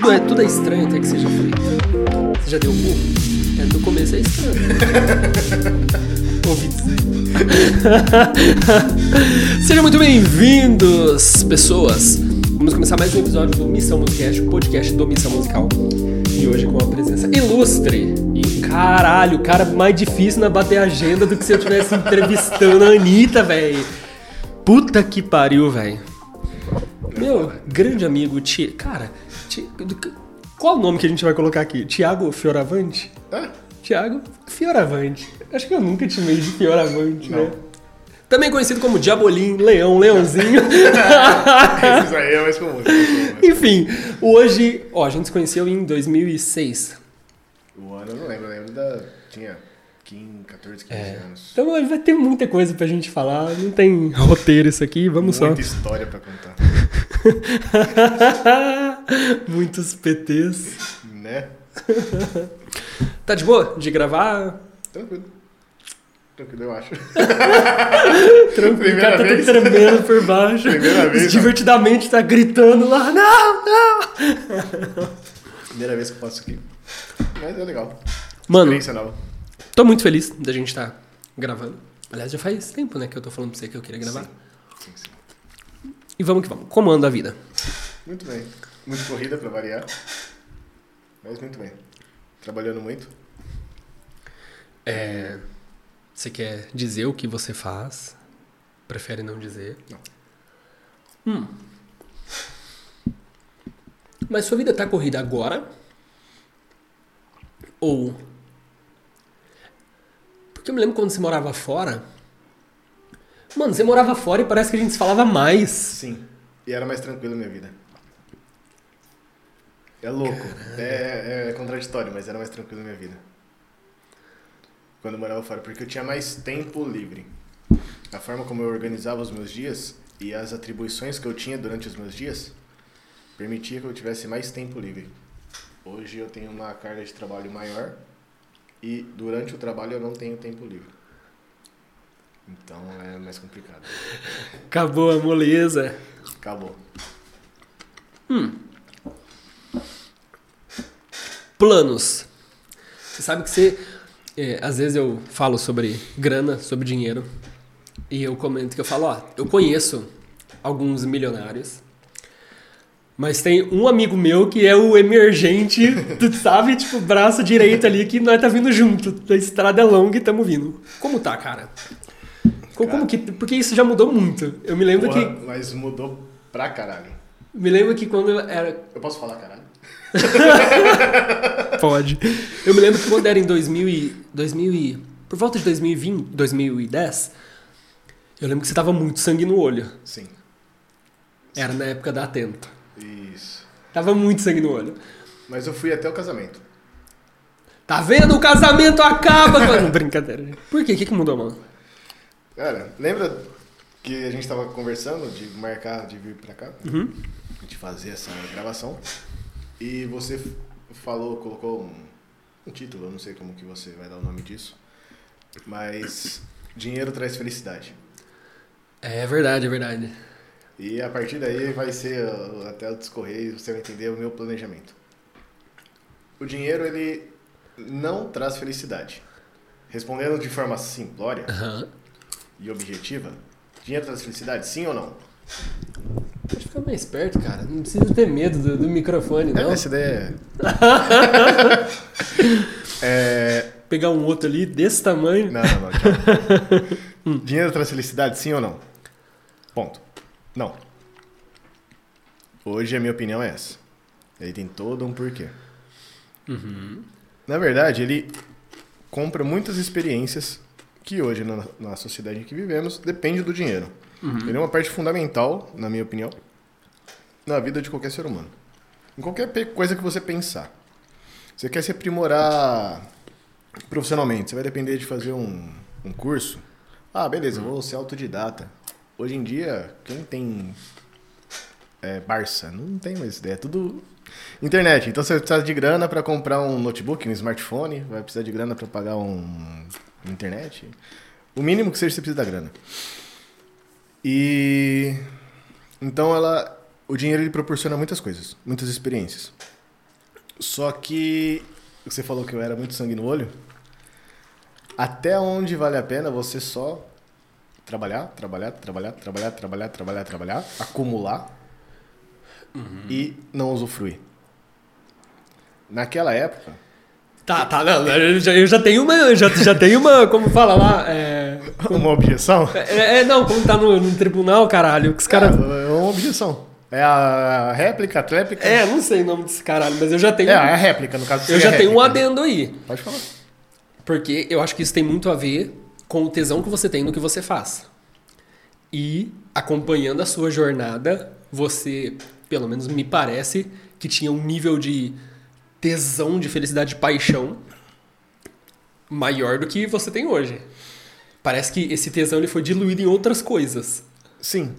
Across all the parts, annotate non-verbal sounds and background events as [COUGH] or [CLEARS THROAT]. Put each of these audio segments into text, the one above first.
tudo é, tudo é estranho até que seja feito. Você já deu burro? É, no começo é estranho. [LAUGHS] Ouvi dizer. Sejam muito bem-vindos, pessoas. Vamos começar mais um episódio do Missão Musicast, o podcast do Missão Musical. E hoje com a presença ilustre. E caralho, o cara mais difícil na bater agenda do que se eu estivesse entrevistando a Anitta, velho. Puta que pariu, velho. Meu grande amigo, Ti... cara. Qual o nome que a gente vai colocar aqui? Tiago Fioravante? Ah, Tiago Fioravante. Acho que eu nunca te chamei de Fioravante, Não. né? Também conhecido como Diabolim, Leão, Leãozinho. [LAUGHS] isso aí é mais comum. isso é mais comum. Enfim, hoje, ó, a gente se conheceu em 2006. O ano eu não lembro, eu lembro da. Tinha 15, 14, 15 É. anos. Então vai ter muita coisa pra gente falar, não tem [LAUGHS] roteiro isso aqui, vamos só. Muita história pra contar. [LAUGHS] Muitos PTs. Né? [LAUGHS] Tá de boa de gravar? Tranquilo. Tranquilo, eu acho. Tranquilo, o Primeira cara tá vez. tremendo por baixo. Primeira vez. Divertidamente tá gritando lá, não, não. Primeira vez que eu faço aqui. Mas é legal. Mano, Experiência nova. Tô muito feliz da gente estar gravando. Aliás, já faz tempo, né, que eu tô falando pra você que eu queria gravar. Sim, sim. E vamos que vamos. Como anda a vida? Muito bem. Muito corrida pra variar. Mas muito bem. Trabalhando muito. É, você quer dizer o que você faz? Prefere não dizer? Não. Hum. Mas sua vida tá corrida agora? Ou. Porque eu me lembro quando você morava fora. Mano, você morava fora e parece que a gente se falava mais. Sim. E era mais tranquilo a minha vida. É louco. É, é contraditório, mas era mais tranquilo a minha vida. Quando eu morava fora, porque eu tinha mais tempo livre. A forma como eu organizava os meus dias e as atribuições que eu tinha durante os meus dias permitia que eu tivesse mais tempo livre. Hoje eu tenho uma carga de trabalho maior e durante o trabalho eu não tenho tempo livre. Então é mais complicado. Acabou a moleza. Acabou. Planos. Você sabe que você. é, às vezes eu falo sobre grana, sobre dinheiro. E eu comento que eu falo, ó, eu conheço alguns milionários. Mas tem um amigo meu que é o emergente, tu [LAUGHS] sabe, tipo, braço direito ali, que nós tá vindo junto. A estrada é longa e tamo vindo. Como tá, cara? Co- Como, Cara. que. Porque isso já mudou muito. Eu me lembro Porra, que. Mas mudou pra caralho. Me lembro que quando eu era. Eu posso falar caralho? [LAUGHS] Pode. Eu me lembro que quando era em 2000 e, 2000 e, por volta de 2020, 2010, eu lembro que você tava muito sangue no olho. Sim. Era na época da Atento. Tava muito sangue no olho. Mas eu fui até o casamento. Tá vendo? O casamento acaba! [LAUGHS] Mano, brincadeira. Por quê? O que, que mudou, mano? Cara, lembra que a gente tava conversando de marcar de vir pra cá? Uhum. De fazer essa gravação. E você falou, colocou um, um título, eu não sei como que você vai dar o nome disso. Mas dinheiro traz felicidade. É verdade, é verdade. E a partir daí vai ser uh, até eu discorrer você vai entender o meu planejamento. O dinheiro, ele não traz felicidade. Respondendo de forma simplória Aham. e objetiva, dinheiro traz felicidade, sim ou não? Pode ficar mais perto, cara. Não precisa ter medo do, do microfone, não. Essa ideia é... [LAUGHS] é... Pegar um outro ali desse tamanho. Não, não, não. [LAUGHS] dinheiro traz felicidade, sim ou não? Ponto. Não. Hoje a minha opinião é essa. Ele tem todo um porquê. Uhum. Na verdade, ele compra muitas experiências que hoje, na, na sociedade em que vivemos, depende do dinheiro. Ele é uma parte fundamental, na minha opinião, na vida de qualquer ser humano. Em qualquer coisa que você pensar. Você quer se aprimorar profissionalmente, você vai depender de fazer um, um curso. Ah, beleza, eu vou ser autodidata. Hoje em dia, quem tem é, Barça? Não tem mais ideia. É tudo internet. Então você vai precisar de grana para comprar um notebook, um smartphone. Vai precisar de grana para pagar um internet. O mínimo que seja, você precisa da grana. E então ela, o dinheiro ele proporciona muitas coisas, muitas experiências. Só que você falou que eu era muito sangue no olho. Até onde vale a pena você só trabalhar, trabalhar, trabalhar, trabalhar, trabalhar, trabalhar, trabalhar, acumular e não usufruir. Naquela época, Tá, tá, não, eu já, eu já tenho uma, já, já tenho uma, como fala lá, é, uma objeção? é, é, não, como tá no, no tribunal, caralho, que os caras... É, é uma objeção. É a réplica, a tréplica? É, não sei o nome desse caralho, mas eu já tenho... É, a réplica, no caso. eu já tenho um adendo aí, Pode falar. porque eu acho que isso tem muito a ver com o tesão que você tem no que você faz. E, acompanhando a sua jornada, você, pelo menos me parece, que tinha um nível de tesão, de felicidade, de paixão maior do que você tem hoje. Parece que esse tesão ele foi diluído em outras coisas. Sim.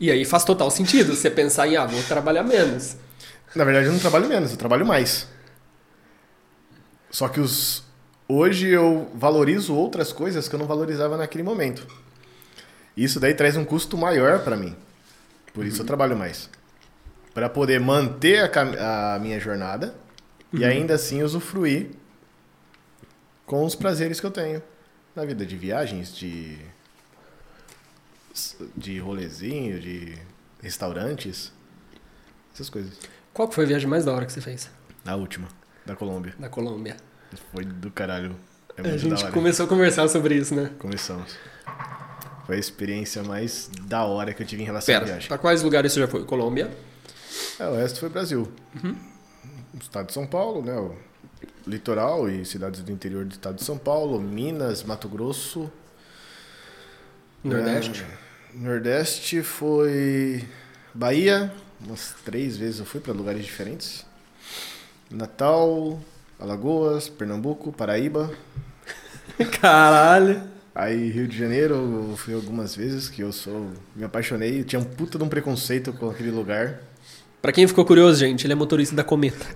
E aí faz total sentido você pensar em, ah, vou trabalhar menos. Na verdade, eu não trabalho menos, eu trabalho mais. Só que os hoje eu valorizo outras coisas que eu não valorizava naquele momento. Isso daí traz um custo maior para mim. Por isso eu trabalho mais. Para poder manter a, a minha jornada e ainda assim usufruir com os prazeres que eu tenho na vida de viagens, de de rolezinho, de restaurantes, essas coisas. Qual foi a viagem mais da hora que você fez? A última, da Colômbia. Na Colômbia. Foi do caralho. É a muito gente da hora. começou a conversar sobre isso, né? Começamos. Foi a experiência mais da hora que eu tive em relação à Pera, viagem. pra quais lugares você já foi? Colômbia? É, o resto foi Brasil. Uhum. O estado de São Paulo, né? O litoral e cidades do interior do estado de São Paulo, Minas, Mato Grosso. Nordeste? É, Nordeste foi Bahia, umas três vezes eu fui para lugares diferentes. Natal, Alagoas, Pernambuco, Paraíba. [LAUGHS] Caralho. Aí Rio de Janeiro eu fui algumas vezes, que eu sou. Me apaixonei, eu tinha um puta de um preconceito com aquele lugar. Pra quem ficou curioso, gente, ele é motorista da Cometa. [LAUGHS]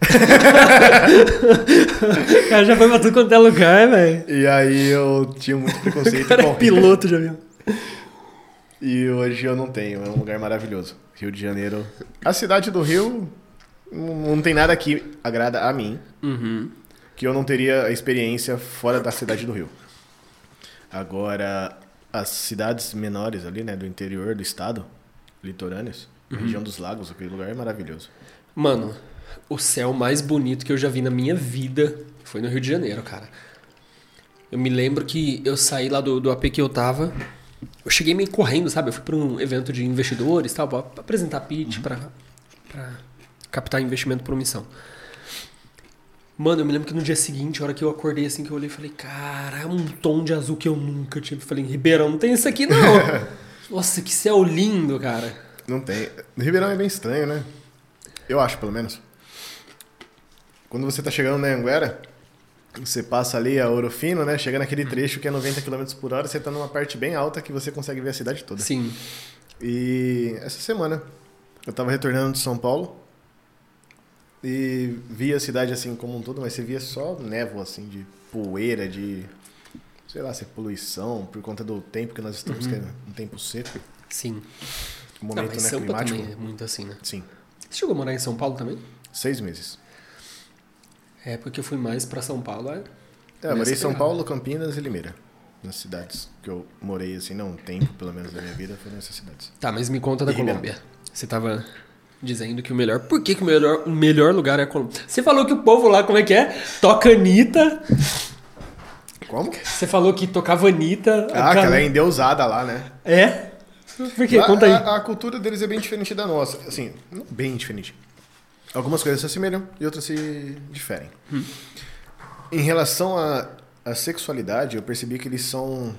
o cara já foi pra tudo quanto é lugar, velho. E aí eu tinha muito [LAUGHS] preconceito O cara com é piloto de avião. E hoje eu não tenho, é um lugar maravilhoso. Rio de Janeiro. A cidade do Rio não tem nada que agrada a mim, Uhum. Que eu não teria a experiência fora da cidade do Rio. Agora, as cidades menores ali, né, do interior do estado, litorâneos, região dos lagos, aquele lugar é maravilhoso. Mano, o céu mais bonito que eu já vi na minha vida foi no Rio de Janeiro, cara. Eu me lembro que eu saí lá do, do AP que eu tava. Eu cheguei meio correndo, sabe? Eu fui pra um evento de investidores, tal, pra apresentar pitch, pra, pra captar investimento por missão. Mano, eu me lembro que no dia seguinte, a hora que eu acordei assim, que eu olhei, falei, cara, um tom de azul que eu nunca tive. Falei, Ribeirão, não tem isso aqui não. [LAUGHS] Nossa, que céu lindo, cara. Não tem. Ribeirão é bem estranho, né? Eu acho, pelo menos. Quando você tá chegando na Anguera, você passa ali a Ouro Fino, né? Chega naquele trecho que é 90 km por hora, você tá numa parte bem alta que você consegue ver a cidade toda. Sim. E essa semana eu tava retornando de São Paulo e vi a cidade assim como um todo, mas você via só névoa assim de poeira, de sei lá, se é poluição por conta do tempo que nós estamos, que é um tempo seco, Sim. um Não, momento mas né, Sampa climático. também é muito assim, né? Sim, Você chegou a morar em São Paulo também? seis meses. É, porque eu fui mais pra São Paulo. É... É, morei em São. Paulo, Campinas e Limeira. Nas cidades que eu morei, assim, não, um tempo pelo menos da minha vida, foram nessas cidades. Tá, mas me conta da E Ribeirão. Colômbia. Você tava dizendo que o melhor. Por que, que o, melhor, o melhor lugar é a Colômbia? Você falou que o povo lá, como é que é? Toca Anitta. Como? Você falou que tocava Anitta. Ah, que ela é endeusada lá, né? É? Por quê? Lá, Conta aí. A, a cultura deles é bem diferente da nossa. Assim, bem diferente. Algumas coisas se assemelham e outras se diferem. Hum. Em relação à à sexualidade, eu percebi que eles são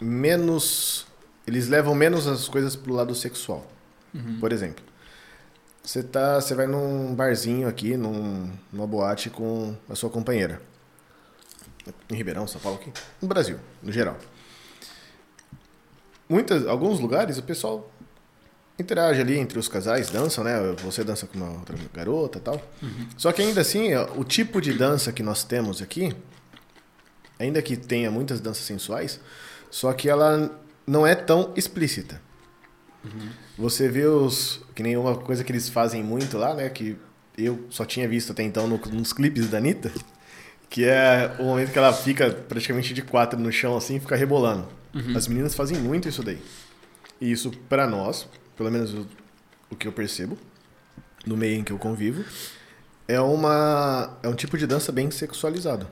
menos. Eles levam menos as coisas pro lado sexual. Uhum. Por exemplo, você tá, você vai num barzinho aqui, num, numa boate com a sua companheira. Em Ribeirão, São Paulo aqui, no Brasil, no geral. Muitas, alguns lugares o pessoal interage ali entre os casais, dançam, né? Você dança com uma outra garota, e tal. Só que ainda assim, ó, o tipo de dança que nós temos aqui, ainda que tenha muitas danças sensuais, só que ela não é tão explícita. Você vê os. Que nem uma coisa que eles fazem muito lá, né? Que eu só tinha visto até então no- nos clipes da Anitta, que é o momento que ela fica praticamente de quatro no chão assim e fica rebolando. As meninas fazem muito isso daí. E isso pra nós, pelo menos o, o que eu percebo, no meio em que eu convivo, é uma é um tipo de dança bem sexualizado.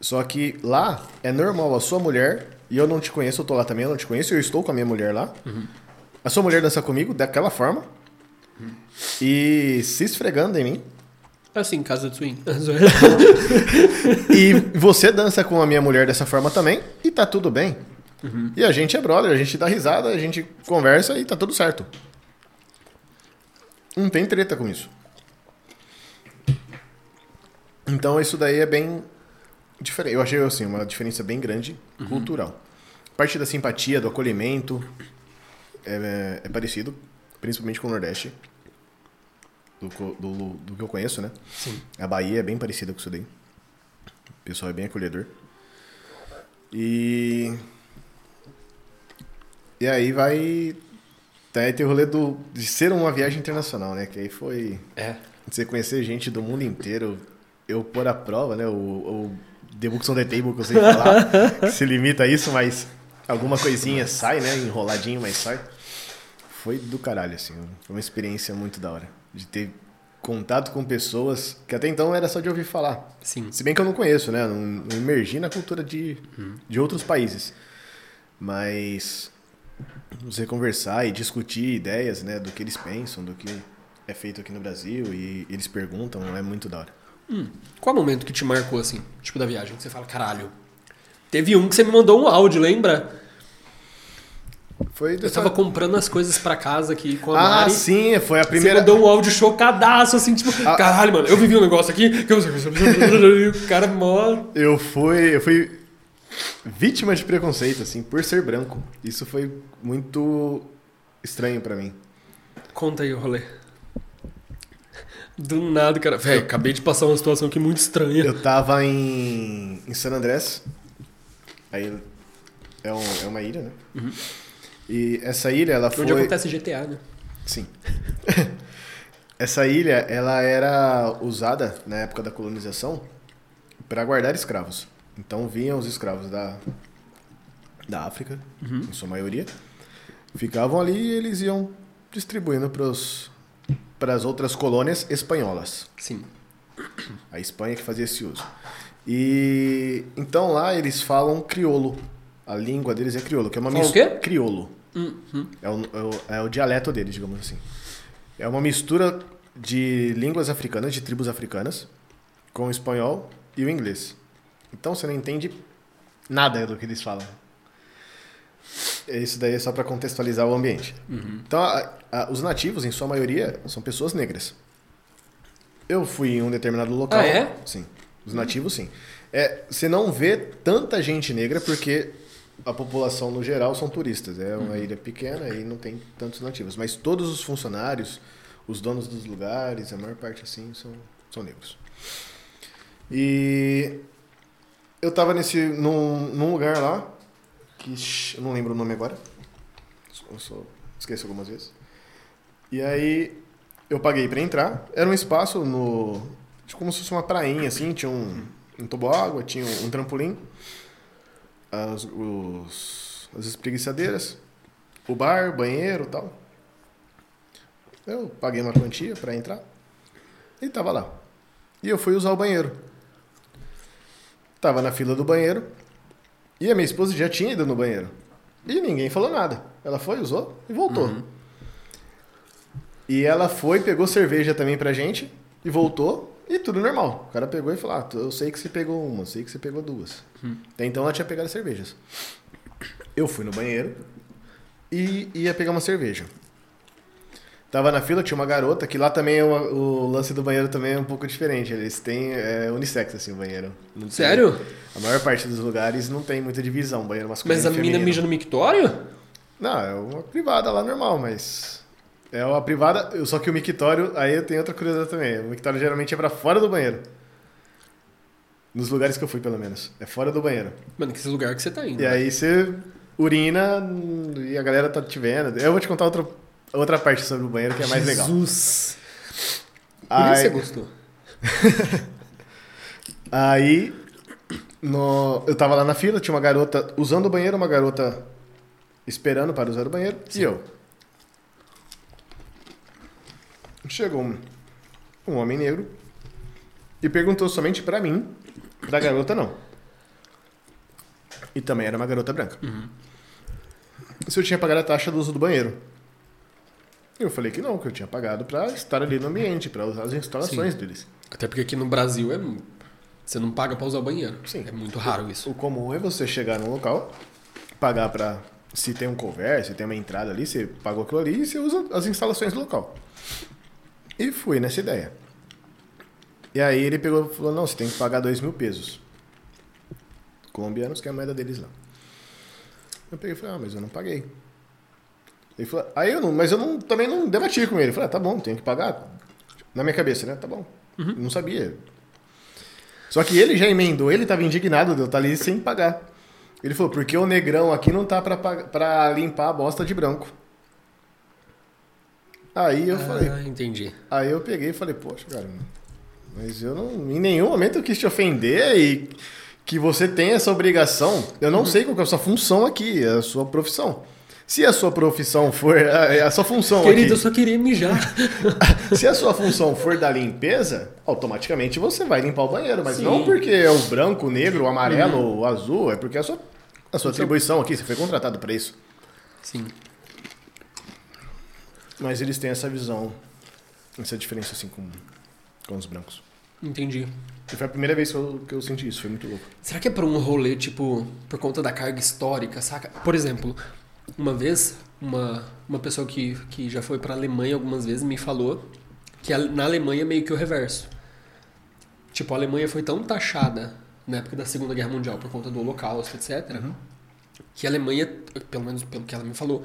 Só que lá é normal a sua mulher, e eu não te conheço, eu tô lá também, eu não te conheço, eu estou com a minha mulher lá. A sua mulher dança comigo daquela forma. E se esfregando em mim. Assim, casa de swing. [LAUGHS] E você dança com a minha mulher dessa forma também. E tá tudo bem. E a gente é brother, a gente dá risada, a gente conversa e tá tudo certo. Não tem treta com isso. Então isso daí é bem. Eu achei assim, uma diferença bem grande cultural. A parte da simpatia, do acolhimento é, é parecido, principalmente com o Nordeste. Do, do, do que eu conheço, né? Sim. A Bahia é bem parecida com isso daí. O pessoal é bem acolhedor. E. E aí vai. Tem o rolê do, de ser uma viagem internacional, né? Que aí foi. É. Você conhecer gente do mundo inteiro, eu pôr à prova, né? O, o The Books on the Table que eu sei falar, que se limita a isso, mas alguma coisinha sai, né? Enroladinho, mas sai. Foi do caralho, assim. Foi uma experiência muito da hora. De ter contato com pessoas que até então era só de ouvir falar. Sim. Se bem que eu não conheço, né? Não, não emergi na cultura de, de outros países. Mas você conversar e discutir ideias, né? Do que eles pensam, do que é feito aqui no Brasil e eles perguntam, é muito da hora. Qual momento que te marcou, assim, tipo da viagem, que você fala, caralho. Teve um que você me mandou um áudio, lembra? Foi Eu dessa... tava comprando as coisas pra casa aqui com a Ah, Mari. sim, foi a Você primeira. mandou um áudio chocadaço, assim, tipo, Ah. caralho, mano, eu vivi um negócio aqui que eu... [LAUGHS] o cara mó... Eu fui, eu fui vítima de preconceito, assim, por ser branco. Isso foi muito estranho pra mim. Conta aí o rolê. Do nada, cara. Véi, acabei de passar uma situação aqui muito estranha. Eu tava em, em San Andrés. Aí é, um- é uma ilha, né? E essa ilha, ela foi. Onde acontece GTA, né? Sim. [LAUGHS] essa ilha, ela era usada na época da colonização para guardar escravos. Então vinham os escravos da, da África, em sua maioria, ficavam ali e eles iam distribuindo para as outras colônias espanholas. Sim. A Espanha que fazia esse uso. E então lá eles falam crioulo. A língua deles é crioulo, que é uma mistura. o quê? Crioulo. Uhum. É o, é, o, é o dialeto deles, digamos assim. É uma mistura de línguas africanas, de tribos africanas, com o espanhol e o inglês. Então você não entende nada do que eles falam. Isso daí é só para contextualizar o ambiente. Então, a- a- os nativos, em sua maioria, são pessoas negras. Eu fui em um determinado local. Ah, é? Sim. Os nativos, sim. É, você não vê tanta gente negra porque a população, no geral, são turistas. É uma ilha pequena e não tem tantos nativos. Mas todos os funcionários, os donos dos lugares, a maior parte, assim, são, são negros. E eu tava nesse, num, num lugar lá, que eu não lembro o nome agora. Eu só esqueço algumas vezes. E aí eu paguei pra entrar. Era um espaço no. tipo, como se fosse uma prainha, assim, tinha um, um toboágua, tinha um, trampolim, as, os, as espreguiçadeiras, o bar, banheiro tal. Eu paguei uma quantia pra entrar e tava lá. E eu fui usar o banheiro. Tava na fila do banheiro e a minha esposa já tinha ido no banheiro. E ninguém falou nada. Ela foi, usou e voltou. E ela foi, pegou cerveja também pra gente e voltou e tudo normal. O cara pegou e falou: ah, eu sei que você pegou uma, eu sei que você pegou duas. Até então ela tinha pegado cervejas. Eu fui no banheiro e ia pegar uma cerveja. Tava na fila, tinha uma garota, que lá também é uma- o lance do banheiro também é um pouco diferente. Eles têm é, unissex, assim, o banheiro. Tem- Sério? A maior parte dos lugares não tem muita divisão, banheiro masculino Mas a menina mija no mictório? Não, é uma privada lá normal, mas. É uma privada, só que o mictório, aí eu tenho outra curiosidade também. O mictório geralmente é pra fora do banheiro. Nos lugares que eu fui, pelo menos. É fora do banheiro. Mano, que esse lugar que você tá indo. E né? aí você urina e a galera tá te vendo. Eu vou te contar outra, outra parte sobre o banheiro que é mais legal. Jesus. Por isso você Aí, gostou. [LAUGHS] aí no- eu tava lá na fila, tinha uma garota usando o banheiro, uma garota esperando para usar o banheiro, e eu. Chegou um, um homem negro e perguntou somente pra mim, pra garota não. E também era uma garota branca. Se eu tinha pagado a taxa do uso do banheiro. Eu falei que não, que eu tinha pagado pra estar ali no ambiente, pra usar as instalações deles. Até porque aqui no Brasil é. Você não paga pra usar o banheiro. Sim. É muito raro isso. O comum é você chegar num local, pagar pra. Se tem um cover, se tem uma entrada ali, você pagou aquilo ali e você usa as instalações do local. E fui nessa ideia. E aí ele pegou e falou: não, você tem que pagar dois mil pesos. Colombianos, que é a moeda deles lá. Eu peguei e falei: ah, mas eu não paguei. Ele falou, aí eu não, mas eu não, também não debati com ele. Eu falei, ah, tá bom, tenho que pagar. Na minha cabeça, né? Tá bom. Não sabia. Só que ele já emendou, ele tava indignado de eu estar ali sem pagar. Ele falou, porque o negrão aqui não tá pra, pra limpar a bosta de branco. Aí eu falei, Ah, entendi. aí eu peguei e falei, poxa, cara, mas eu não, em nenhum momento eu quis te ofender e que você tem essa obrigação. Eu não sei qual é a sua função aqui, é a sua profissão. Se a sua profissão for a, [LAUGHS] a sua função Querido, eu aqui, só queria mijar. [LAUGHS] se a sua função for da limpeza, automaticamente você vai limpar o banheiro, mas Sim. não porque é o branco, o negro, o amarelo ou o azul, é porque é a sua, a sua atribuição aqui, você foi contratado para isso. Sim. Mas eles têm essa visão, essa diferença assim com, com os brancos. Entendi. E foi a primeira vez que eu, que eu senti isso, foi muito louco. Será que é pra um rolê, tipo, por conta da carga histórica, saca? Por exemplo, uma vez, uma, uma pessoa que, que já foi pra Alemanha algumas vezes me falou que a- na Alemanha é meio que o reverso. Tipo, a Alemanha foi tão taxada na época da Segunda Guerra Mundial por conta do Holocausto, etc., que a Alemanha, pelo menos pelo que ela me falou,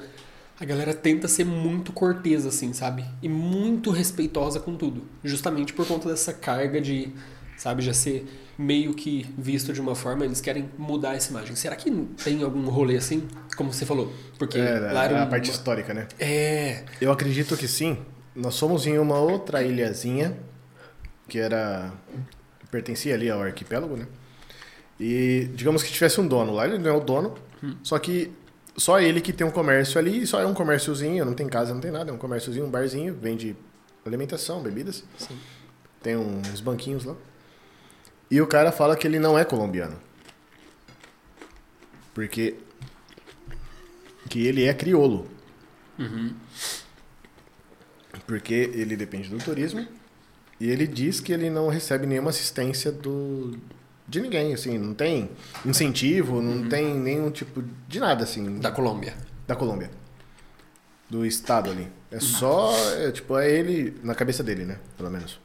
a galera tenta ser muito cortês, assim, sabe? E muito respeitosa com tudo. Justamente por conta dessa carga de, sabe, já ser meio que visto de uma forma, eles querem mudar essa imagem. Será que tem algum rolê assim? Como você falou? Porque É, lá era a uma- parte histórica, né? É. Eu acredito que sim. Nós fomos em uma outra ilhazinha que era pertencia ali ao arquipélago, né? E digamos que tivesse um dono lá, ele não é o dono, só que só ele que tem um comércio ali, só é um comérciozinho, não tem casa, não tem nada, é um comérciozinho, um barzinho, vende alimentação, bebidas. Sim. Tem uns banquinhos lá. E o cara fala que ele não é colombiano. Porque que ele é criolo. Porque ele depende do turismo e ele diz que ele não recebe nenhuma assistência do de ninguém, assim, não tem incentivo, não tem nenhum tipo de nada assim Da Colômbia. da Colômbia. Do estado ali. É só, é, tipo, é ele na cabeça dele, né, pelo menos.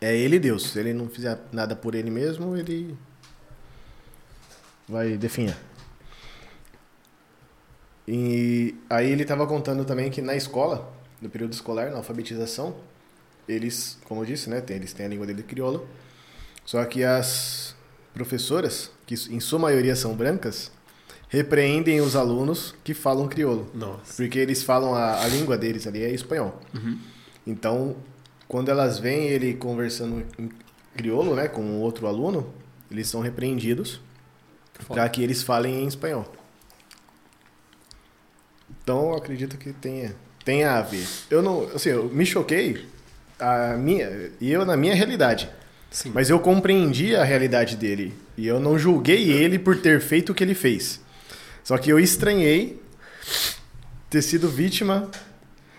É ele Deus. Se ele não fizer nada por ele mesmo, ele vai definhar. E aí ele tava contando também que na escola, no período escolar, na alfabetização, eles, como eu disse, né, tem, eles têm a língua dele crioulo. Só que as professoras, que em sua maioria são brancas, repreendem os alunos que falam crioulo. Nossa. Porque eles falam a, a língua deles ali é espanhol. Então, quando elas veem ele conversando em crioulo, né, com outro aluno, eles são repreendidos para que eles falem em espanhol. Então, eu acredito que tenha, tenha a ver. Eu não, assim, eu me choquei a minha e eu na minha realidade. Sim. Mas eu compreendi a realidade dele. E eu não julguei ele por ter feito o que ele fez. Só que eu estranhei ter sido vítima.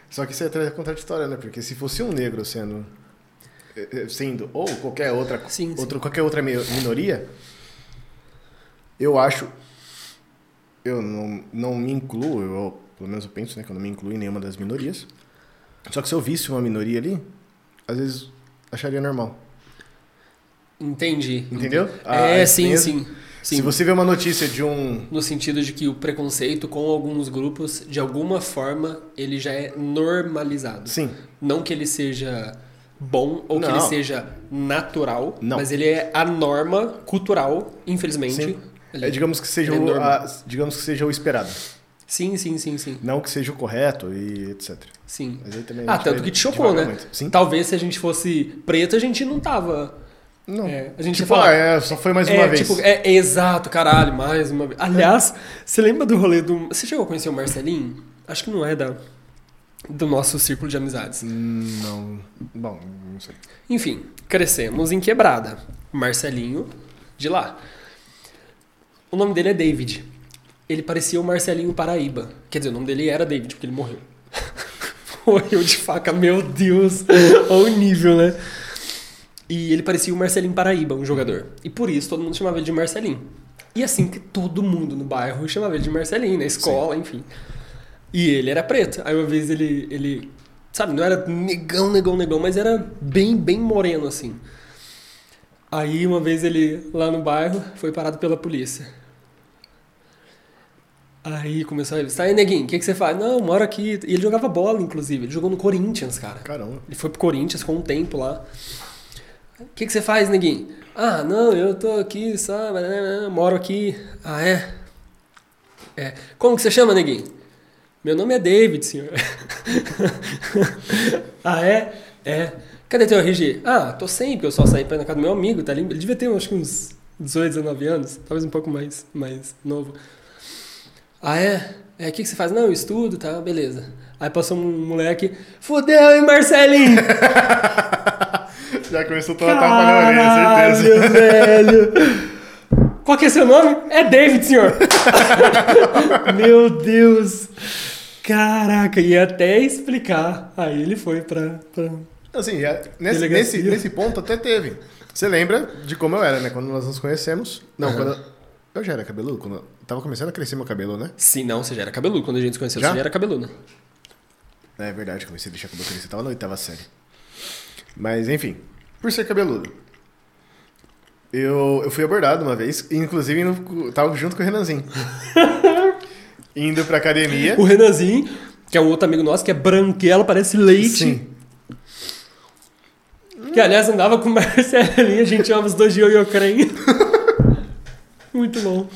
Só que isso é contraditório, né? Porque se fosse um negro sendo. eh, eh, sendo ou qualquer outra, Sim, sim. outro, qualquer outra mi- minoria, eu acho. Eu não, não me incluo, eu, pelo menos eu penso né, que eu não me incluo em nenhuma das minorias. Só que se eu visse uma minoria ali, às vezes acharia normal. Entendi. Entendeu? É, Ah, sim, tem- sim. Sim. Se você vê uma notícia de um. No sentido de que o preconceito com alguns grupos, de alguma forma, ele já é normalizado. Sim. Não que ele seja bom ou que Não. ele seja natural, Não. mas ele é a norma cultural, infelizmente. É, digamos que seja é o, a- digamos que seja o esperado. Sim, sim, sim, sim. Não que seja o correto e etc. Sim. Mas aí também Ah, tanto que te chocou, né? muito. Sim. Talvez se a gente fosse preto, a gente não tava. Não. É, a gente tipo, falar. ah, é, só foi mais é, uma vez. tipo, é, é exato, caralho, mais uma vez. Aliás, você lembra do rolê do. Você chegou a conhecer o Marcelinho? Acho que não é da, do nosso círculo de amizades. Hum, Não. Bom, não sei. Enfim, crescemos em quebrada. Marcelinho de lá. O nome dele é David. Ele parecia o Marcelinho Paraíba. Quer dizer, o nome dele era David, porque ele morreu. [LAUGHS] morreu de faca, meu Deus. Olha o nível, né? E ele parecia o Marcelinho Paraíba, um jogador. E por isso todo mundo chamava ele de Marcelinho. E assim que todo mundo no bairro chamava ele de Marcelinho, na escola, enfim. E ele era preto. Aí uma vez ele, ele. Sabe, não era negão, negão, negão, mas era bem, bem moreno assim. Aí uma vez ele, lá no bairro, foi parado pela polícia. Aí começou a ele, aí neguinho, o que, que você faz? Não, moro aqui. E ele jogava bola, inclusive. Ele jogou no Corinthians, cara. Caramba. Ele foi pro Corinthians com um tempo lá. O que, que você faz, neguinho? Ah, não, eu tô aqui, né, Moro aqui. Ah, é? É. Como que você chama, neguinho? Meu nome é David, senhor. [LAUGHS] ah, é? É. Cadê teu RG? Ah, tô sempre, eu só saí pra ir na casa do meu amigo, tá limpo. Ele devia ter, acho que uns 18, 19 anos, talvez um pouco mais, mais novo. Ah, é? É, o que, que você faz? Não, eu estudo, tá, beleza. Aí passou um moleque, fudeu, hein, Marcelinho? [LAUGHS] Já começou a tomar tapa na orelha, certeza. Velho. [LAUGHS] Qual que é seu nome? É David, senhor. [LAUGHS] Meu Deus. Caraca, ia até explicar. Aí ele foi pra... pra... Assim, já, nesse, Delegacia. nesse, nesse ponto até teve. Você lembra de como eu era, né? Quando nós nos conhecemos. Não, Aham. quando eu, eu já era cabeludo. Quando eu tava começando a crescer meu cabelo, né? Se não, você já era cabeludo. Quando a gente se conheceu, Já? você já era cabeludo. É verdade, comecei a deixar cabelo crescer. Tava na oitava série. Mas, enfim. Por ser cabeludo. Eu, eu fui abordado uma vez. Inclusive, indo, tava junto com o Renanzinho. [LAUGHS] indo pra academia. O Renanzinho, que é um outro amigo nosso, que é branquelo, parece leite. Sim. Que, aliás, andava com o [LAUGHS] Marcelinho, a gente chamava os dois de ioiocrem. [LAUGHS] Muito bom.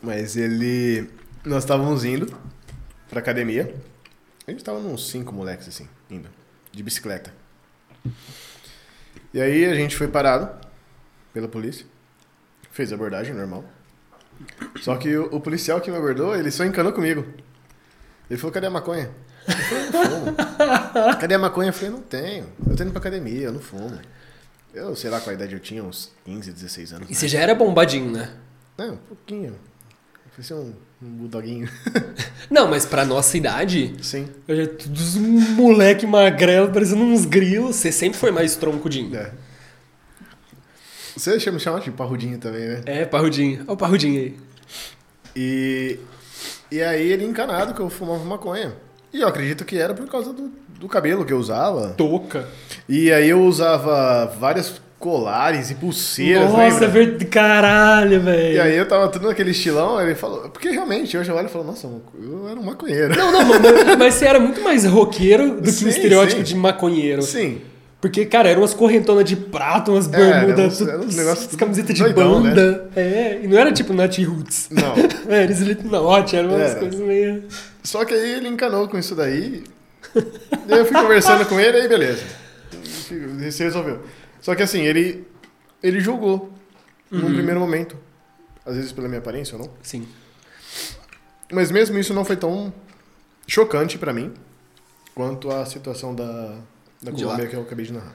Mas ele. Nós estávamos indo pra academia. A gente tava uns cinco moleques assim, indo. De bicicleta. E aí a gente foi parado pela polícia. Fez a abordagem normal. Só que o, o policial que me abordou, ele só encanou comigo. Ele falou, cadê a maconha? Eu falei, não fumo. [LAUGHS] Cadê a maconha? Eu falei, não tenho. Eu tô indo pra academia, eu não fumo. Eu sei lá qual idade eu tinha, uns 15, 16 anos. E né? você já era bombadinho, né? Não, um pouquinho. Parecia um, um bulldoguinho. [LAUGHS] Não, mas pra nossa idade, Sim. eu já todos um moleque magrelo, parecendo uns grilos. Você sempre foi mais troncudinho. É. Você chama, chama de parrudinho também, né? É, parrudinho. Olha o parrudinho aí. E, e aí ele encanado que eu fumava maconha. E eu acredito que era por causa do, do cabelo que eu usava. Touca. E aí eu usava vários colares e pulseiras, Nossa, é verdade. Caralho, velho. E aí eu tava tudo naquele estilão, ele falou... Porque realmente, hoje eu olho e falo, nossa, eu era um maconheiro. Não, não, mas, mas você era muito mais roqueiro do que Sim, um estereótipo sim. de maconheiro. Sim. Porque, cara, eram umas correntonas de prato, umas É, era bermudas, uns- tudo- era umas camisetas de doidão, né? banda. É, e não era tipo Nat Roots. Não. [LAUGHS] É, eles eram umas Era. coisas meio... Só que aí ele encanou com isso daí. Daí eu fui conversando com ele, aí beleza. Se resolveu. Só que assim, ele, ele julgou num Uhum. primeiro momento. Às vezes pela minha aparência ou não. Sim. Mas mesmo isso não foi tão chocante pra mim quanto a situação da, da Colômbia lá. que eu acabei de narrar.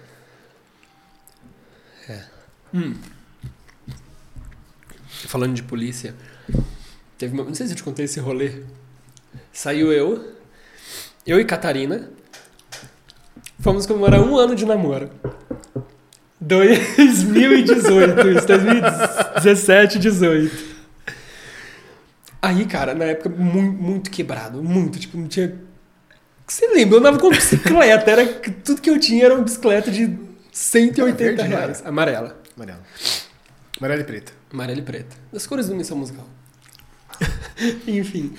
Falando de polícia, teve uma... Não sei se eu te contei esse rolê. Saiu eu, eu e Catarina, fomos comemorar um ano de namoro. 2018, isso, 2017, 18. Aí, cara, na época, muito, muito quebrado, muito, tipo, não tinha... Você lembra? Eu andava com bicicleta, era... tudo que eu tinha era uma bicicleta de 180 Era verde, não reais. Amarela. Amarelo. Amarelo e preta. Amarela e preta. Das cores do Missão Musical. [LAUGHS] Enfim.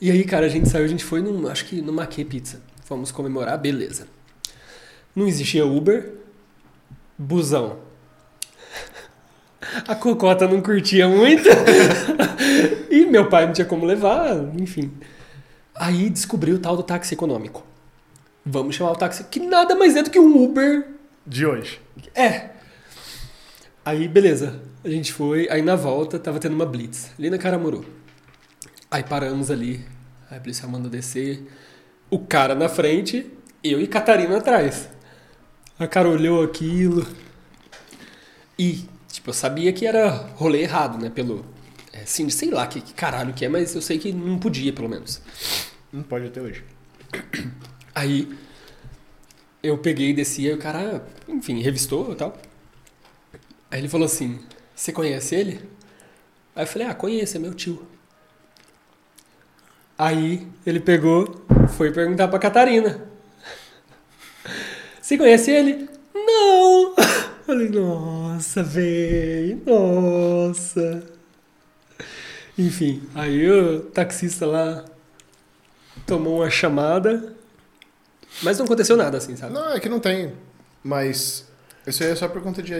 E aí, cara, a gente saiu, a gente foi num, acho que numa Maquê Pizza. Fomos comemorar, beleza. Não existia Uber, busão. [LAUGHS] A Cocota não curtia muito. [LAUGHS] e meu pai não tinha como levar, enfim. Aí descobri o tal do táxi econômico. Vamos chamar o táxi, que nada mais é do que um Uber. De hoje. É. Aí, beleza. A gente foi, aí na volta tava tendo uma blitz, ali na Caramuru. Aí paramos ali, aí a polícia manda descer. O cara na frente, eu e Catarina atrás. A cara olhou aquilo. E, tipo, eu sabia que era rolê errado, né? Pelo. É, assim, sei lá que, que caralho que é, mas eu sei que não podia, pelo menos. Não pode até hoje. [CLEARS THROAT] Aí eu peguei e desci, aí o cara, enfim, revistou e tal. Aí ele falou assim: Você conhece ele? Aí eu falei: Ah, conheço, é meu tio. Aí ele pegou, foi perguntar pra Catarina: Você conhece ele? Não! [LAUGHS] Falei: Nossa, véi, nossa. Enfim, aí o taxista lá tomou uma chamada, mas não aconteceu nada assim, sabe? Não, é que não tem. Mas isso aí é só por conta de,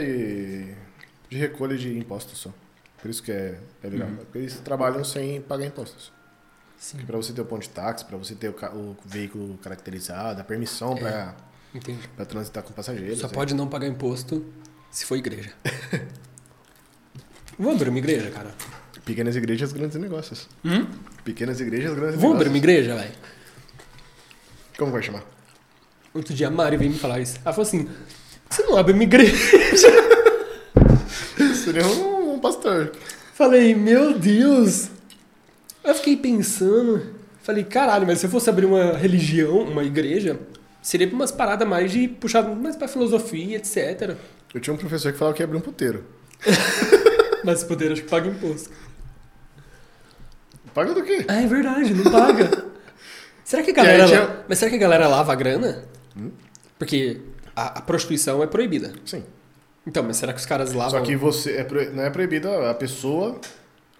de recolha de impostos só. Por isso que é, é legal. Porque eles trabalham sem pagar impostos. Sim. Pra você ter o ponto de táxi, pra você ter o, o veículo caracterizado, a permissão pra, Entendi. pra transitar com passageiros. Só é. pode não pagar imposto se for igreja. [LAUGHS] Vamos abrir uma igreja, cara. Pequenas igrejas, grandes negócios. Hum? Pequenas igrejas, grandes Vamos abrir uma negócios. igreja, velho? Como vai chamar? Outro dia a Mari veio me falar isso. Ela falou assim: você não abre uma igreja? [LAUGHS] Seria um, um pastor. Falei, meu Deus. Eu fiquei pensando. Falei, caralho, mas se eu fosse abrir uma religião, uma igreja, seria umas paradas mais de puxar mais pra filosofia, etc. Eu tinha um professor que falava que ia abrir um puteiro. [LAUGHS] Mas esse poder acho que paga imposto. Paga do quê? Ah, é verdade, não paga. será que a galera. Tinha- Mas será que a galera lava a grana? Porque a, a prostituição é proibida. Sim. Então, mas será que os caras lavam? Só que você. É pro- não é proibido a a pessoa,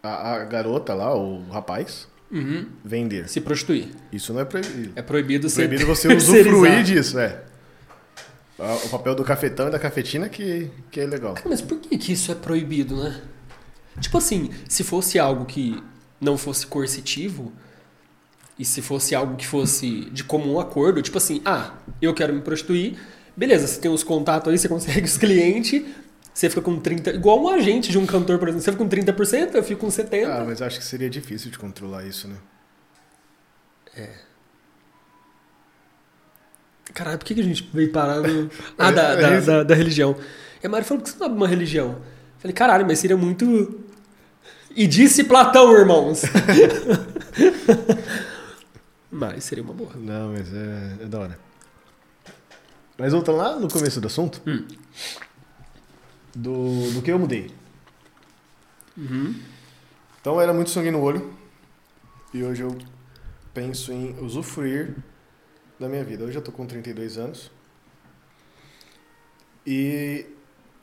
a, a garota lá, o rapaz, Uhum. vender. Se prostituir. Isso não é proibido. É proibido ser proibido você usufruir disso, é. Ah, O papel do cafetão e da cafetina que, que é legal. Mas por que, que isso é proibido, né? Tipo assim, se fosse algo que não fosse coercitivo, e se fosse algo que fosse de comum acordo, tipo assim, ah, eu quero me prostituir, beleza, você tem os contatos aí, você consegue os [LAUGHS] clientes, você fica com 30%, igual um agente de um cantor, por exemplo, você fica com 30%, eu fico com 70%. Ah, mas acho que seria difícil de controlar isso, né? Caralho, por que, que a gente veio parar no... [LAUGHS] Ah, É, da, é da, isso. da, da religião. E a Mari falou, por que você não abre uma religião? Eu falei, caralho, mas seria muito... E disse Platão, irmãos. [LAUGHS] mas seria uma boa. Não, mas é, é da hora. Mas voltando lá no começo do assunto, Hum. Do, do que eu mudei. Uhum. Então era muito sangue no olho. E hoje eu penso em usufruir da minha vida. Hoje eu tô com 32 anos. E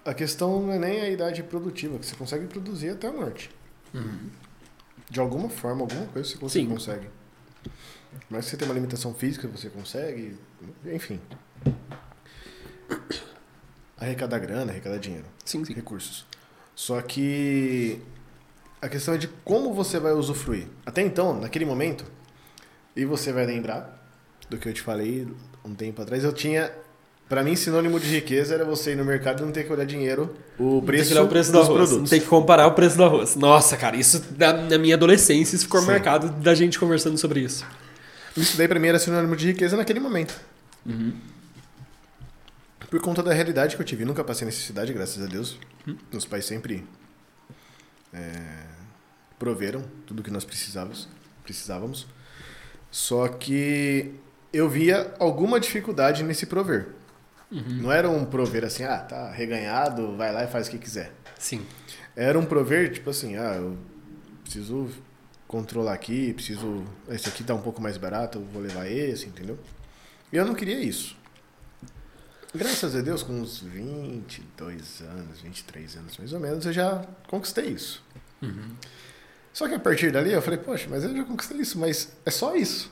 a questão não é nem a idade produtiva, que você consegue produzir até a morte. De alguma forma, alguma coisa você cons- Sim. consegue. Mas se você tem uma limitação física, você consegue. Enfim. Arrecadar grana, arrecadar dinheiro Sim, sim. recursos. Só que a questão é de como você vai usufruir. Até então, naquele momento, e você vai lembrar do que eu te falei um tempo atrás, eu tinha. Pra mim, sinônimo de riqueza era você ir no mercado e não ter que olhar dinheiro, o preço, olhar o preço do arroz. produtos. Não tem que comparar o preço do arroz. Nossa, cara, isso na, na minha adolescência isso ficou Sim. marcado da gente conversando sobre isso. Isso daí pra mim era sinônimo de riqueza naquele momento. Por conta da realidade que eu tive. Nunca passei necessidade, graças a Deus. Meus pais sempre é, proveram tudo que nós precisávamos. precisávamos. Só que eu via alguma dificuldade nesse prover. Não era um prover assim, ah, tá reganhado, vai lá e faz o que quiser. Sim. Era um prover, tipo assim, ah, eu preciso controlar aqui, preciso. Esse aqui tá um pouco mais barato, eu vou levar esse, entendeu? E eu não queria isso. Graças a Deus, com uns 22 anos, 23 anos mais ou menos, eu já conquistei isso. Só que a partir dali eu falei, poxa, mas eu já conquistei isso, mas é só isso.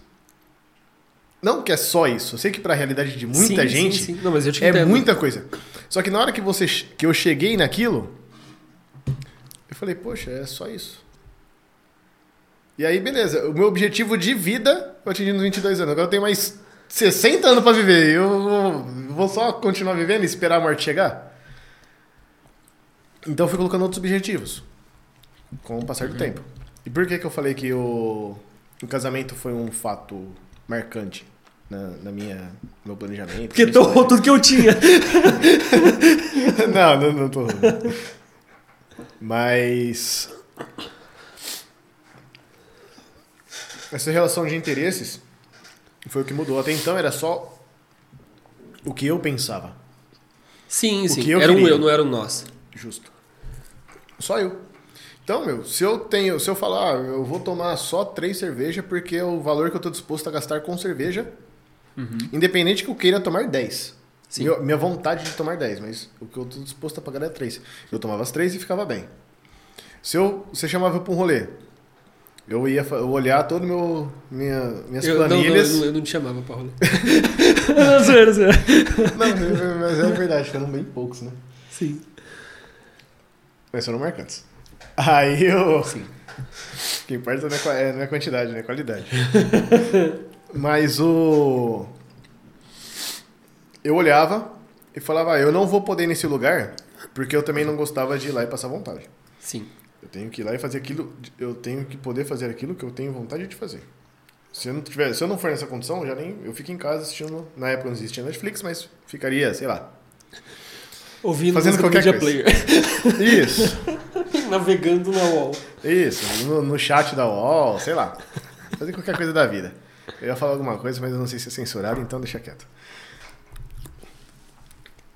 Não que é só isso. Eu sei que pra realidade de muita Sim, gente sim, sim. Não, mas eu te é muita coisa. Só que na hora que, você, que eu cheguei naquilo, eu falei, poxa, é só isso. E aí, beleza. O meu objetivo de vida eu atingi nos 22 anos. Agora eu tenho mais 60 anos pra viver. Eu vou- só continuar vivendo e esperar a morte chegar? Então eu fui colocando outros objetivos com o passar do tempo. E por que, que eu falei que o, o casamento foi um fato marcante na, na minha, no meu planejamento? Porque torrou história? tudo que eu tinha. [LAUGHS] não, não, não tô. Mas. Essa relação de interesses foi o que mudou. Até então era só o que eu pensava. Sim, O sim. era um eu, não era um nós. Justo. Só eu. Então, meu, se eu tenho, se eu falar, ah, eu vou tomar só três cervejas porque é o valor que eu tô disposto a gastar com cerveja, independente que eu queira tomar 10. Sim. Meu- minha vontade de tomar 10, mas o que eu tô disposto a pagar é 3. Eu tomava as três e ficava bem. Se eu, você chamava pra um rolê, eu ia eu olhar todo meu minha, minhas Eu, não, não, eu, planilhas. não, eu não te chamava pra rolê. [LAUGHS] não, zoeira, zoeira. Não, mas é verdade, foram bem poucos, né? Sim. Mas foram marcantes. Aí eu. Sim. O que importa não é, é- não é quantidade, né? É qualidade. Mas o. Eu olhava e falava, ah, eu não vou poder ir nesse lugar porque eu também não gostava de ir lá e passar vontade. Sim. Eu tenho que ir lá e fazer aquilo, eu tenho que poder fazer aquilo que eu tenho vontade de fazer. Se eu não tiver, se eu não for nessa condição, já nem eu fico em casa assistindo, na época não existia Netflix, mas ficaria, sei lá. Ouvindo Fazendo qualquer Media coisa. Player. Isso. [LAUGHS] Navegando na wall. Isso, no, no chat da UOL, sei lá. Fazer qualquer coisa da vida. Eu ia falar alguma coisa, mas eu não sei se é censurado, então deixa quieto.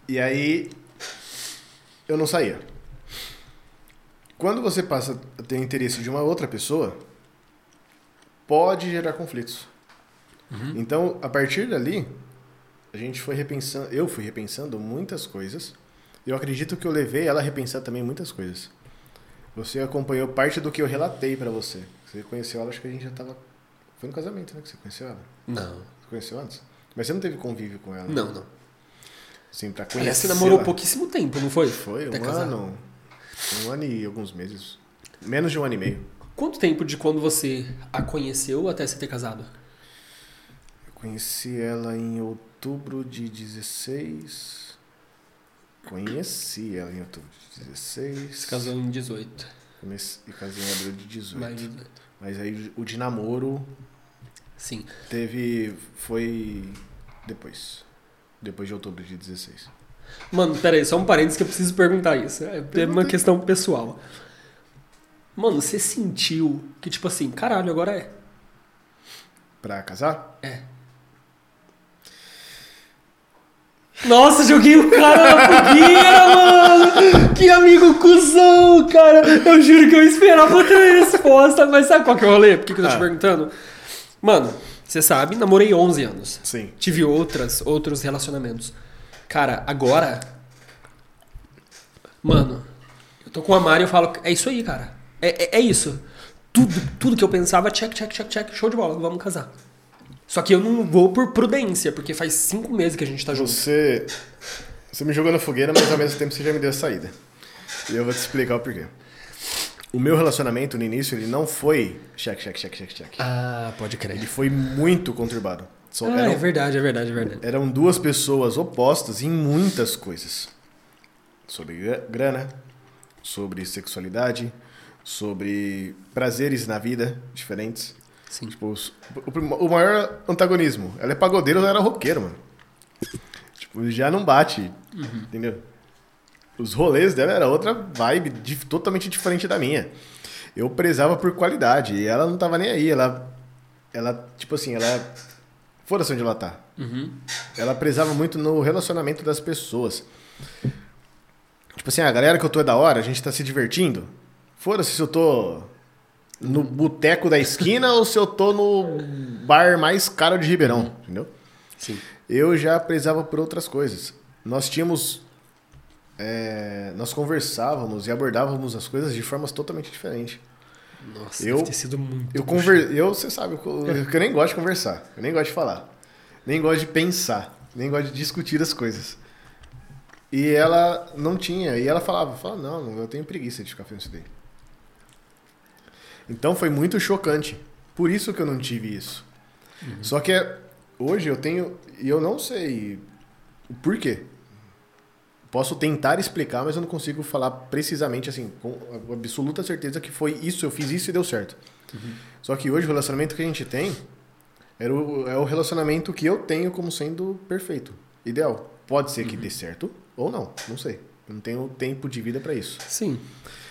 E aí, eu não saía. Quando você passa a ter interesse de uma outra pessoa, pode gerar conflitos. Então, a partir dali, a gente foi repensando, eu fui repensando muitas coisas. Eu acredito que eu levei ela a repensar também muitas coisas. Você acompanhou parte do que eu relatei pra você. Você conheceu ela, acho que a gente já tava. Foi no casamento, né? Que você conheceu ela? Não. Você conheceu antes? Mas você não teve convívio com ela? Não, não. Sim, Aliás, conhecer. você namorou pouquíssimo tempo, não foi? Foi, Até um casar. ano. Um ano e alguns meses. Menos de um ano e meio. Quanto tempo de quando você a conheceu até você ter casado? Eu conheci ela em outubro de 16. Conheci ela em outubro de 16. Se casou em 18. Comece- E casei em abril de 18. Mais de 18. Mas aí o de namoro Sim. teve. Foi. Depois. Depois de outubro de 16. Mano, pera aí, só um parênteses que eu preciso perguntar isso. É é uma questão pessoal. Mano, você sentiu que, tipo assim, caralho, agora é. Pra casar? É. Nossa, joguei o cara na fogueira, [LAUGHS] mano! Que amigo cuzão, cara! Eu juro que eu esperava outra resposta, mas sabe qual que é o rolê? Por que, que eu tô te Ah. perguntando? Mano, você sabe, namorei 11 anos. Sim. Tive outras, outros relacionamentos. Cara, agora. Mano, eu tô com a Mari e eu falo, é isso aí, cara. É, é, é isso. Tudo, tudo que eu pensava, check, check, check, check, show de bola, vamos casar. Só que eu não vou por prudência, porque faz cinco meses que a gente tá junto. Você. Você me jogou na fogueira, mas ao mesmo tempo você já me deu a saída. E eu vou te explicar o porquê. O meu relacionamento no início, ele não foi check, check, check, check, check. Ah, pode Ele crer. foi muito conturbado. Só Ah, eram, é verdade, é verdade, é verdade. eram duas pessoas opostas em muitas coisas. Sobre gra- grana, sobre sexualidade, sobre prazeres na vida diferentes. Sim. Tipo, os- o, o maior antagonismo. Ela é pagodeira, ela era roqueiro, mano. Tipo, já não bate, entendeu? Os rolês dela era outra vibe, dif- totalmente diferente da minha. Eu prezava por qualidade e ela não tava nem aí. Ela, ela tipo assim, ela... Foda-se onde ela tá. Uhum. Ela prezava muito no relacionamento das pessoas. Tipo assim, a galera que eu tô é da hora, a gente tá se divertindo. Foda-se se eu tô no boteco da esquina ou se eu tô no bar mais caro de Ribeirão, entendeu? Sim. Eu já prezava por outras coisas. Nós tínhamos. é, nós conversávamos e abordávamos as coisas de formas totalmente diferentes. Nossa, Eu- ter sido muito. Eu conver... eu, você sabe, eu, eu nem gosto de conversar, eu nem gosto de falar, nem gosto de pensar, nem gosto de discutir as coisas. E ela não tinha, e ela falava, falava, não, eu tenho preguiça de ficar fazendo isso daí. Então foi muito chocante. Por isso que eu não tive isso. Só que é- hoje eu tenho. E eu não sei o porquê. Posso tentar explicar, mas eu não consigo falar precisamente assim, com absoluta certeza que foi isso, eu fiz isso e deu certo. Só que hoje o relacionamento que a gente tem era o, é o relacionamento que eu tenho como sendo perfeito, ideal. Pode ser que dê certo ou não, não sei. Eu não tenho tempo de vida para isso. Sim.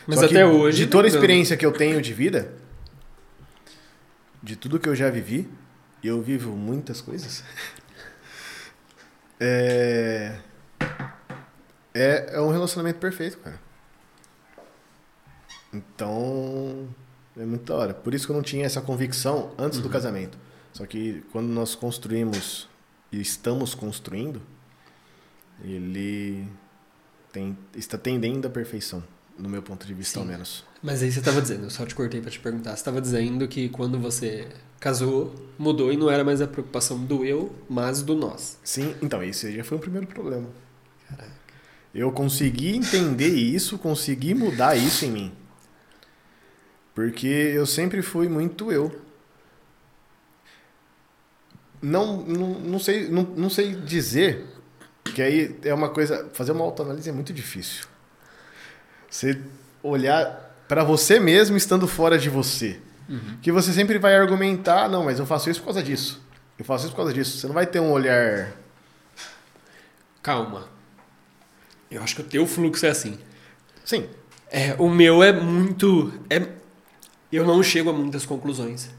Mas Só até hoje. De toda a experiência que eu tenho de vida, de tudo que eu já vivi, e eu vivo muitas coisas. [LAUGHS] É, é, é um relacionamento perfeito, cara. Então, é muito da hora. Por isso que eu não tinha essa convicção antes Uhum. do casamento. Só que quando nós construímos e estamos construindo, ele tem, está tendendo à perfeição, no meu ponto de vista, Sim. ao menos. Mas aí você tava dizendo, eu só te cortei pra te perguntar. Você tava dizendo que quando você casou, mudou e não era mais a preocupação do eu, mas do nós. Sim, então esse já foi o primeiro problema. Eu consegui entender isso, consegui mudar isso em mim. Porque eu sempre fui muito eu. Não, não, não, sei, não, não sei dizer, que aí é uma coisa. Fazer uma autoanálise é muito difícil. Você olhar para você mesmo estando fora de você. Que você sempre vai argumentar, não, mas eu faço isso por causa disso. Eu faço isso por causa disso. Você não vai ter um olhar. Calma. Eu acho que o teu fluxo é assim. Sim, É, o meu é muito. É, eu não chego a muitas conclusões.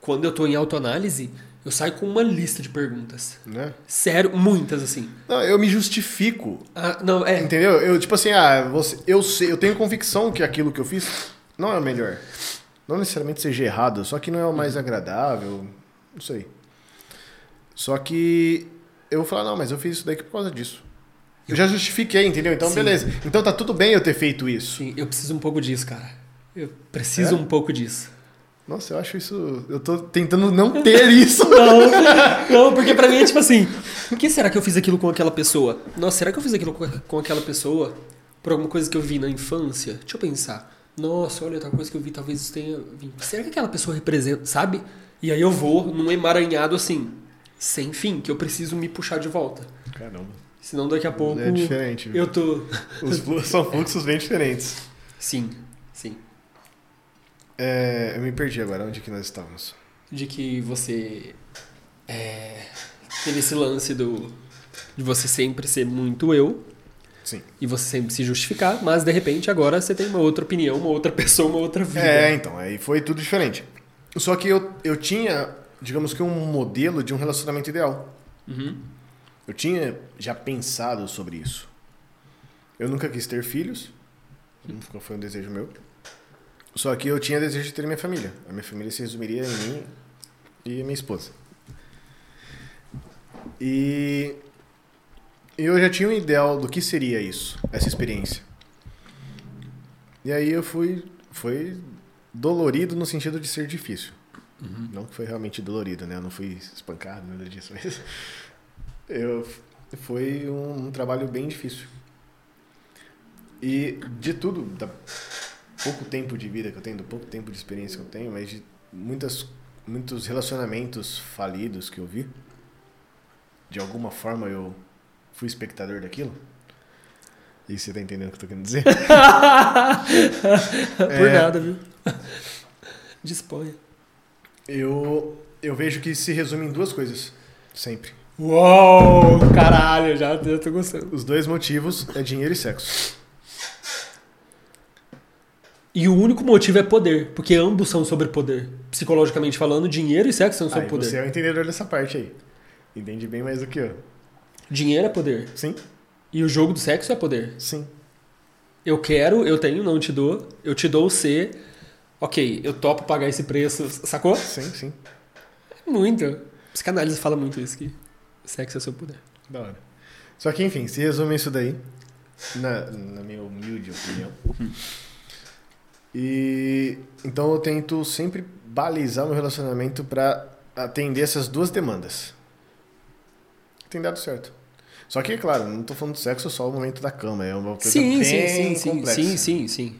Quando eu tô em autoanálise, eu saio com uma lista de perguntas. né? Sério, muitas assim. Não, eu me justifico. Ah, não, é. Entendeu? Eu, tipo assim, ah, você, eu sei, eu tenho convicção que aquilo que eu fiz não é o melhor. Não necessariamente seja errado, só que não é o mais agradável. Não sei. Só que eu vou falar, não, mas eu fiz isso daqui por causa disso. Eu já justifiquei, entendeu? Então, Sim. beleza. Então tá tudo bem eu ter feito isso. Sim, eu preciso um pouco disso, cara. Eu preciso É? um pouco disso. Nossa, eu acho isso. Eu tô tentando não ter [LAUGHS] isso. Não, não, porque pra mim é tipo assim, por que será que eu fiz aquilo com aquela pessoa? Nossa, será que eu fiz aquilo com- aquela pessoa por alguma coisa que eu vi na infância? Deixa eu pensar. Nossa, olha, tal coisa que eu vi, talvez isso tenha vindo. Será que aquela pessoa representa, sabe? E aí eu vou num emaranhado assim, sem fim, que eu preciso me puxar de volta. Caramba. Senão daqui a pouco É diferente. eu tô. Os flu- são fluxos bem diferentes. Sim, sim. É, eu me perdi agora. Onde que nós estávamos? De que você é, teve esse lance do. de você sempre ser muito eu. Sim. E você sempre se justificar, mas de repente agora você tem uma outra opinião, uma outra [LAUGHS] pessoa, uma outra vida. É, então, aí foi tudo diferente. Só que eu, eu tinha, digamos que um modelo de um relacionamento ideal. Uhum. Eu tinha já pensado sobre isso. Eu nunca quis ter filhos, nunca foi um desejo meu. Só que eu tinha desejo de ter minha família. A minha família se resumiria em mim e a minha esposa. E eu já tinha um ideal do que seria isso, essa experiência. E aí eu fui, foi dolorido no sentido de ser difícil. Não que foi realmente dolorido, né? Eu não fui espancado, nada disso, mas eu foi um, um trabalho bem difícil. E de tudo, da pouco tempo de vida que eu tenho, do pouco tempo de experiência que eu tenho, mas de muitas, muitos relacionamentos falidos que eu vi, de alguma forma eu fui espectador daquilo. E você tá entendendo o que eu tô querendo dizer? [LAUGHS] Por É. nada, viu? Disponha. Eu, eu vejo que se resume em duas coisas, sempre. Uou! Caralho, já, já tô gostando. Os dois motivos é dinheiro e sexo. E o único motivo é poder, porque ambos são sobre poder. Psicologicamente falando, dinheiro e sexo são sobre Aí poder. você é o entendedor dessa parte aí. Entende bem mais do que eu. Dinheiro é poder. Sim, E o jogo do sexo é poder. sim. Eu quero, eu tenho, não te dou. Eu te dou o C. Ok, eu topo pagar esse preço. Sacou? Sim, sim. Muito. Psicanálise fala muito isso, que sexo é seu poder. Da hora. Só que, enfim, se resume isso daí, na, na minha humilde opinião. E então eu tento sempre balizar meu relacionamento pra atender essas duas demandas. Tem dado certo. Só que, é claro, não tô falando de sexo só o momento da cama, é uma coisa Sim, bem sim, sim, complexa. sim, sim, sim.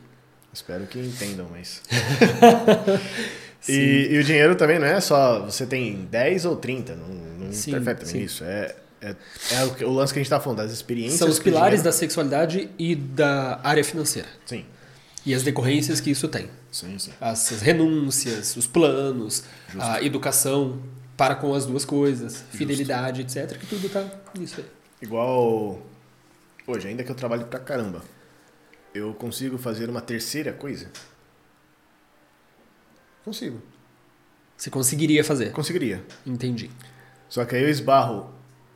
Espero que entendam, mas. [LAUGHS] e, e, o dinheiro também não é só você tem 10 ou 30, não, não sim, interfere também sim. isso. É, é, é, o, lance que a gente está falando, das experiências. São os pilares da sexualidade e da área financeira. Sim. E as decorrências que isso tem. Sim, sim. As, as renúncias, os planos, Justo. a educação para com as duas coisas, Justo. fidelidade, etc. Que tudo tá nisso aí. Igual hoje, ainda que eu trabalhe pra caramba, eu consigo fazer uma terceira coisa? Consigo. Você conseguiria fazer? Conseguiria. Entendi. Só que aí eu esbarro.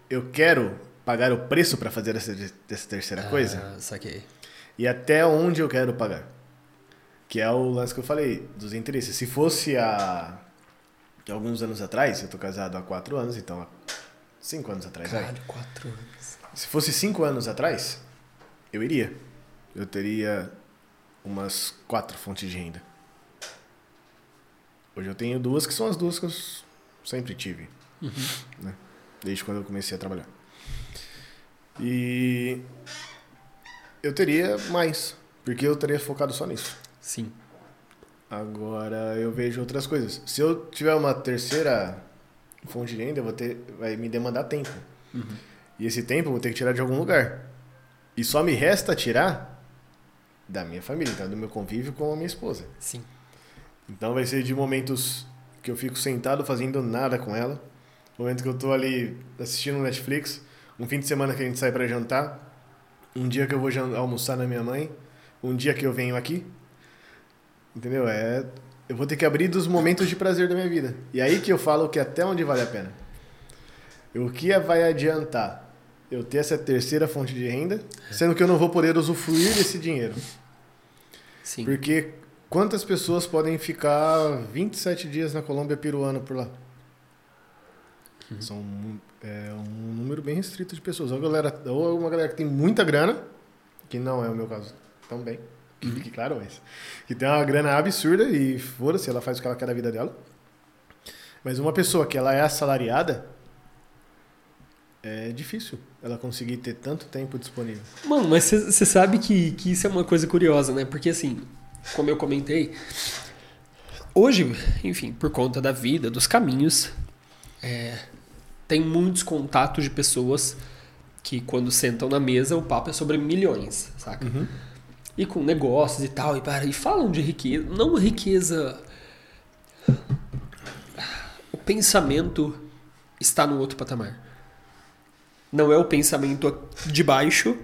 Eu quero pagar o preço para fazer essa, essa terceira ah, coisa? Saquei. E até onde eu quero pagar? Que é o lance que eu falei, dos interesses. Se fosse há alguns anos atrás, eu tô casado há quatro anos, então há cinco anos atrás. Caralho, quatro anos. Se fosse cinco anos atrás, eu iria. Eu teria umas quatro fontes de renda. Hoje eu tenho duas que são as duas que eu sempre tive. Uhum. Né? Desde quando eu comecei a trabalhar. E eu teria mais, porque eu teria focado só nisso. Sim. Agora eu vejo outras coisas. Se eu tiver uma terceira fonte de renda, eu vou ter, vai me demandar tempo. Uhum. E esse tempo eu vou ter que tirar de algum lugar. E só me resta tirar da minha família, então do meu convívio com a minha esposa. Sim. Então vai ser de momentos que eu fico sentado fazendo nada com ela, momento que eu tô ali assistindo Netflix, um fim de semana que a gente sai para jantar, um dia que eu vou almoçar na minha mãe, um dia que eu venho aqui. Entendeu? É eu vou ter que abrir dos momentos de prazer da minha vida. E aí que eu falo que até onde vale a pena. O que vai adiantar eu ter essa terceira fonte de renda, sendo que eu não vou poder usufruir desse dinheiro? Sim. Porque quantas pessoas podem ficar 27 dias na Colômbia peruana por lá? Uhum. São é, um número bem restrito de pessoas. Ou, galera, ou uma galera que tem muita grana, que não é o meu caso também, que uhum. fique claro, mas que tem uma grana absurda e fora-se, ela faz o que ela quer da vida dela. Mas uma pessoa que ela é assalariada, é difícil ela conseguir ter tanto tempo disponível. Mano, mas você sabe que, que isso é uma coisa curiosa, né? Porque assim, como eu comentei, hoje, enfim, por conta da vida, dos caminhos, é, tem muitos contatos de pessoas que quando sentam na mesa o papo é sobre milhões, saca? Uhum. E com negócios e tal, e, para, e falam de riqueza, não riqueza. O pensamento está no outro patamar não é o pensamento de baixo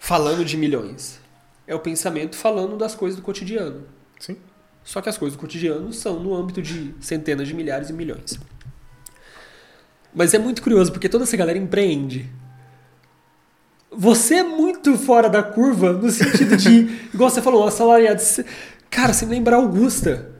falando de milhões. É o pensamento falando das coisas do cotidiano. Sim. Só que as coisas do cotidiano são no âmbito de centenas de milhares e milhões. Mas é muito curioso porque toda essa galera empreende. Você é muito fora da curva no sentido de, [LAUGHS] igual você falou, assalariado. Cara, você me lembra Augusta.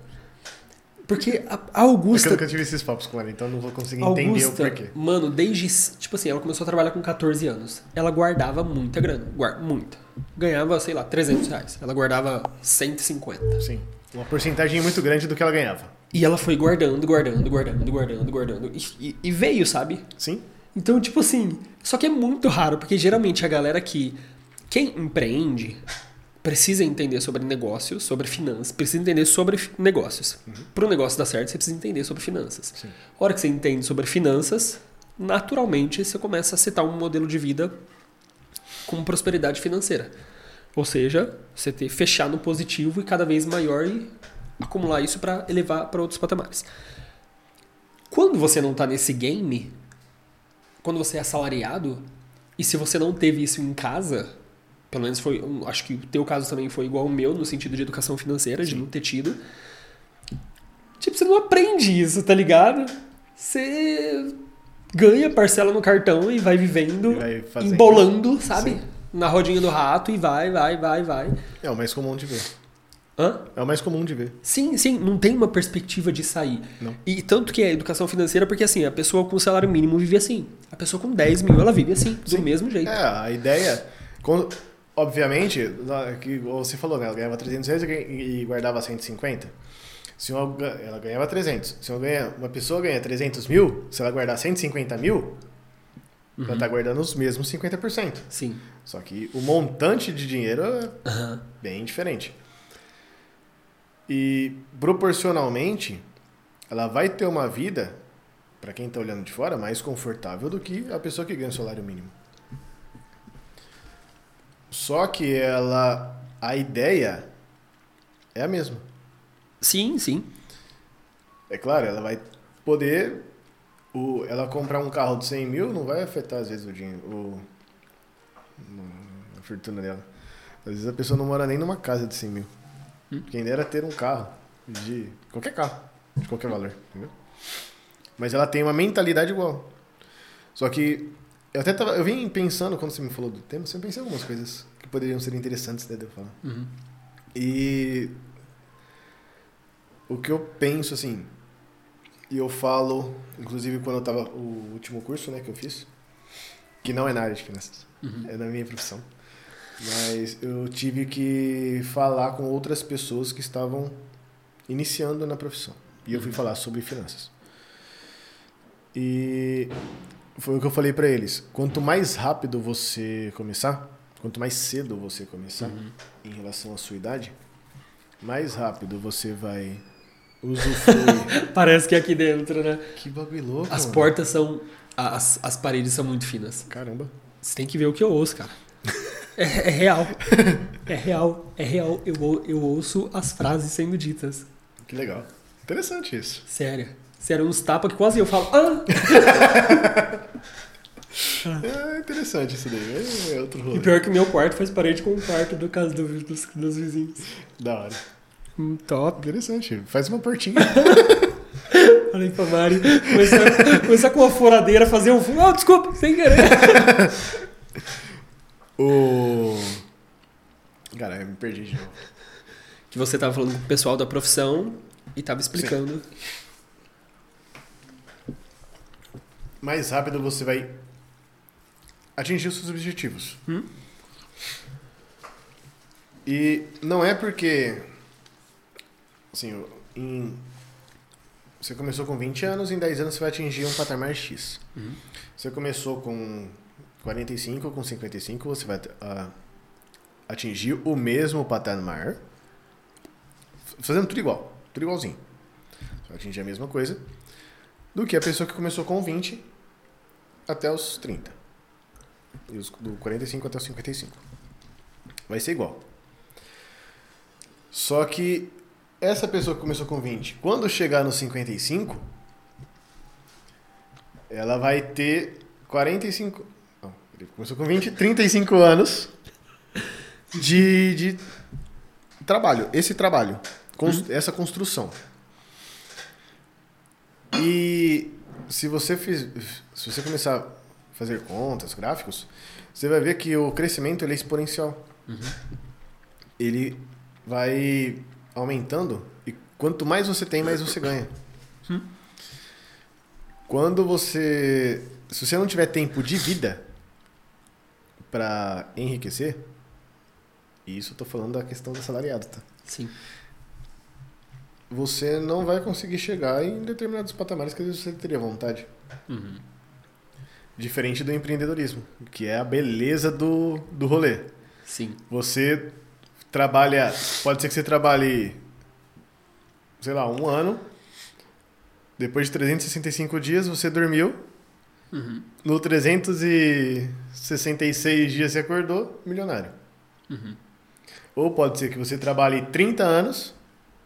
Porque a Augusta. É que eu nunca tive esses papos com ela, então não vou conseguir Augusta, entender o porquê. Mano, desde. Tipo assim, ela começou a trabalhar com 14 anos. Ela guardava muita grana. Guarda, muita. Ganhava, sei lá, 300 reais. Ela guardava 150. Sim. Uma porcentagem muito grande do que ela ganhava. E ela foi guardando, guardando, guardando, guardando, guardando. E, e, veio, sabe? Sim. Então, tipo assim. Só que é muito raro, porque geralmente a galera que. Quem empreende precisa entender sobre negócios, sobre finanças, precisa entender sobre negócios. Uhum. Para o negócio dar certo, você precisa entender sobre finanças. Sim. A hora que você entende sobre finanças, naturalmente você começa a setar um modelo de vida com prosperidade financeira. Ou seja, você ter fechar no positivo e cada vez maior e acumular isso para elevar para outros patamares. Quando você não está nesse game, quando você é assalariado, e se você não teve isso em casa, pelo menos foi. Acho que o teu caso também foi igual ao meu, no sentido de educação financeira, Sim. de não ter tido. Tipo, você não aprende isso, tá ligado? Você ganha parcela no cartão e vai vivendo, e vai embolando, sabe? Sim. Na rodinha do rato e vai, vai, vai, vai. É o mais comum de ver. Hã? É o mais comum de ver. Sim, sim, não tem uma perspectiva de sair. Não. E tanto que é educação financeira, porque assim, a pessoa com salário mínimo vive assim. A pessoa com 10 mil, ela vive assim, sim. do mesmo jeito. É, a ideia obviamente, que você falou, né? Ela ganhava 300 reais e guardava 150. Se uma, ela ganhava 300. Se uma, ganha, uma pessoa ganha 300 mil, se ela guardar 150 mil, uhum. ela está guardando os mesmos 50%. Sim. Só que o montante de dinheiro é uhum. bem diferente. E proporcionalmente, ela vai ter uma vida, para quem está olhando de fora, mais confortável do que a pessoa que ganha o salário mínimo. Só que ela. A ideia é a mesma. Sim, sim. É claro, ela vai poder. O, ela comprar um carro de 100 mil não vai afetar, às vezes, o dinheiro. O, a fortuna dela. Às vezes a pessoa não mora nem numa casa de 100 mil. Hum. Quem dera ter um carro. De qualquer carro. De qualquer valor. Entendeu? Mas ela tem uma mentalidade igual. Só que. Eu até tava. Eu vim pensando, quando você me falou do tema, eu pensei em algumas coisas que poderiam ser interessantes né, de eu falar. Uhum. E o que eu penso assim, e eu falo, inclusive quando eu tava o último curso, né, que eu fiz, que não é na área de finanças, Uhum. é na minha profissão. Mas eu tive que falar com outras pessoas que estavam iniciando na profissão. E eu fui falar sobre finanças. E foi o que eu falei para eles. Quanto mais rápido você começar, quanto mais cedo você começar Uhum. em relação à sua idade, mais rápido você vai usufruir. [LAUGHS] Parece que é aqui dentro, né? que bagulho louco. As mano. portas são. As, as paredes são muito finas. Caramba. Você tem que ver o que eu ouço, cara. É, é real. [LAUGHS] É real. É real. Eu, eu ouço as frases sendo ditas. Que legal. Interessante isso. Sério. Sério, uns tapas que quase eu falo. Ah! [LAUGHS] É interessante isso daí. É outro E rolê. pior que meu quarto faz parede com o quarto do caso do- dos, dos vizinhos. Da hora. Hum, top. Interessante. Faz uma portinha. [LAUGHS] Falei pra Mari. Começar, começar com uma furadeira, fazer um. Oh, desculpa, sem querer. O. Caralho, eu me perdi de novo. [LAUGHS] Que você tava falando com o pessoal da profissão e tava explicando. Mais rápido você vai atingir os seus objetivos. Hum? E não é porque. Assim, em, você começou com 20 anos, em 10 anos você vai atingir um patamar X. Uhum. Você começou com 45, com 55, você vai ah, atingir o mesmo patamar, fazendo tudo igual, tudo igualzinho. Você vai atingir a mesma coisa do que a pessoa que começou com 20 até os 30. E os do 45 até os 55. Vai ser igual. Só que essa pessoa que começou com 20, quando chegar nos 55, ela vai ter 45. Ele começou com 20, 35 anos de, de trabalho. Esse trabalho, cons- essa construção. E se você fiz, se você começar a fazer contas, gráficos, você vai ver que o crescimento ele é exponencial. Ele vai aumentando e quanto mais você tem, mais você ganha. Quando você, se você não tiver tempo de vida para enriquecer, e isso eu tô falando da questão do assalariado, tá? Sim. Você não vai conseguir chegar em determinados patamares que às vezes você teria vontade. Uhum. Diferente do empreendedorismo, que é a beleza do, do rolê. Sim. Você trabalha. Pode ser que você trabalhe, sei lá, um ano. Depois de 365 dias você dormiu. Uhum. No 366 dias você acordou, milionário. Uhum. Ou pode ser que você trabalhe 30 anos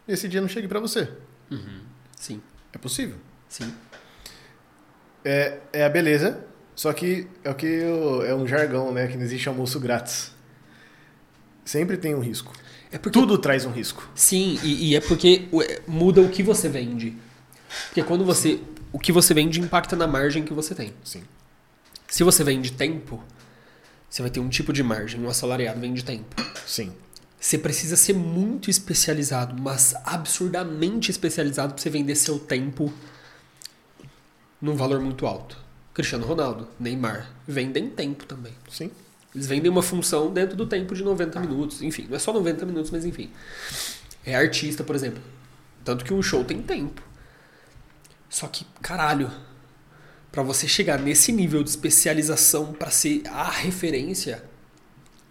e esse dia não chegue pra você. Uhum. Sim. É possível. Sim. É, é a beleza, só que é o que eu- é um jargão, né? Que não existe almoço grátis. Sempre tem um risco. É porque Tudo traz um risco. Sim, e, e é porque é, muda o que você vende. Porque quando você. O que você vende impacta na margem que você tem. Sim. Se você vende tempo, você vai ter um tipo de margem. Um assalariado vende tempo. Sim. Você precisa ser muito especializado, mas absurdamente especializado para você vender seu tempo num valor muito alto. Cristiano Ronaldo, Neymar, vendem tempo também. Sim. Eles vendem uma função dentro do tempo de 90 minutos. Enfim, não é só 90 minutos, mas enfim. É artista, por exemplo. Tanto que um show tem tempo. Só que, caralho, pra você chegar nesse nível de especialização pra ser a referência,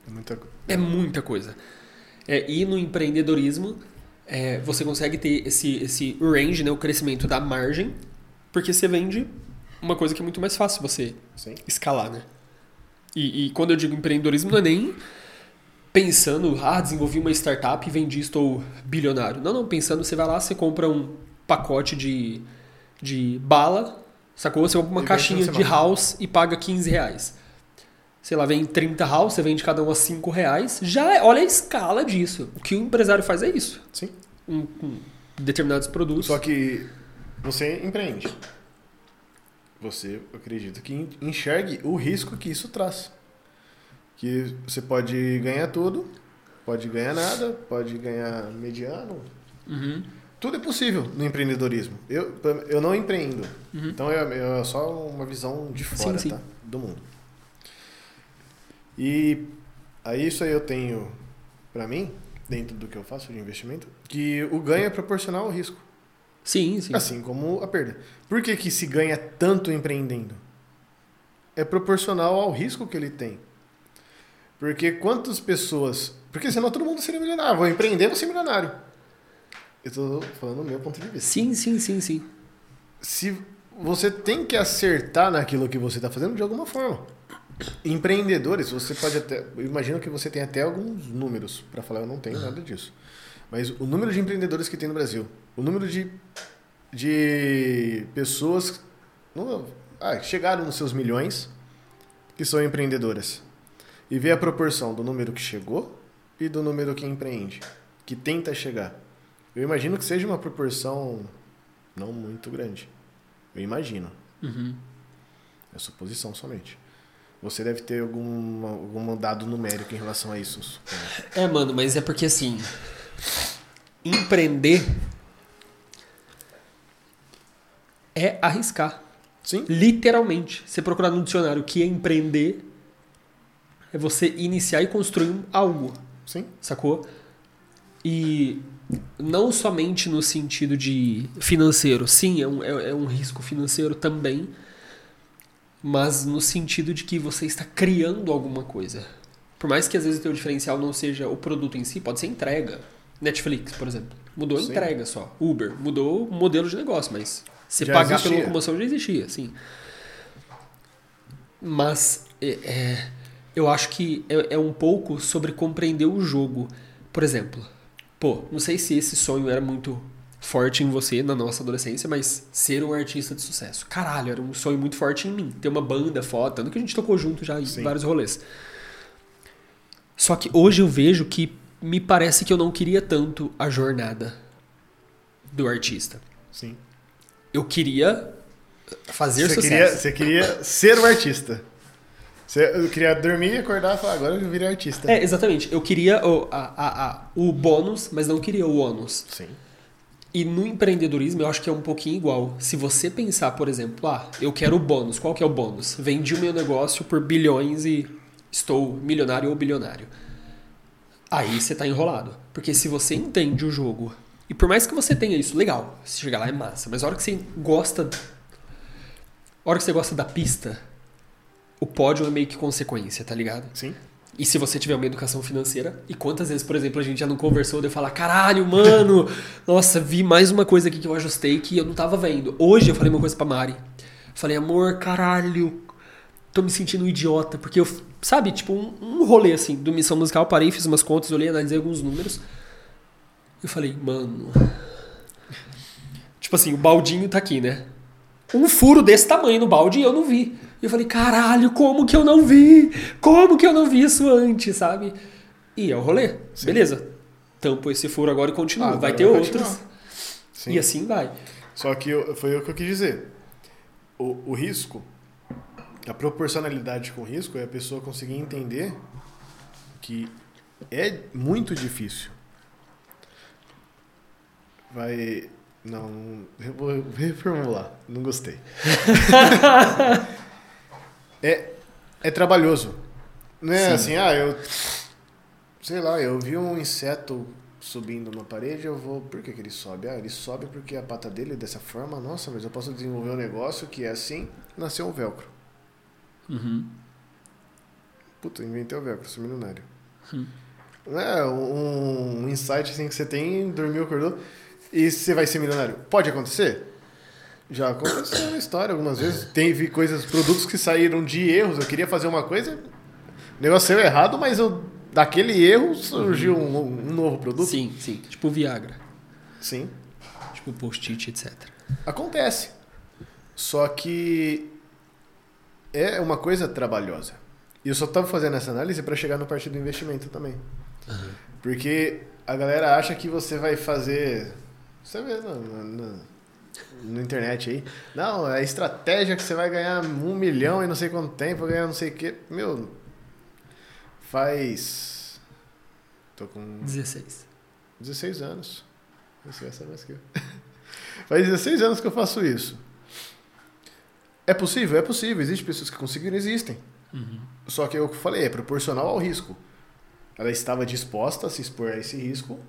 É muita... é muita coisa. É, e no empreendedorismo, é, você consegue ter esse, esse range, né, o crescimento da margem, porque você vende uma coisa que é muito mais fácil você Sim. escalar, né? E, e quando eu digo empreendedorismo, não é nem pensando, ah, desenvolvi uma startup e vendi, estou bilionário. Não, não, pensando, você vai lá, você compra um pacote de, de bala, sacou? Você compra uma caixinha de house e paga 15 reais. Sei lá, vem 30 house, você vende cada uma 5 reais. Já é, olha a escala disso. O que o empresário faz é isso. Sim. Um, um determinados produtos. Só que você empreende. Você acredita que enxergue o risco que isso traz. Que você pode ganhar tudo, pode ganhar nada, pode ganhar mediano. Uhum. Tudo é possível no empreendedorismo. Eu, eu não empreendo. Então é, é só uma visão de fora Sim, sim. Tá? do mundo. E aí isso aí eu tenho pra mim, dentro do que eu faço de investimento, que o ganho é proporcional ao risco. Sim, sim. Assim como a perda. Por que, que se ganha tanto empreendendo? É proporcional ao risco que ele tem. Porque quantas pessoas. Porque senão todo mundo seria milionário. Vou empreender, vou ser milionário. Eu tô falando do meu ponto de vista. Sim, sim, sim, sim. Se você tem que acertar naquilo que você está fazendo de alguma forma. Empreendedores, você pode até. Eu imagino que você tem até alguns números para falar, eu não tenho nada disso. Mas o número de empreendedores que tem no Brasil, o número de, de pessoas ah, que chegaram nos seus milhões que são empreendedoras. E ver a proporção do número que chegou e do número que empreende, que tenta chegar. Eu imagino que seja uma proporção não muito grande. Eu imagino. Uhum. É suposição somente. Você deve ter algum, algum dado numérico em relação a isso. É, mano, mas é porque assim. Empreender é arriscar. Sim? Literalmente. Você procurar no dicionário o que é empreender, é você iniciar e construir algo, Sim. sacou? E não somente no sentido de financeiro, sim, é um, é, é um risco financeiro também, mas no sentido de que você está criando alguma coisa. Por mais que às vezes o teu diferencial não seja o produto em si, pode ser entrega. Netflix, por exemplo. Mudou a Sim. entrega só. Uber, mudou o modelo de negócio, mas você Já pagar existia. pela locomoção já existia, sim. Mas é, é, eu acho que é, é um pouco sobre compreender o jogo. Por exemplo, pô, não sei se esse sonho era muito forte em você na nossa adolescência, mas ser um artista de sucesso. Caralho, era um sonho muito forte em mim. Ter uma banda foda, tanto que a gente tocou junto já em Sim. vários rolês. Só que hoje eu vejo que me parece que eu não queria tanto a jornada do artista. Sim. Eu queria fazer Você sucesso. queria, você queria ser o artista. Você, eu queria dormir e acordar e falar, agora eu virei artista. É, exatamente. Eu queria o, a, a, a- o bônus, mas não queria o ônus. Sim. E no empreendedorismo eu acho que é um pouquinho igual. Se você pensar, por exemplo, ah, eu quero o bônus. Qual que é o bônus? Vendi o meu negócio por bilhões e estou milionário ou bilionário. Aí você tá enrolado. Porque se você entende o jogo, e por mais que você tenha isso, legal, se chegar lá é massa, mas a hora que você gosta. A hora que você gosta da pista, o pódio é meio que consequência, tá ligado? Sim. E se você tiver uma educação financeira, e quantas vezes, por exemplo, a gente já não conversou de eu falar, caralho, mano, [LAUGHS] nossa, vi mais uma coisa aqui que eu ajustei que eu não tava vendo. Hoje eu falei uma coisa pra Mari. Falei, amor, caralho, tô me sentindo um idiota, porque eu, sabe, tipo, um, um rolê assim, do Missão Musical, parei, fiz umas contas, olhei, analisei alguns números. Eu falei, mano. Tipo assim, o baldinho tá aqui, né? Um furo desse tamanho no balde e eu não vi. E eu falei, caralho, como que eu não vi? Como que eu não vi isso antes, sabe? E é o rolê. Sim. Beleza. Tampo esse furo agora e continua. Ah, vai ter vai outros. E assim vai. Só que eu- foi o que eu quis dizer. O, o risco, a proporcionalidade com o risco é a pessoa conseguir entender que é muito difícil. Vai. Não. Eu vou reformular. Não gostei. [LAUGHS] é, é trabalhoso. Não é Sim. assim, ah, eu. Sei lá, eu vi um inseto subindo na parede, eu vou. Por que, que ele sobe? Ah, ele sobe porque a pata dele é dessa forma. Nossa, mas eu posso desenvolver um negócio que é assim. Nasceu um velcro. Uhum. Puta, inventei o velcro, sou milionário. Hum. né, um, um insight assim que você tem, dormiu, acordou, e você vai ser milionário. Pode acontecer? Já aconteceu na história algumas vezes. Teve coisas, produtos que saíram de erros. Eu queria fazer uma coisa, o negócio saiu errado, mas eu, daquele erro surgiu um, um novo produto. Sim, sim. Tipo Viagra. Sim. Tipo post-it, etc. Acontece. Só que é uma coisa trabalhosa. E eu só estava fazendo essa análise para chegar no parte do investimento também. Uhum. Porque a galera acha que você vai fazer. Você vê na, na, na internet aí. Não, é a estratégia que você vai ganhar um milhão e não sei quanto tempo, ganhar não sei o quê. Meu. Faz. Tô com 16. 16 anos. Você vai saber mais que eu. [LAUGHS] Faz 16 anos que eu faço isso. É possível? É possível. Existem pessoas que conseguiram, existem. Uhum. Só que eu falei, é proporcional ao risco. Ela estava disposta a se expor a esse risco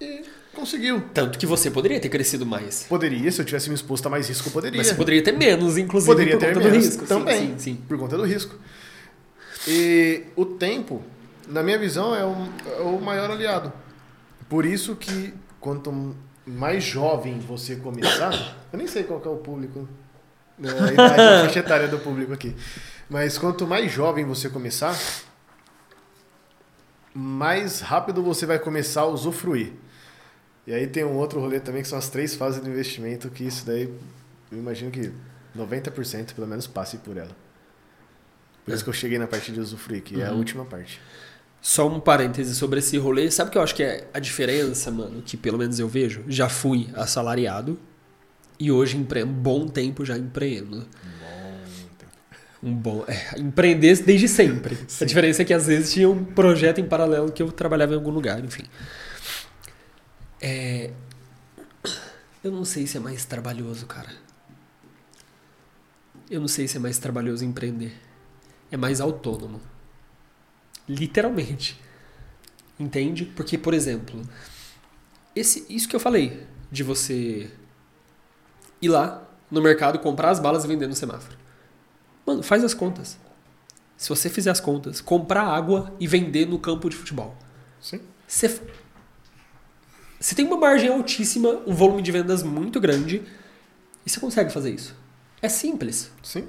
e conseguiu. Tanto que você poderia ter crescido mais. Poderia, se eu tivesse me exposto a mais risco, poderia. Mas você poderia ter menos, inclusive, Poderia por ter conta menos do risco. Sim, também, Sim, sim. por conta do risco. E o tempo, na minha visão, é o, é o maior aliado. Por isso que quanto mais jovem você começar, [COUGHS] eu nem sei qual que é o público, né, a idade, a [LAUGHS] faixa etária do público aqui, mas quanto mais jovem você começar, mais rápido você vai começar a usufruir. E aí tem um outro rolê também que são as três fases do investimento, que isso daí eu imagino que 90% pelo menos passe por ela. Por isso que eu cheguei na parte de usufruir, que é a Uhum. última parte. Só um parêntese sobre esse rolê. Sabe o que eu acho que é a diferença, mano? Que pelo menos eu vejo. Já fui assalariado e hoje empreendo. Um bom tempo já empreendo. Um bom. É, empreender desde sempre. A diferença é que às vezes tinha um projeto em paralelo que eu trabalhava em algum lugar, enfim. É. Eu não sei se é mais trabalhoso, cara. Eu não sei se é mais trabalhoso empreender. É mais autônomo. Literalmente. Entende? Porque, por exemplo, esse, isso que eu falei, de você ir lá no mercado, comprar as balas e vender no semáforo. Mano, faz as contas. Se você fizer as contas, comprar água e vender no campo de futebol. Sim. Você, você tem uma margem altíssima, um volume de vendas muito grande, e você consegue fazer isso. É simples. Sim.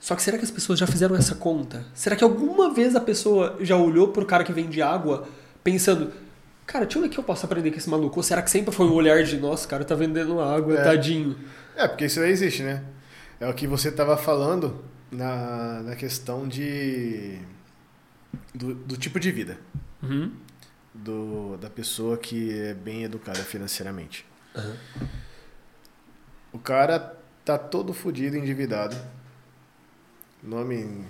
Só que será que as pessoas já fizeram essa conta? Será que alguma vez a pessoa já olhou pro cara que vende água pensando, cara, deixa eu ver o que eu posso aprender com esse maluco? Ou será que sempre foi um olhar de, nossa, o cara tá vendendo água, É. tadinho? É, porque isso aí existe, né? É o que você estava falando na, na questão de. Do, do tipo de vida. Uhum. Do, da pessoa que é bem educada financeiramente. Aham. O cara tá todo fodido, endividado. Nome em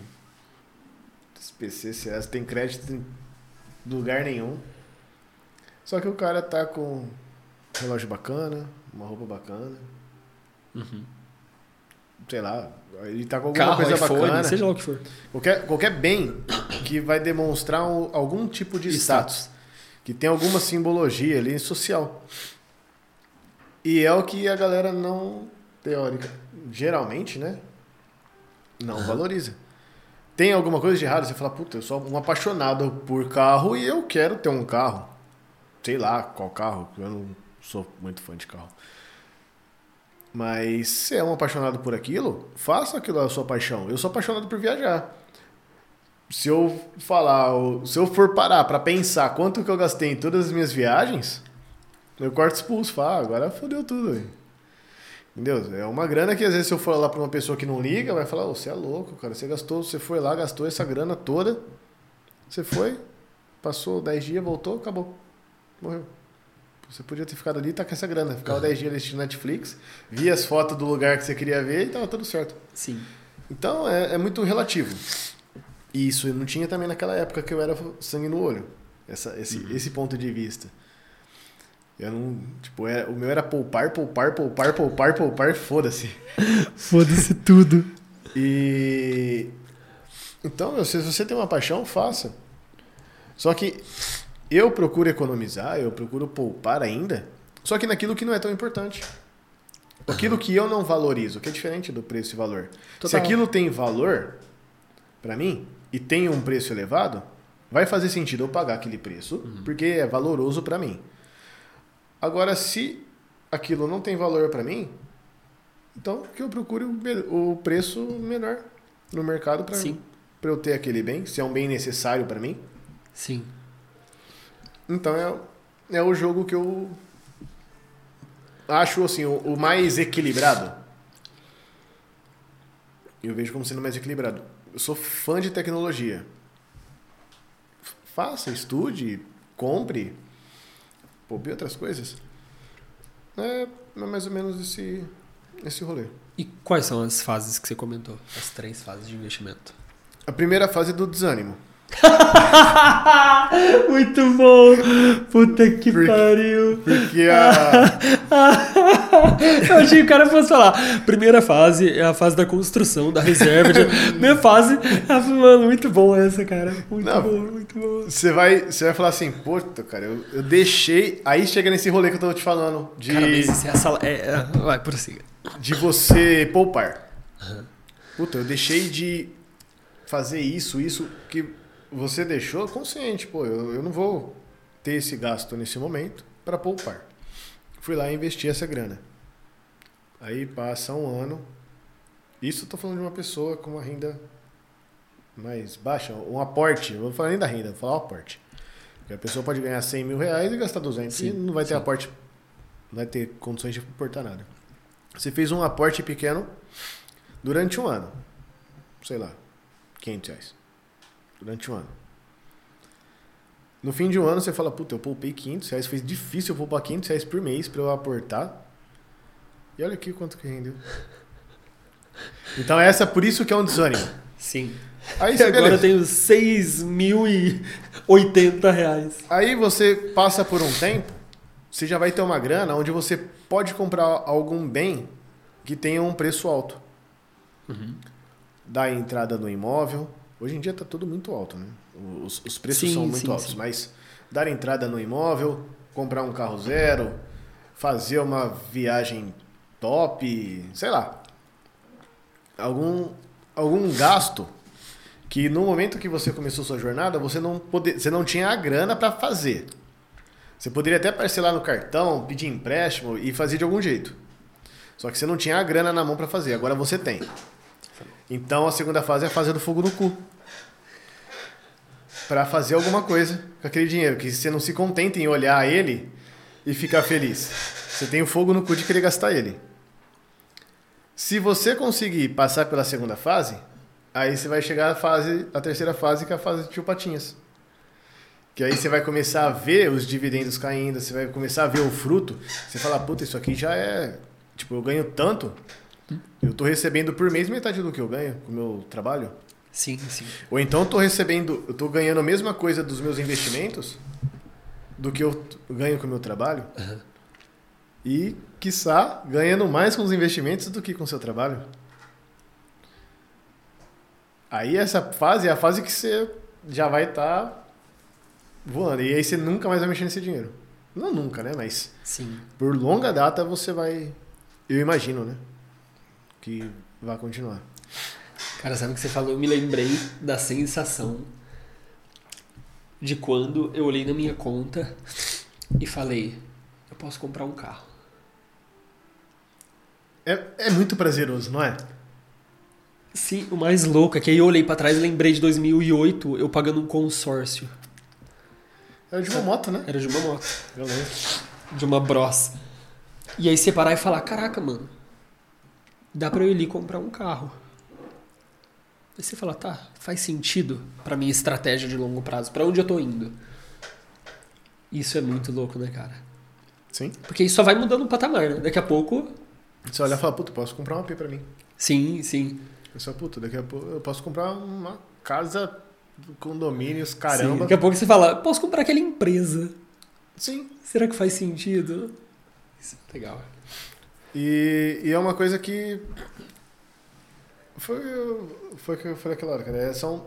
SPCCS, tem crédito em lugar nenhum. Só que o cara tá com um relógio bacana, uma roupa bacana, Uhum. sei lá, ele tá com alguma Carro, coisa iPhone, bacana. seja lá o que for. Qualquer, qualquer bem que vai demonstrar um- algum tipo de status. Que tem alguma simbologia ali social. E é o que a galera não teórica, geralmente, né? Não valoriza. Tem alguma coisa de errado? Você fala, puta, eu sou um apaixonado por carro e eu quero ter um carro. Sei lá qual carro, eu não sou muito fã de carro. Mas se é um apaixonado por aquilo, faça aquilo a sua paixão. Eu sou apaixonado por viajar. Se eu falar, se eu for parar pra pensar quanto que eu gastei em todas as minhas viagens, eu corto expulso, falo, ah, agora fodeu tudo. Aí. Entendeu? É uma grana que às vezes se eu for lá pra uma pessoa que não liga, vai falar, "Ô, você é louco, cara, você gastou, você foi lá, gastou essa grana toda, você foi, passou 10 dias, voltou, acabou. Morreu. Você podia ter ficado ali e tá com essa grana. Ficava 10 dias assistindo Netflix, via as fotos do lugar que você queria ver e tava tudo certo. Sim. Então é, é muito relativo. E isso eu não tinha também naquela época que eu era sangue no olho. Essa, esse, esse ponto de vista. Eu não. Tipo, era, o meu era poupar, poupar, poupar, poupar, poupar, foda-se. [LAUGHS] Foda-se tudo. E. Então, meu, se você tem uma paixão, faça. Só que eu procuro economizar, eu procuro poupar ainda, só que naquilo que não é tão importante. Aquilo que eu não valorizo, que é diferente do preço e valor. Se Total. aquilo tem valor, pra mim, e tem um preço elevado, vai fazer sentido eu pagar aquele preço, porque é valoroso para mim. Agora, se aquilo não tem valor para mim, então que eu procure o, preço menor no mercado para eu ter aquele bem, se é um bem necessário para mim. Sim. Então é, é o jogo que eu acho assim, o, o mais equilibrado. Eu vejo como sendo mais equilibrado. Eu sou fã de tecnologia. Faça, estude, compre, poupe outras coisas. É, é mais ou menos esse, esse rolê. E quais são as fases que você comentou? As três fases de investimento. A primeira fase é do desânimo. [LAUGHS] Muito bom! Puta que Porque- pariu! Porque a, [LAUGHS] Eu achei que o cara fosse falar. Primeira fase é a fase da construção, da reserva. De... [LAUGHS] Minha fase. Mano, muito bom essa, cara. Muito Não. bom, muito bom. Você vai, você vai falar assim, puta, cara, eu, eu deixei. Aí chega nesse rolê que eu tô te falando. De, Cara, mas é a sala. É, é... Vai, prossiga. de você poupar. Puta, eu deixei de fazer isso, isso que você deixou consciente. Pô, eu, eu não vou ter esse gasto nesse momento para poupar. Fui lá e investi essa grana. Aí passa um ano. Isso eu tô falando de uma pessoa com uma renda mais baixa, um aporte. Eu vou falar nem da renda, vou falar um aporte. Porque a pessoa pode ganhar 100 mil reais e gastar 200 e Sim, não vai ter sim. aporte, não vai ter condições de aportar nada. Você fez um aporte pequeno durante um ano. Sei lá, 500 reais. Durante um ano. No fim de um ano você fala, puta, eu poupei 500 reais, foi difícil eu poupar 500 reais por mês para eu aportar. E olha aqui quanto que rendeu. [LAUGHS] Então essa, por isso que é um desânimo. Sim. Aí [LAUGHS] agora eu beleza. tenho 6.080 reais. Aí você passa por um tempo, você já vai ter uma grana onde você pode comprar algum bem que tenha um preço alto. Dar entrada no imóvel. Hoje em dia está tudo muito alto, né? Os, os preços Sim, são muito sim, altos, sim. mas dar entrada no imóvel, comprar um carro zero, fazer uma viagem top, sei lá. Algum, algum gasto que no momento que você começou sua jornada, você não, pode, você não tinha a grana para fazer. Você poderia até parcelar no cartão, pedir empréstimo e fazer de algum jeito. Só que você não tinha a grana na mão para fazer, agora você tem. Então a segunda fase é a fase do fogo no cu. Para fazer alguma coisa com aquele dinheiro, que você não se contenta em olhar ele e ficar feliz. Você tem o fogo no cu de querer gastar ele. Se você conseguir passar pela segunda fase, aí você vai chegar à fase, a terceira fase, que é a fase de tio Patinhas. Que aí você vai começar a ver os dividendos caindo, você vai começar a ver o fruto. Você fala, puta, isso aqui já é. Tipo, eu ganho tanto. Eu tô recebendo por mês metade do que eu ganho com o meu trabalho. Sim, sim. Ou então eu tô recebendo, eu tô ganhando a mesma coisa dos meus investimentos do que eu ganho com o meu trabalho. E, quiçá, ganhando mais com os investimentos do que com o seu trabalho. Aí essa fase é a fase que você já vai estar voando. E aí você nunca mais vai mexer nesse dinheiro. Não nunca, né? Mas Sim. por longa data você vai. Eu imagino, né? Que vai continuar. Cara, sabe o que você falou? Eu me lembrei da sensação de quando eu olhei na minha conta e falei: eu posso comprar um carro. É, é muito prazeroso, não é? Sim, o mais louco é que aí eu olhei pra trás e lembrei de 2008, eu pagando um consórcio. É de uma moto, né? Era de uma moto, Eu lembro. de uma Bros. E aí você parar e falar: caraca, mano, dá pra eu ir ali comprar um carro. Aí você fala: tá, faz sentido pra minha estratégia de longo prazo, pra onde eu tô indo. Isso é muito louco, né, cara? Sim. Porque isso só vai mudando o patamar, né? Daqui a pouco. Você olha e fala, puta, posso comprar uma P pra mim. Sim, sim. Eu só, puta, daqui a pouco eu posso comprar uma casa, condomínios, sim. caramba. Daqui a pouco você fala, posso comprar aquela empresa. Sim. Será que faz sentido? Isso é legal. E, e é uma coisa que. Foi, foi o que eu falei aquela hora, cara. É, são,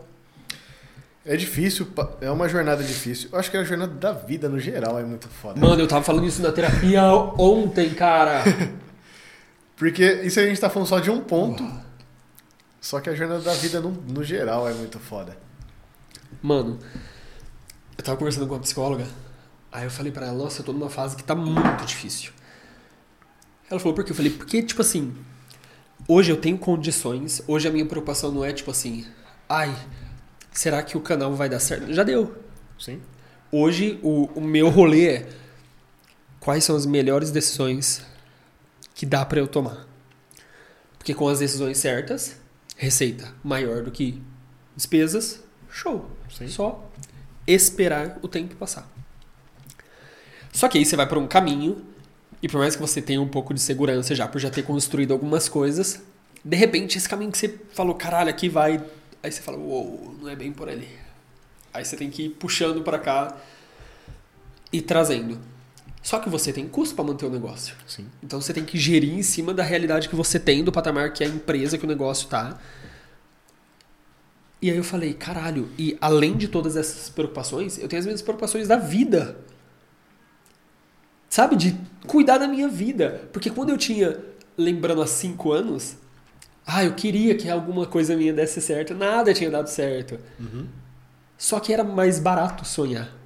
é difícil, é uma jornada difícil. Eu acho que a jornada da vida no geral é muito foda. Mano, eu tava falando isso na terapia ontem, cara. [LAUGHS] Porque isso a gente tá falando só de um ponto. Só que a jornada da vida no, no geral é muito foda. Mano, Eu tava conversando com uma psicóloga, aí eu falei pra ela, nossa, eu tô numa fase que tá muito difícil. Ela falou, por quê? Eu falei, porque, tipo assim, hoje eu tenho condições, hoje a minha preocupação não é, tipo assim, ai, será que o canal vai dar certo? Já deu. Sim. Hoje o, o meu rolê é quais são as melhores decisões que dá pra eu tomar. Porque com as decisões certas, receita maior do que despesas, show. Sim. Só esperar o tempo passar. Só que aí você vai para um caminho e por mais que você tenha um pouco de segurança já por já ter construído algumas coisas, de repente esse caminho que você falou, caralho, aqui vai, aí você fala, uou, não é bem por ali. Aí você tem que ir puxando para cá e trazendo. Só que você tem custo para manter o negócio. Sim. Então você tem que gerir em cima da realidade que você tem, do patamar que a empresa, que o negócio tá. E aí eu falei, caralho, e além de todas essas preocupações, eu tenho as minhas preocupações da vida. Sabe? De cuidar da minha vida. Porque quando eu tinha, lembrando há cinco anos, ah, eu queria que alguma coisa minha desse certo, nada tinha dado certo. Só que era mais barato sonhar.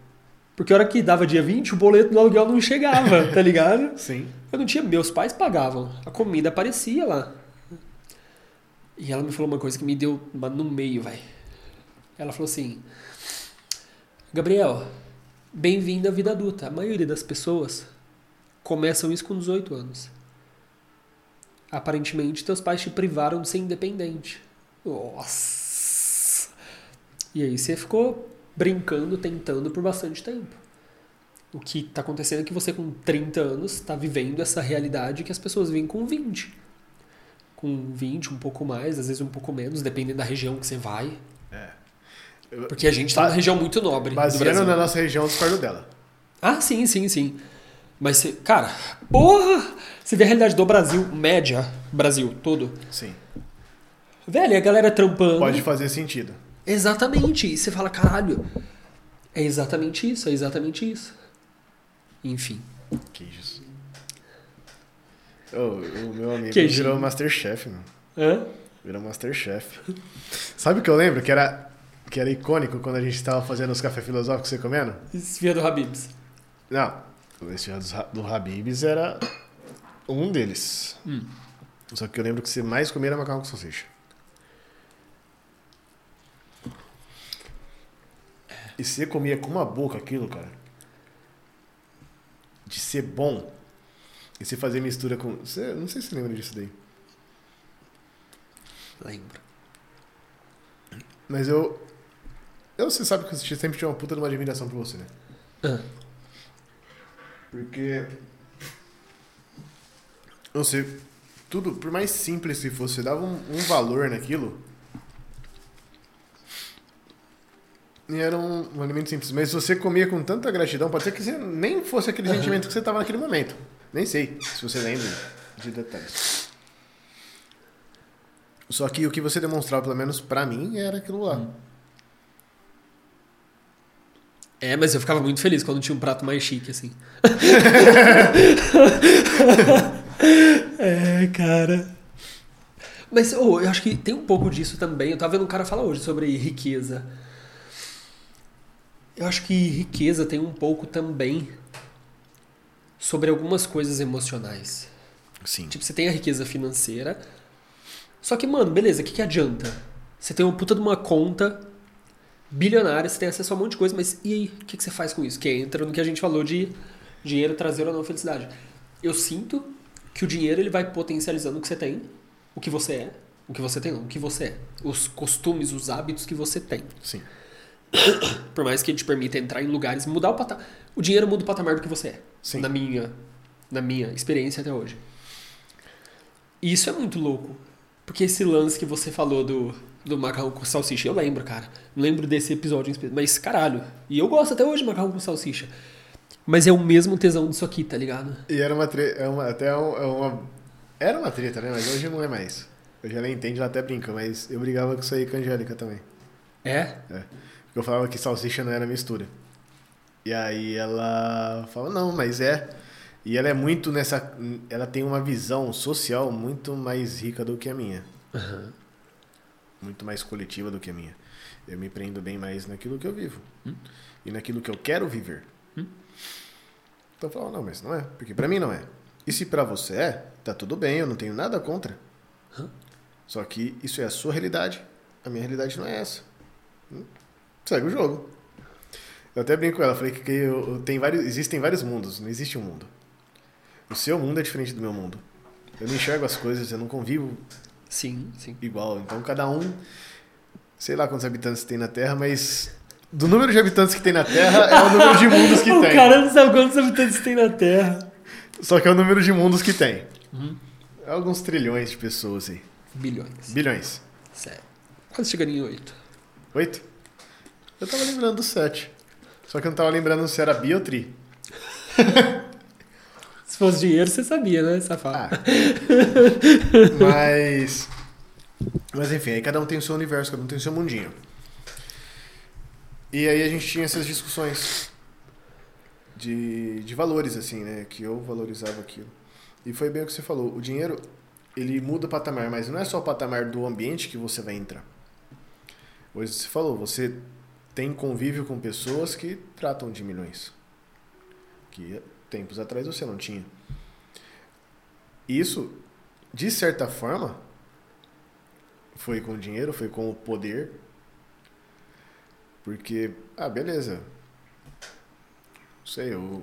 Porque a hora que dava dia 20, o boleto do aluguel não chegava, tá [LAUGHS] ligado? Sim. Eu não tinha, meus pais pagavam. A comida aparecia lá. E ela me falou uma coisa que me deu no meio, vai. Ela falou assim: Gabriel, bem-vindo à vida adulta. A maioria das pessoas começam isso com 18 anos. Aparentemente, teus pais te privaram de ser independente. Nossa! E aí você ficou brincando, tentando por bastante tempo. O que está acontecendo é que você, com 30 anos, está vivendo essa realidade que as pessoas vivem com 20. Com 20, um pouco mais, às vezes um pouco menos, dependendo da região que você vai. É. Porque a gente está numa região muito nobre do Baseando na nossa região, eu discordo dela. Ah, sim, sim, sim. Mas, você, cara, porra! Você vê a realidade do Brasil, média, Brasil todo. Sim. Velho, a galera trampando. Pode fazer sentido. Exatamente. E você fala, caralho, é exatamente isso, é exatamente isso. Enfim. Queijos. Oh, o meu amigo virou Masterchef, mano. Hã? Virou Masterchef. Sabe o que eu lembro? Que era, que era icônico quando a gente tava fazendo os café filosóficos você comendo? Esfia do Habibs. Não. Esse do, do Habibs era um deles. Hum. Só que eu lembro que você mais comia era macarrão com salsicha. E você comia com uma boca aquilo, cara. De ser bom. E você fazia mistura com. Você, não sei se você lembra disso daí. Lembro. Mas eu. Eu, você sabe que eu sempre tinha uma puta de uma admiração por você, né? Ah, Porque. Não sei. Tudo, por mais simples que fosse, você dava um, um valor naquilo. E era um, um alimento simples. Mas você comia com tanta gratidão, pode ser que você nem fosse aquele Aham. sentimento que você tava naquele momento. Nem sei se você lembra de detalhes. Só que o que você demonstrava, pelo menos pra mim, era aquilo lá. É, mas eu ficava muito feliz quando tinha um prato mais chique, assim. [LAUGHS] é, cara. Mas ô, eu acho que tem um pouco disso também. Eu tava vendo um cara falar hoje sobre riqueza. Eu acho que riqueza tem um pouco também sobre algumas coisas emocionais. Sim. Tipo, você tem a riqueza financeira. Só que, mano, beleza, o que, que adianta? Você tem uma puta de uma conta bilionária, você tem acesso a um monte de coisa, mas e aí? O que, que você faz com isso? Que entra no que a gente falou de dinheiro trazer ou não felicidade. Eu sinto que o dinheiro ele vai potencializando o que você tem, o que você é, o que você tem não, o que você é. Os costumes, os hábitos que você tem. Sim. [COUGHS] Por mais que ele te permita entrar em lugares, mudar o patamar. O dinheiro muda o patamar do que você é. Sim. Na minha, na minha experiência até hoje. E isso é muito louco. Porque esse lance que você falou do, do macarrão com salsicha, eu lembro, cara. Lembro desse episódio mas caralho. E eu gosto até hoje de macarrão com salsicha. Mas é o mesmo tesão disso aqui, tá ligado? E era uma treta, é uma, até um- é uma, era uma treta, né? Mas hoje não é mais. Hoje ela entende, ela até brinca, mas eu brigava com isso aí com a Angélica também. É? Porque eu falava que salsicha não era mistura. E aí ela falava, não, mas é. E ela é muito nessa. Ela tem uma visão social muito mais rica do que a minha. Aham. Muito mais coletiva do que a minha. Eu me prendo bem mais naquilo que eu vivo. E naquilo que eu quero viver. Então eu falo, não, mas não é. Porque pra mim não é. E se pra você é, tá tudo bem, eu não tenho nada contra. Hã? Só que isso é a sua realidade. A minha realidade não é essa. Hum? Segue o jogo. Eu até brinco com ela, falei que eu, eu- tem vários, existem vários mundos, não existe um mundo. O seu mundo é diferente do meu mundo. Eu não enxergo as coisas, eu não convivo Sim, sim. igual. Então cada um, sei lá quantos habitantes tem na Terra, mas do número de habitantes que tem na Terra é o número de mundos que [LAUGHS] o tem. cara não sabe quantos habitantes tem na Terra. Só que é o número de mundos que tem. Uhum. É alguns trilhões de pessoas aí. Bilhões. Bilhões. Sério. Quase chegando em oito. Oito? Eu tava lembrando do sete. Só que eu não tava lembrando se era bi ou tri. Se fosse dinheiro, você sabia, né, safado? Ah. mas. Mas enfim, aí cada um tem o seu universo, cada um tem o seu mundinho. E aí a gente tinha essas discussões de, de valores, assim, né? Que eu valorizava aquilo. E foi bem o que você falou. O dinheiro, ele muda o patamar, mas não é só o patamar do ambiente que você vai entrar. Hoje você falou, você tem convívio com pessoas que tratam de milhões. Que tempos atrás você não tinha. Isso, de certa forma, foi com o dinheiro, foi com o poder. Porque, ah, beleza. Não sei, o,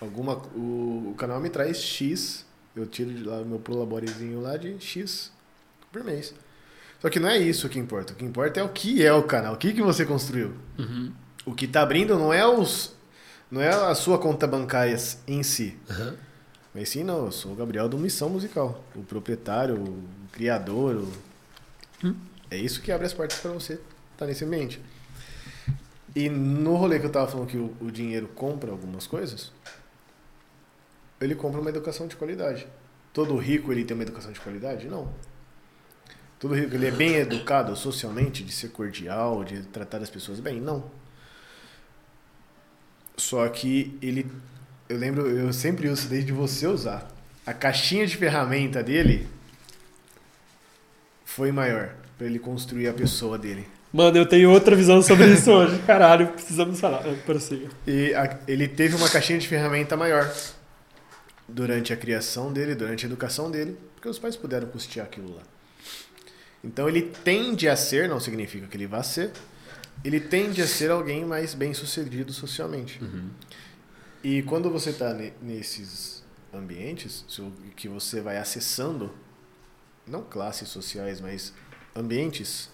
alguma, o, o canal me traz X, eu tiro de lá o meu prolaborezinho lá de X por mês. Só que não é isso que importa. O que importa é o que é o canal, o que, que você construiu. Uhum. O que tá abrindo não é os. Não é a sua conta bancária em si. Uhum. Mas sim, não, eu sou o Gabriel do Missão Musical. O proprietário, o criador. o- Hum. É isso que abre as portas para você estar nesse ambiente. E no rolê que eu tava falando que o, o dinheiro compra algumas coisas, ele compra uma educação de qualidade. Todo rico ele tem uma educação de qualidade? Não. Todo rico ele é bem educado socialmente, de ser cordial, de tratar as pessoas bem? Não. Só que ele. Eu lembro, eu sempre uso desde você usar. A caixinha de ferramenta dele foi maior para ele construir a pessoa dele. Mano, eu tenho outra visão sobre isso hoje. [LAUGHS] Caralho, precisamos falar. Prossiga. E a- ele teve uma caixinha de ferramenta maior durante a criação dele, durante a educação dele, porque os pais puderam custear aquilo lá. Então ele tende a ser, não significa que ele vá ser, ele tende a ser alguém mais bem sucedido socialmente. E quando você está nesses ambientes que você vai acessando, não classes sociais, mas ambientes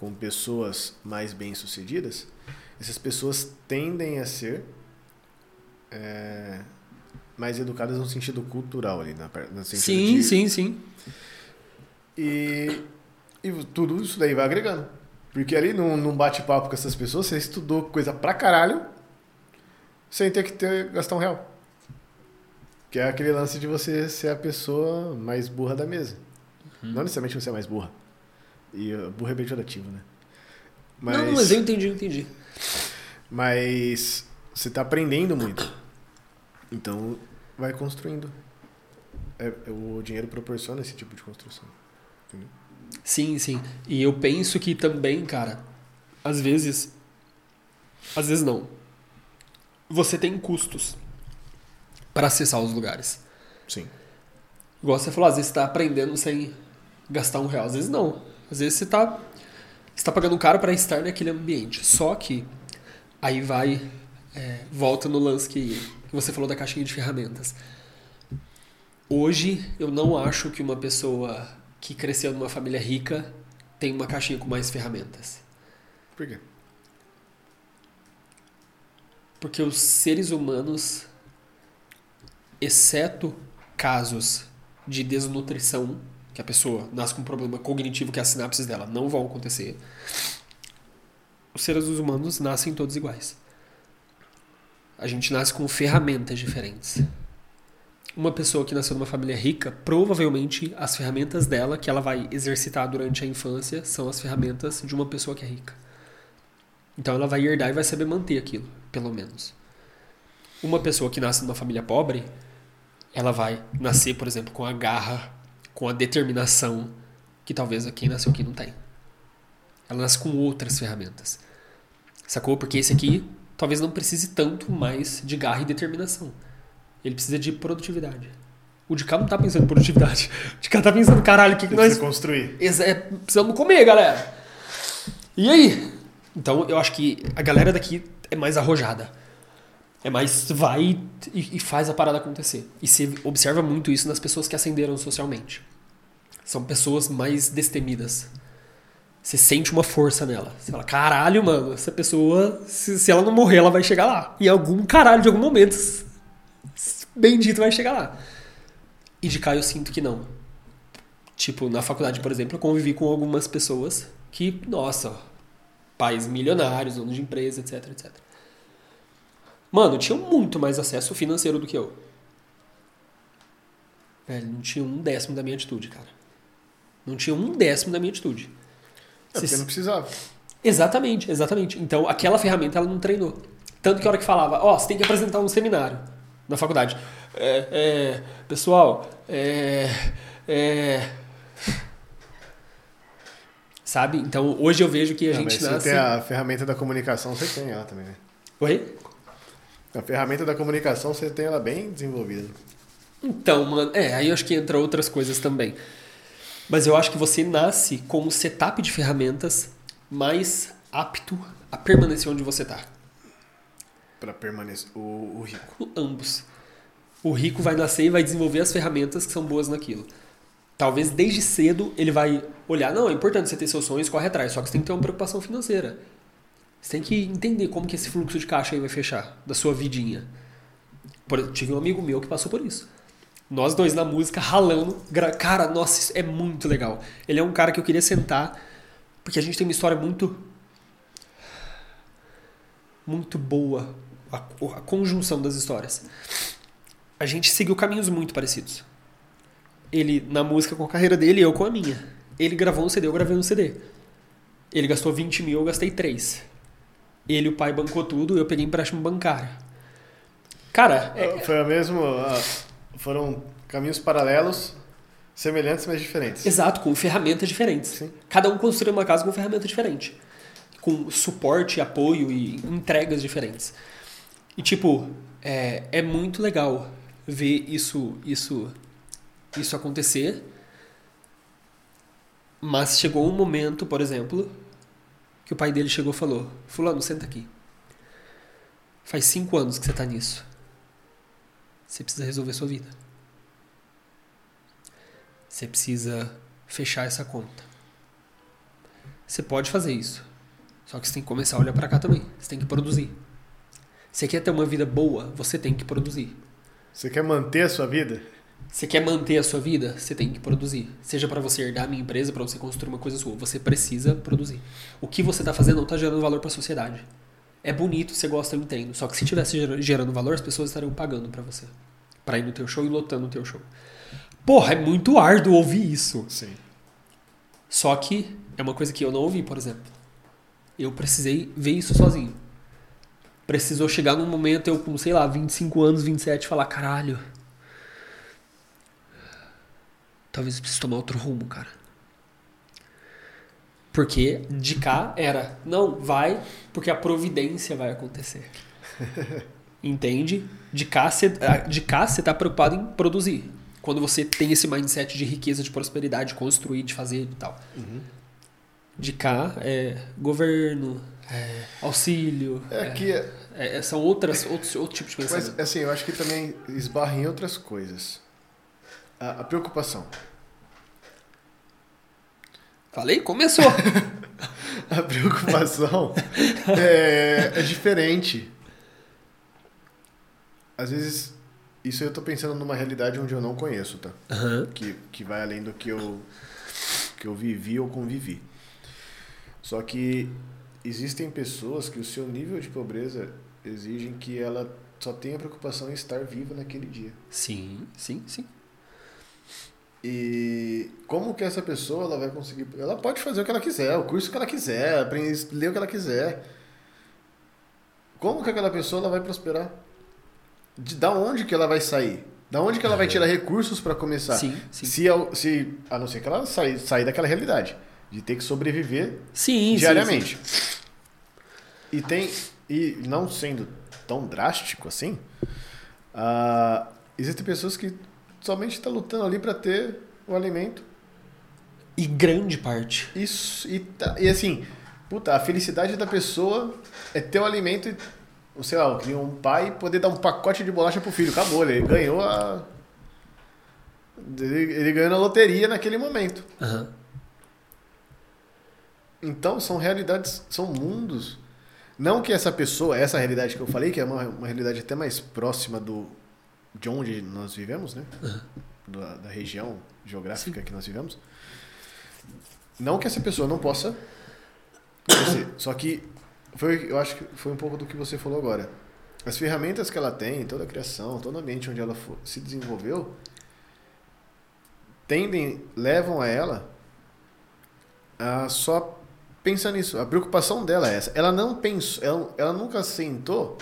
com pessoas mais bem sucedidas, essas pessoas tendem a ser é, mais educadas no sentido cultural ali, na, no sentido Sim, de- sim, sim. E, e tudo isso daí vai agregando. Porque ali num, num bate-papo com essas pessoas, você estudou coisa pra caralho sem ter que ter, gastar um real. Que é aquele lance de você ser a pessoa mais burra da mesa. Não necessariamente você é mais burra. E uh, burra é pejorativo, né? Mas, Não, mas eu entendi, eu entendi. mas você tá aprendendo muito. Então, vai construindo. É, o dinheiro proporciona esse tipo de construção. Entendeu? Sim, sim. E eu penso que também, cara, às vezes. Às vezes não. Você tem custos para acessar os lugares. Sim. Igual você falou, às vezes você tá aprendendo sem gastar um real. Às vezes não. Às vezes você tá, você tá pagando caro para estar naquele ambiente. Só que aí vai. é, volta no lance que, que você falou da caixinha de ferramentas. Hoje eu não acho que uma pessoa que cresceu numa família rica tem uma caixinha com mais ferramentas. Por quê? Porque os seres humanos, exceto casos de desnutrição, que a pessoa nasce com um problema cognitivo que as sinapses dela não vão acontecer, os seres humanos nascem todos iguais. A gente nasce com ferramentas diferentes. Uma pessoa que nasceu numa família rica, provavelmente as ferramentas dela que ela vai exercitar durante a infância são as ferramentas de uma pessoa que é rica. Então ela vai herdar e vai saber manter aquilo, pelo menos. Uma pessoa que nasce numa família pobre, ela vai nascer, por exemplo, com a garra, com a determinação que talvez quem nasceu aqui não tem. Ela nasce com outras ferramentas. Sacou? Porque esse aqui talvez não precise tanto mais de garra e determinação. Ele precisa de produtividade. O de cá não tá pensando em produtividade. [LAUGHS] O de cá tá pensando, caralho, o que, que nós. construir. É, precisamos comer, galera. E aí? Então eu acho que a galera daqui é mais arrojada. É mais vai e, e faz a parada acontecer. E você observa muito isso nas pessoas que ascenderam socialmente. São pessoas mais destemidas. Você sente uma força nela. Você fala, caralho, mano, essa pessoa, se, se ela não morrer, ela vai chegar lá. Em algum caralho, de algum momento, bendito vai chegar lá. E de cá eu sinto que não. Tipo, na faculdade, por exemplo, eu convivi com algumas pessoas que, nossa, pais milionários, donos de empresa, etc, etc. Mano, tinham muito mais acesso financeiro do que eu. Velho, não tinha um décimo da minha atitude, cara. Não tinha um décimo da minha atitude. É porque não precisava. Exatamente, exatamente. Então, aquela ferramenta ela não treinou. Tanto que a hora que falava, ó, oh, você tem que apresentar um seminário na faculdade. É, é, pessoal, é, é, sabe? Então, hoje eu vejo que a não, gente nasce... Você tem a ferramenta da comunicação, você tem ela também, né? Oi? A ferramenta da comunicação, você tem ela bem desenvolvida. Então, mano, é, aí eu acho que entra outras coisas também. Mas eu acho que você nasce com um setup de ferramentas mais apto a permanecer onde você está. Para permanecer. O, o rico. Ambos. O rico vai nascer e vai desenvolver as ferramentas que são boas naquilo. Talvez desde cedo ele vai olhar, não, é importante você ter seus sonhos, corre atrás, só que você tem que ter uma preocupação financeira. Você tem que entender como que esse fluxo de caixa aí vai fechar, da sua vidinha. Por, tive um amigo meu que passou por isso. Nós dois na música, ralando. Cara, nossa, isso é muito legal. Ele é um cara que eu queria sentar, porque a gente tem uma história muito. Muito boa. A, a conjunção das histórias. A gente seguiu caminhos muito parecidos. Ele na música com a carreira dele e eu com a minha. Ele gravou um CD, eu gravei um CD. Ele gastou 20 mil, eu gastei 3. Ele o pai bancou tudo, eu peguei empréstimo bancário. Cara. É... Foi a mesma foram caminhos paralelos, semelhantes, mas diferentes. Exato, com ferramentas diferentes. Sim. Cada um construiu uma casa com ferramenta diferente. Com suporte, apoio e entregas diferentes. E, tipo, é, é muito legal ver isso, isso, isso acontecer. Mas chegou um momento, por exemplo, que o pai dele chegou e falou: Fulano, senta aqui. Faz cinco anos que você está nisso. Você precisa resolver sua vida. Você precisa fechar essa conta. Você pode fazer isso. Só que você tem que começar a olhar para cá também. Você tem que produzir. Você quer ter uma vida boa, você tem que produzir. Você quer manter a sua vida? Você quer manter a sua vida, você tem que produzir. Seja para você herdar a minha empresa, para você construir uma coisa sua, você precisa produzir. O que você está fazendo não está gerando valor para a sociedade. É bonito, você gosta, eu entendo. Só que se tivesse gerando valor, as pessoas estariam pagando para você. para ir no teu show e lotando o teu show. Porra, é muito árduo ouvir isso. Sim. Só que é uma coisa que eu não ouvi, por exemplo. Eu precisei ver isso sozinho. Precisou chegar num momento, eu com, sei lá, 25 anos, 27, falar, caralho. Talvez eu precise tomar outro rumo, cara. Porque de cá era, não, vai, porque a providência vai acontecer. [LAUGHS] Entende? De cá você de cá você tá preocupado em produzir. Quando você tem esse mindset de riqueza, de prosperidade, de construir, de fazer e tal. Uhum. De cá é governo, é auxílio. É, que é, é, são outras, outros, outro tipo de pensamento. Mas assim, eu acho que também esbarra em outras coisas. A, a preocupação. Falei? Começou. [LAUGHS] a preocupação é, é, diferente. Às vezes, isso eu tô pensando numa realidade onde eu não conheço, tá? Uhum. Que, que vai além do que eu, que eu vivi ou convivi. Só que existem pessoas que o seu nível de pobreza exigem que ela só tenha preocupação em estar viva naquele dia. Sim, sim, sim. E como que essa pessoa ela vai conseguir. Ela pode fazer o que ela quiser, o curso que ela quiser, aprender, ler o que ela quiser. Como que aquela pessoa ela vai prosperar? De da onde que ela vai sair? Da onde que ela vai tirar recursos para começar? Sim, sim. Se, se, a não ser que ela sair, sair daquela realidade. De ter que sobreviver Sim, diariamente. sim, sim. E tem. E não sendo tão drástico assim, ah, existem pessoas que somente estão lutando ali para ter o alimento. E grande parte. Isso. E, tá- e assim, puta, a felicidade da pessoa é ter o alimento e, sei lá, eu queria um pai poder dar um pacote de bolacha pro filho. Acabou, ele ganhou a. Ele, ele ganhou na loteria naquele momento. Aham. Então são realidades, são mundos. Não que essa pessoa, essa realidade que eu falei, que é uma, uma realidade até mais próxima do de onde nós vivemos, né? Da, da região geográfica que nós vivemos. Não que essa pessoa não possa crescer. Só que foi, eu acho que foi um pouco do que você falou agora. As ferramentas que ela tem, toda a criação, todo o ambiente onde ela fo- se desenvolveu, tendem, levam a ela a só pensar nisso. A preocupação dela é essa. Ela não pensou, ela, ela nunca sentou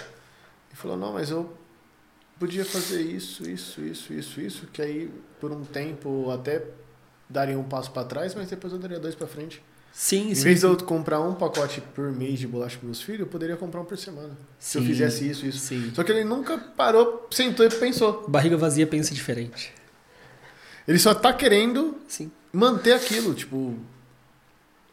e falou, não, mas eu podia fazer isso, isso, isso, isso, isso, que aí por um tempo até daria um passo para trás, mas depois eu daria dois para frente. Sim, Em sim. vez de eu comprar um pacote por mês de bolacha para meus filhos, eu poderia comprar um por semana. Se eu Sim, fizesse isso, isso. Sim. Só que ele nunca parou, sentou e pensou. Barriga vazia pensa diferente. Ele só tá querendo Sim. manter aquilo, tipo.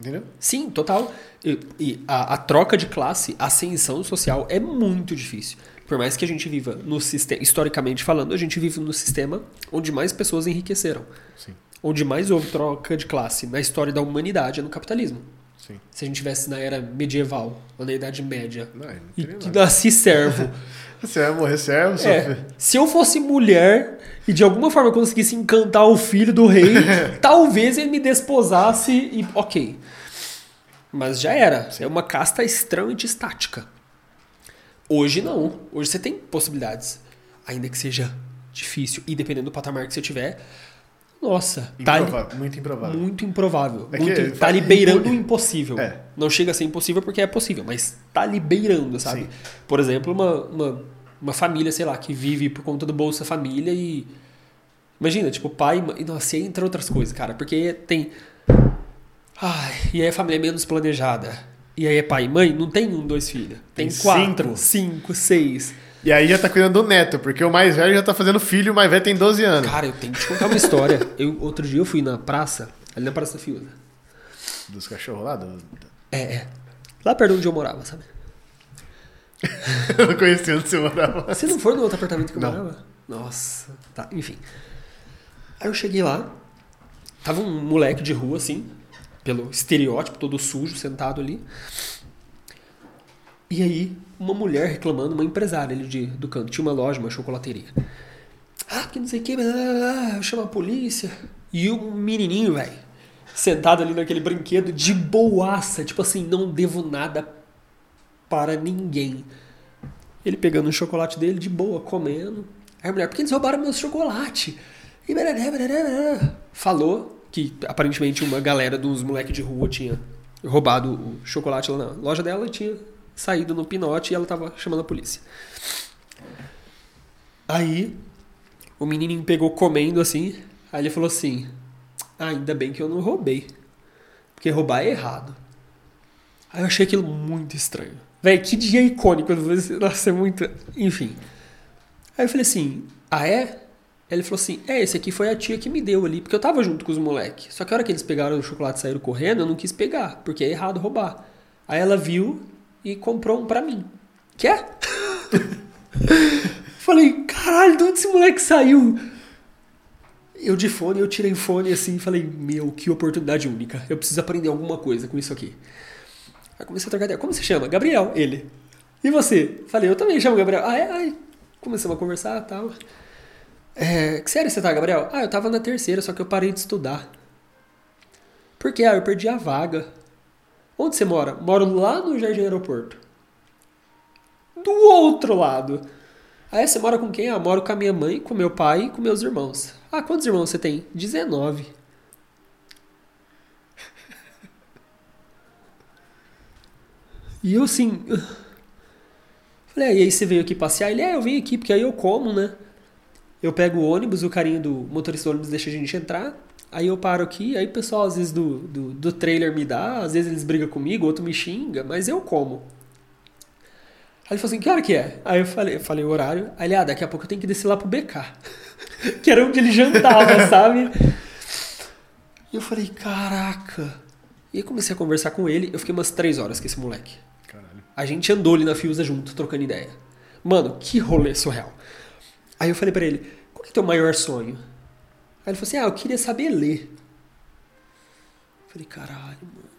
Entendeu? Sim, total. E, e a, a troca de classe, a ascensão social é muito difícil. Por mais que a gente viva no sistema, historicamente falando, a gente vive no sistema onde mais pessoas enriqueceram. Sim, Onde mais houve troca de classe na história da humanidade é no capitalismo. sim. Se a gente tivesse na era medieval, ou na Idade Média, Não, não e que nada. nasci servo, [LAUGHS] Você vai morrer servo, É, se eu fosse mulher e de alguma forma conseguisse encantar o filho do rei, [LAUGHS] talvez ele me desposasse e. Ok. Mas já era. É uma casta extremamente estática. Hoje não. Hoje você tem possibilidades. Ainda que seja difícil. E dependendo do patamar que você tiver. Nossa, tá Improvável, muito improvável. muito improvável. É que Muito- ele tá liberando o impossível. É. Não chega a ser impossível porque é possível, mas tá liberando, sabe? Sim. Por exemplo, uma, uma, uma família, sei lá, que vive por conta do Bolsa Família e. Imagina, tipo, pai. mãe- Nossa, e entre outras coisas, cara. Porque tem. Ai, e aí a família é menos planejada. E aí é pai e mãe, não tem um, dois filhos. Tem, Tem quatro, cinco. cinco, seis. E aí já tá cuidando do neto, porque o mais velho já tá fazendo filho, o mais velho tem 12 anos. Cara, eu tenho que te contar uma história. Eu, outro dia eu fui na praça, ali na Praça da Fiuda. Dos cachorros lá? Do... É, é. Lá perto onde eu morava, sabe? [LAUGHS] Eu não conhecia onde você morava. Você não foi no outro apartamento que eu Não. morava? Nossa, tá, enfim. Aí eu cheguei lá, tava um moleque de rua, assim, pelo estereótipo, todo sujo, sentado ali. E aí, uma mulher reclamando, uma empresária ali de, do canto, tinha uma loja, uma chocolateria. Ah, que não sei o que, blá, eu chamo a polícia. E o menininho, velho, sentado ali naquele brinquedo, de boaça, tipo assim, não devo nada para ninguém. Ele pegando o chocolate dele de boa, comendo. Aí a mulher, por que eles roubaram meu chocolate? E barará, barará. Falou que aparentemente uma galera dos moleques de rua tinha roubado o chocolate lá na loja dela e tinha saído no pinote e ela tava chamando a polícia. Aí o menininho pegou comendo assim, aí ele falou assim: ah, ainda bem que eu não roubei. Porque roubar é errado. Aí eu achei aquilo muito estranho. Véi, que dia icônico. [LAUGHS] Nossa, é muito. Enfim. Aí eu falei assim: ah, é? Ele falou assim: é, esse aqui foi a tia que me deu ali, porque eu tava junto com os moleques. Só que a hora que eles pegaram o chocolate e saíram correndo, eu não quis pegar, porque é errado roubar. Aí ela viu e comprou um pra mim. Quer? [LAUGHS] falei: caralho, de onde esse moleque saiu? Eu de fone, eu tirei fone assim e falei: meu, que oportunidade única. Eu preciso aprender alguma coisa com isso aqui. Aí comecei a trocar ideia. Como você chama? Gabriel, ele. E você? Falei, eu também chamo Gabriel. Ah, é? Aí começamos a conversar e tal. É, que série você tá, Gabriel? Ah, eu tava na terceira, só que eu parei de estudar. Por quê? Ah, eu perdi a vaga. Onde você mora? Moro lá no Jardim Aeroporto. Do outro lado. Aí você mora com quem? Ah, moro com a minha mãe, com meu pai e com meus irmãos. Ah, quantos irmãos você tem? 19. [LAUGHS] E eu assim. Falei, ah, e aí você veio aqui passear? Ele, é, eu vim aqui porque aí eu como, né? Eu pego o ônibus, o carinha do motorista do ônibus deixa a gente entrar. Aí eu paro aqui, aí o pessoal às vezes do, do, do trailer me dá, às vezes eles brigam comigo, outro me xinga, mas eu como. Aí ele falou assim, que hora que é? Aí eu falei, eu falei o horário. Aí ele, ah, daqui a pouco eu tenho que descer lá pro BK. [LAUGHS] que era onde ele jantava, [LAUGHS] sabe? E eu falei, caraca. E aí comecei a conversar com ele, eu fiquei umas três horas com esse moleque. Caralho. A gente andou ali na Fiusa junto, trocando ideia. Mano, que rolê surreal. Aí eu falei pra ele, qual que é teu maior sonho? Aí ele falou assim, ah, eu queria saber ler. Eu falei, caralho, mano.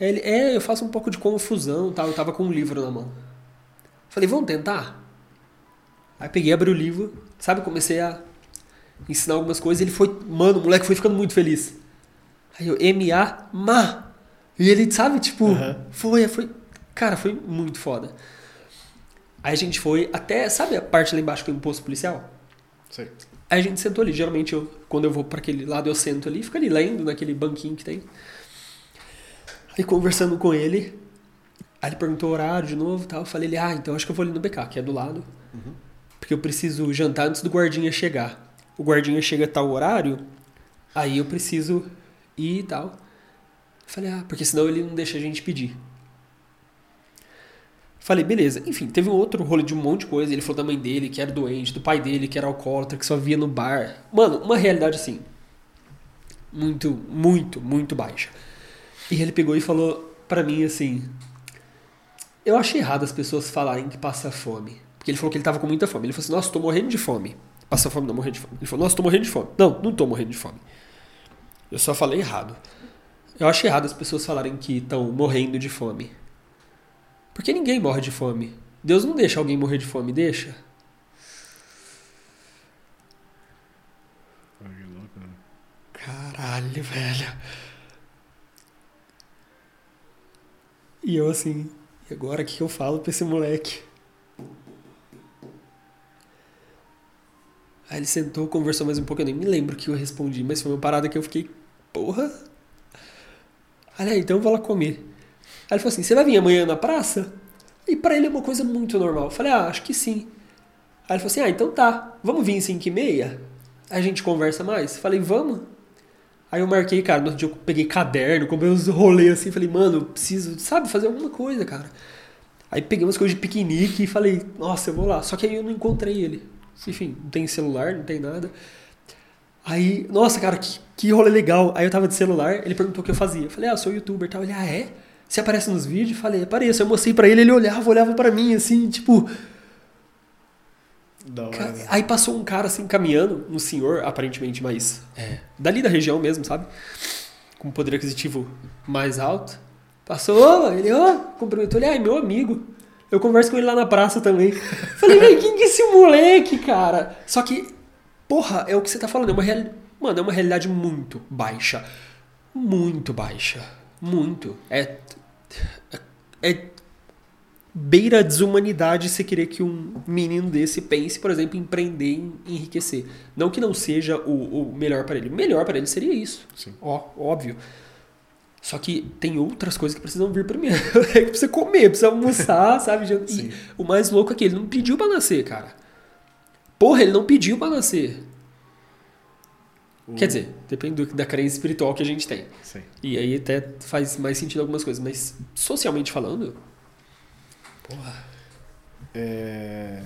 Aí ele, é, eu faço um pouco de confusão, tal. Eu tava com um livro na mão. Falei, vamos tentar? Aí peguei, abri o livro, sabe? Comecei a ensinar algumas coisas. Ele foi, mano, o moleque foi ficando muito feliz. Aí eu, M-A, ma. E ele, sabe, tipo, Uhum. foi, foi. Cara, foi muito foda. Aí a gente foi até, sabe a parte lá embaixo que é o imposto policial? Sei. Aí a gente sentou ali. Geralmente, eu, quando eu vou para aquele lado, eu sento ali, fico ali lendo naquele banquinho que tem. Aí conversando com ele, aí ele perguntou o horário de novo e tal. Eu falei ele, ah, então acho que eu vou ali no BK, que é do lado. Porque eu preciso jantar antes do guardinha chegar. O guardinha chega a tal horário, aí eu preciso ir e tal. Eu falei, ah, porque senão ele não deixa a gente pedir. Falei, beleza. Enfim, teve um outro rolê de um monte de coisa. Ele falou da mãe dele, que era doente, do pai dele, que era alcoólatra, que só via no bar. Mano, uma realidade assim. Muito, muito, muito baixa. E ele pegou e falou pra mim assim: Eu achei errado as pessoas falarem que passa fome. Porque ele falou que ele tava com muita fome. Ele falou assim: Nossa, tô morrendo de fome. Passa fome, não morrer de fome. Ele falou: Nossa, tô morrendo de fome. Não, não tô morrendo de fome. Eu só falei errado. Eu acho errado as pessoas falarem que estão morrendo de fome. Porque ninguém morre de fome. Deus não deixa alguém morrer de fome, deixa? Né? Caralho, velho. E eu assim, e agora o que eu falo pra esse moleque? Aí ele sentou, conversou mais um pouco, eu nem me lembro o que eu respondi, mas foi uma parada que eu fiquei, porra. Olha aí, então eu vou lá comer. Aí ele falou assim, você vai vir amanhã na praça? E pra ele é uma coisa muito normal. Eu falei, ah, acho que sim. Aí ele falou assim, ah, então tá, vamos vir 5 e meia? A gente conversa mais? Falei, vamos. Aí eu marquei, cara, no outro dia eu peguei caderno, comprei uns rolês assim, falei, mano, eu preciso, sabe, fazer alguma coisa, cara. Aí peguei umas coisas de piquenique e falei, nossa, eu vou lá. Só que aí eu não encontrei ele. Enfim, não tem celular, não tem nada. Aí, nossa, cara, que, que rolê legal. Aí eu tava de celular, ele perguntou o que eu fazia. Eu falei, ah, eu sou youtuber e tal. Ele, ah, é? Você aparece nos vídeos? Falei, apareço. Eu mostrei pra ele, ele olhava, olhava pra mim, assim, tipo... Da hora, Ca-? Aí passou um cara assim caminhando, um senhor aparentemente mais é, dali da região mesmo, sabe? Com poder aquisitivo mais alto. Passou, ele, ó, cumprimentou ele, ai, meu amigo. Eu converso com ele lá na praça também. [LAUGHS] Falei, velho, quem que é esse moleque, cara? Só que, porra, é o que você tá falando, é uma realidade. Mano, é uma realidade muito baixa. Muito baixa. Muito. É. É beira a desumanidade você querer que um menino desse pense, por exemplo, em empreender, em enriquecer. Não que não seja o, o melhor para ele. O melhor para ele seria isso. Sim. Ó, óbvio. Só que tem outras coisas que precisam vir primeiro. [LAUGHS] É que precisa comer, precisa almoçar, [LAUGHS] sabe? Sim. E o mais louco é que ele não pediu pra nascer, cara. Porra, ele não pediu pra nascer. O- Quer dizer, depende do- da crença espiritual que a gente tem. Sim. E aí até faz mais sentido algumas coisas, mas socialmente falando. Porra. É...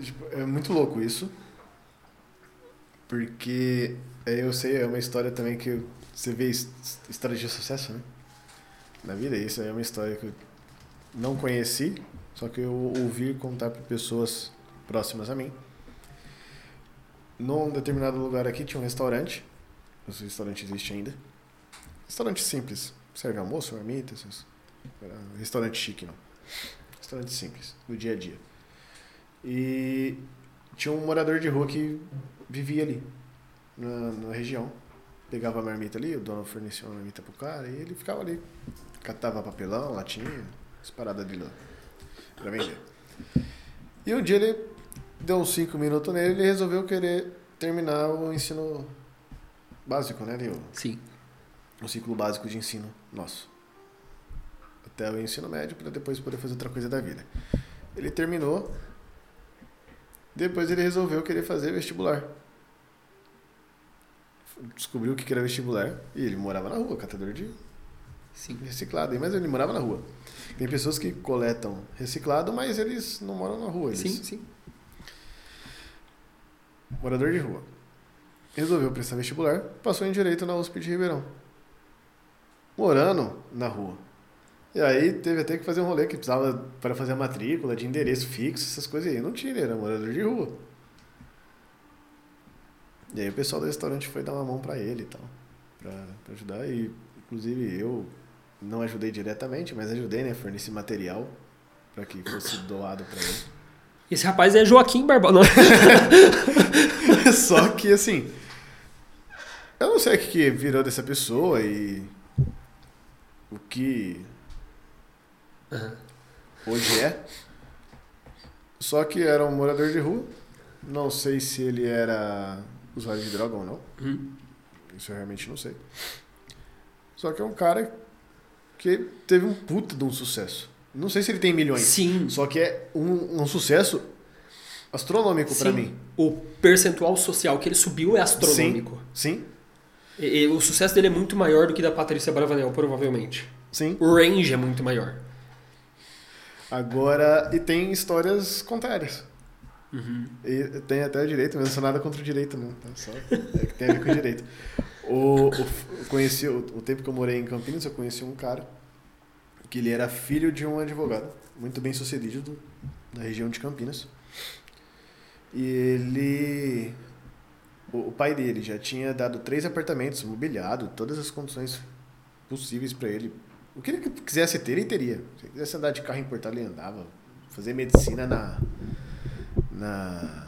Tipo, é muito louco isso. Porque é, eu sei, é uma história também que você vê his- histórias de sucesso, né? Na vida, isso é uma história que eu não conheci, só que eu ouvi contar para pessoas próximas a mim. Num determinado lugar aqui tinha um restaurante, esse restaurante existe ainda. Restaurante simples, serve almoço, marmita, essas restaurante chique, não. Restaurante simples, do dia a dia. E tinha um morador de rua que vivia ali, na, na região. Pegava a marmita ali, o dono fornecia uma marmita pro cara, e ele ficava ali. Catava papelão, latinha, as paradas dele lá. Pra vender. E um dia ele deu uns 5 minutos nele e ele resolveu querer terminar o ensino básico, né? ali, O, Sim. o ciclo básico de ensino nosso. Até o ensino médio, para depois poder fazer outra coisa da vida. Ele terminou Depois ele resolveu querer fazer vestibular. Descobriu o que era vestibular e ele morava na rua, catador de Sim. reciclado. Mas ele morava na rua. Tem pessoas que coletam reciclado, mas eles não moram na rua. Eles... Sim, sim. Morador de rua. Resolveu prestar vestibular, passou em Direito na USP de Ribeirão. Morando na rua. E aí teve até que fazer um rolê que precisava para fazer a matrícula, de endereço fixo, essas coisas aí. Não tinha, ele era morador de rua. E aí o pessoal do restaurante foi dar uma mão para ele e tal, pra ajudar. E inclusive eu não ajudei diretamente, mas ajudei, né? Forneci material para que fosse doado para ele. Esse rapaz é Joaquim Barbosa. [LAUGHS] Só que assim, eu não sei o que virou dessa pessoa e o que Aham. hoje é. Só que era um morador de rua. Não sei se ele era usuário de droga ou não. Hum. Isso eu realmente não sei. Só que é um cara que teve um puta de um sucesso. Não sei se ele tem milhões. Sim. Só que é um, um sucesso astronômico pra Sim. mim. O percentual social que ele subiu é astronômico. Sim, E- e o sucesso dele é muito maior do que da Patrícia Bravanel, provavelmente. sim. O range é muito maior. Agora, e tem histórias contrárias. Uhum. E tem até o direito, mas não sou nada contra o direito, não. Tá? Só é que tem a ver com o direito. [LAUGHS] O, o, conheci, o, o tempo que eu morei em Campinas, eu conheci um cara que ele era filho de um advogado, muito bem sucedido do, da região de Campinas. E ele. O, o pai dele já tinha dado três apartamentos, mobiliado, todas as condições possíveis para ele. O que ele quisesse ter, ele teria. Se ele quisesse andar de carro importado, ele andava. Fazer medicina na. na.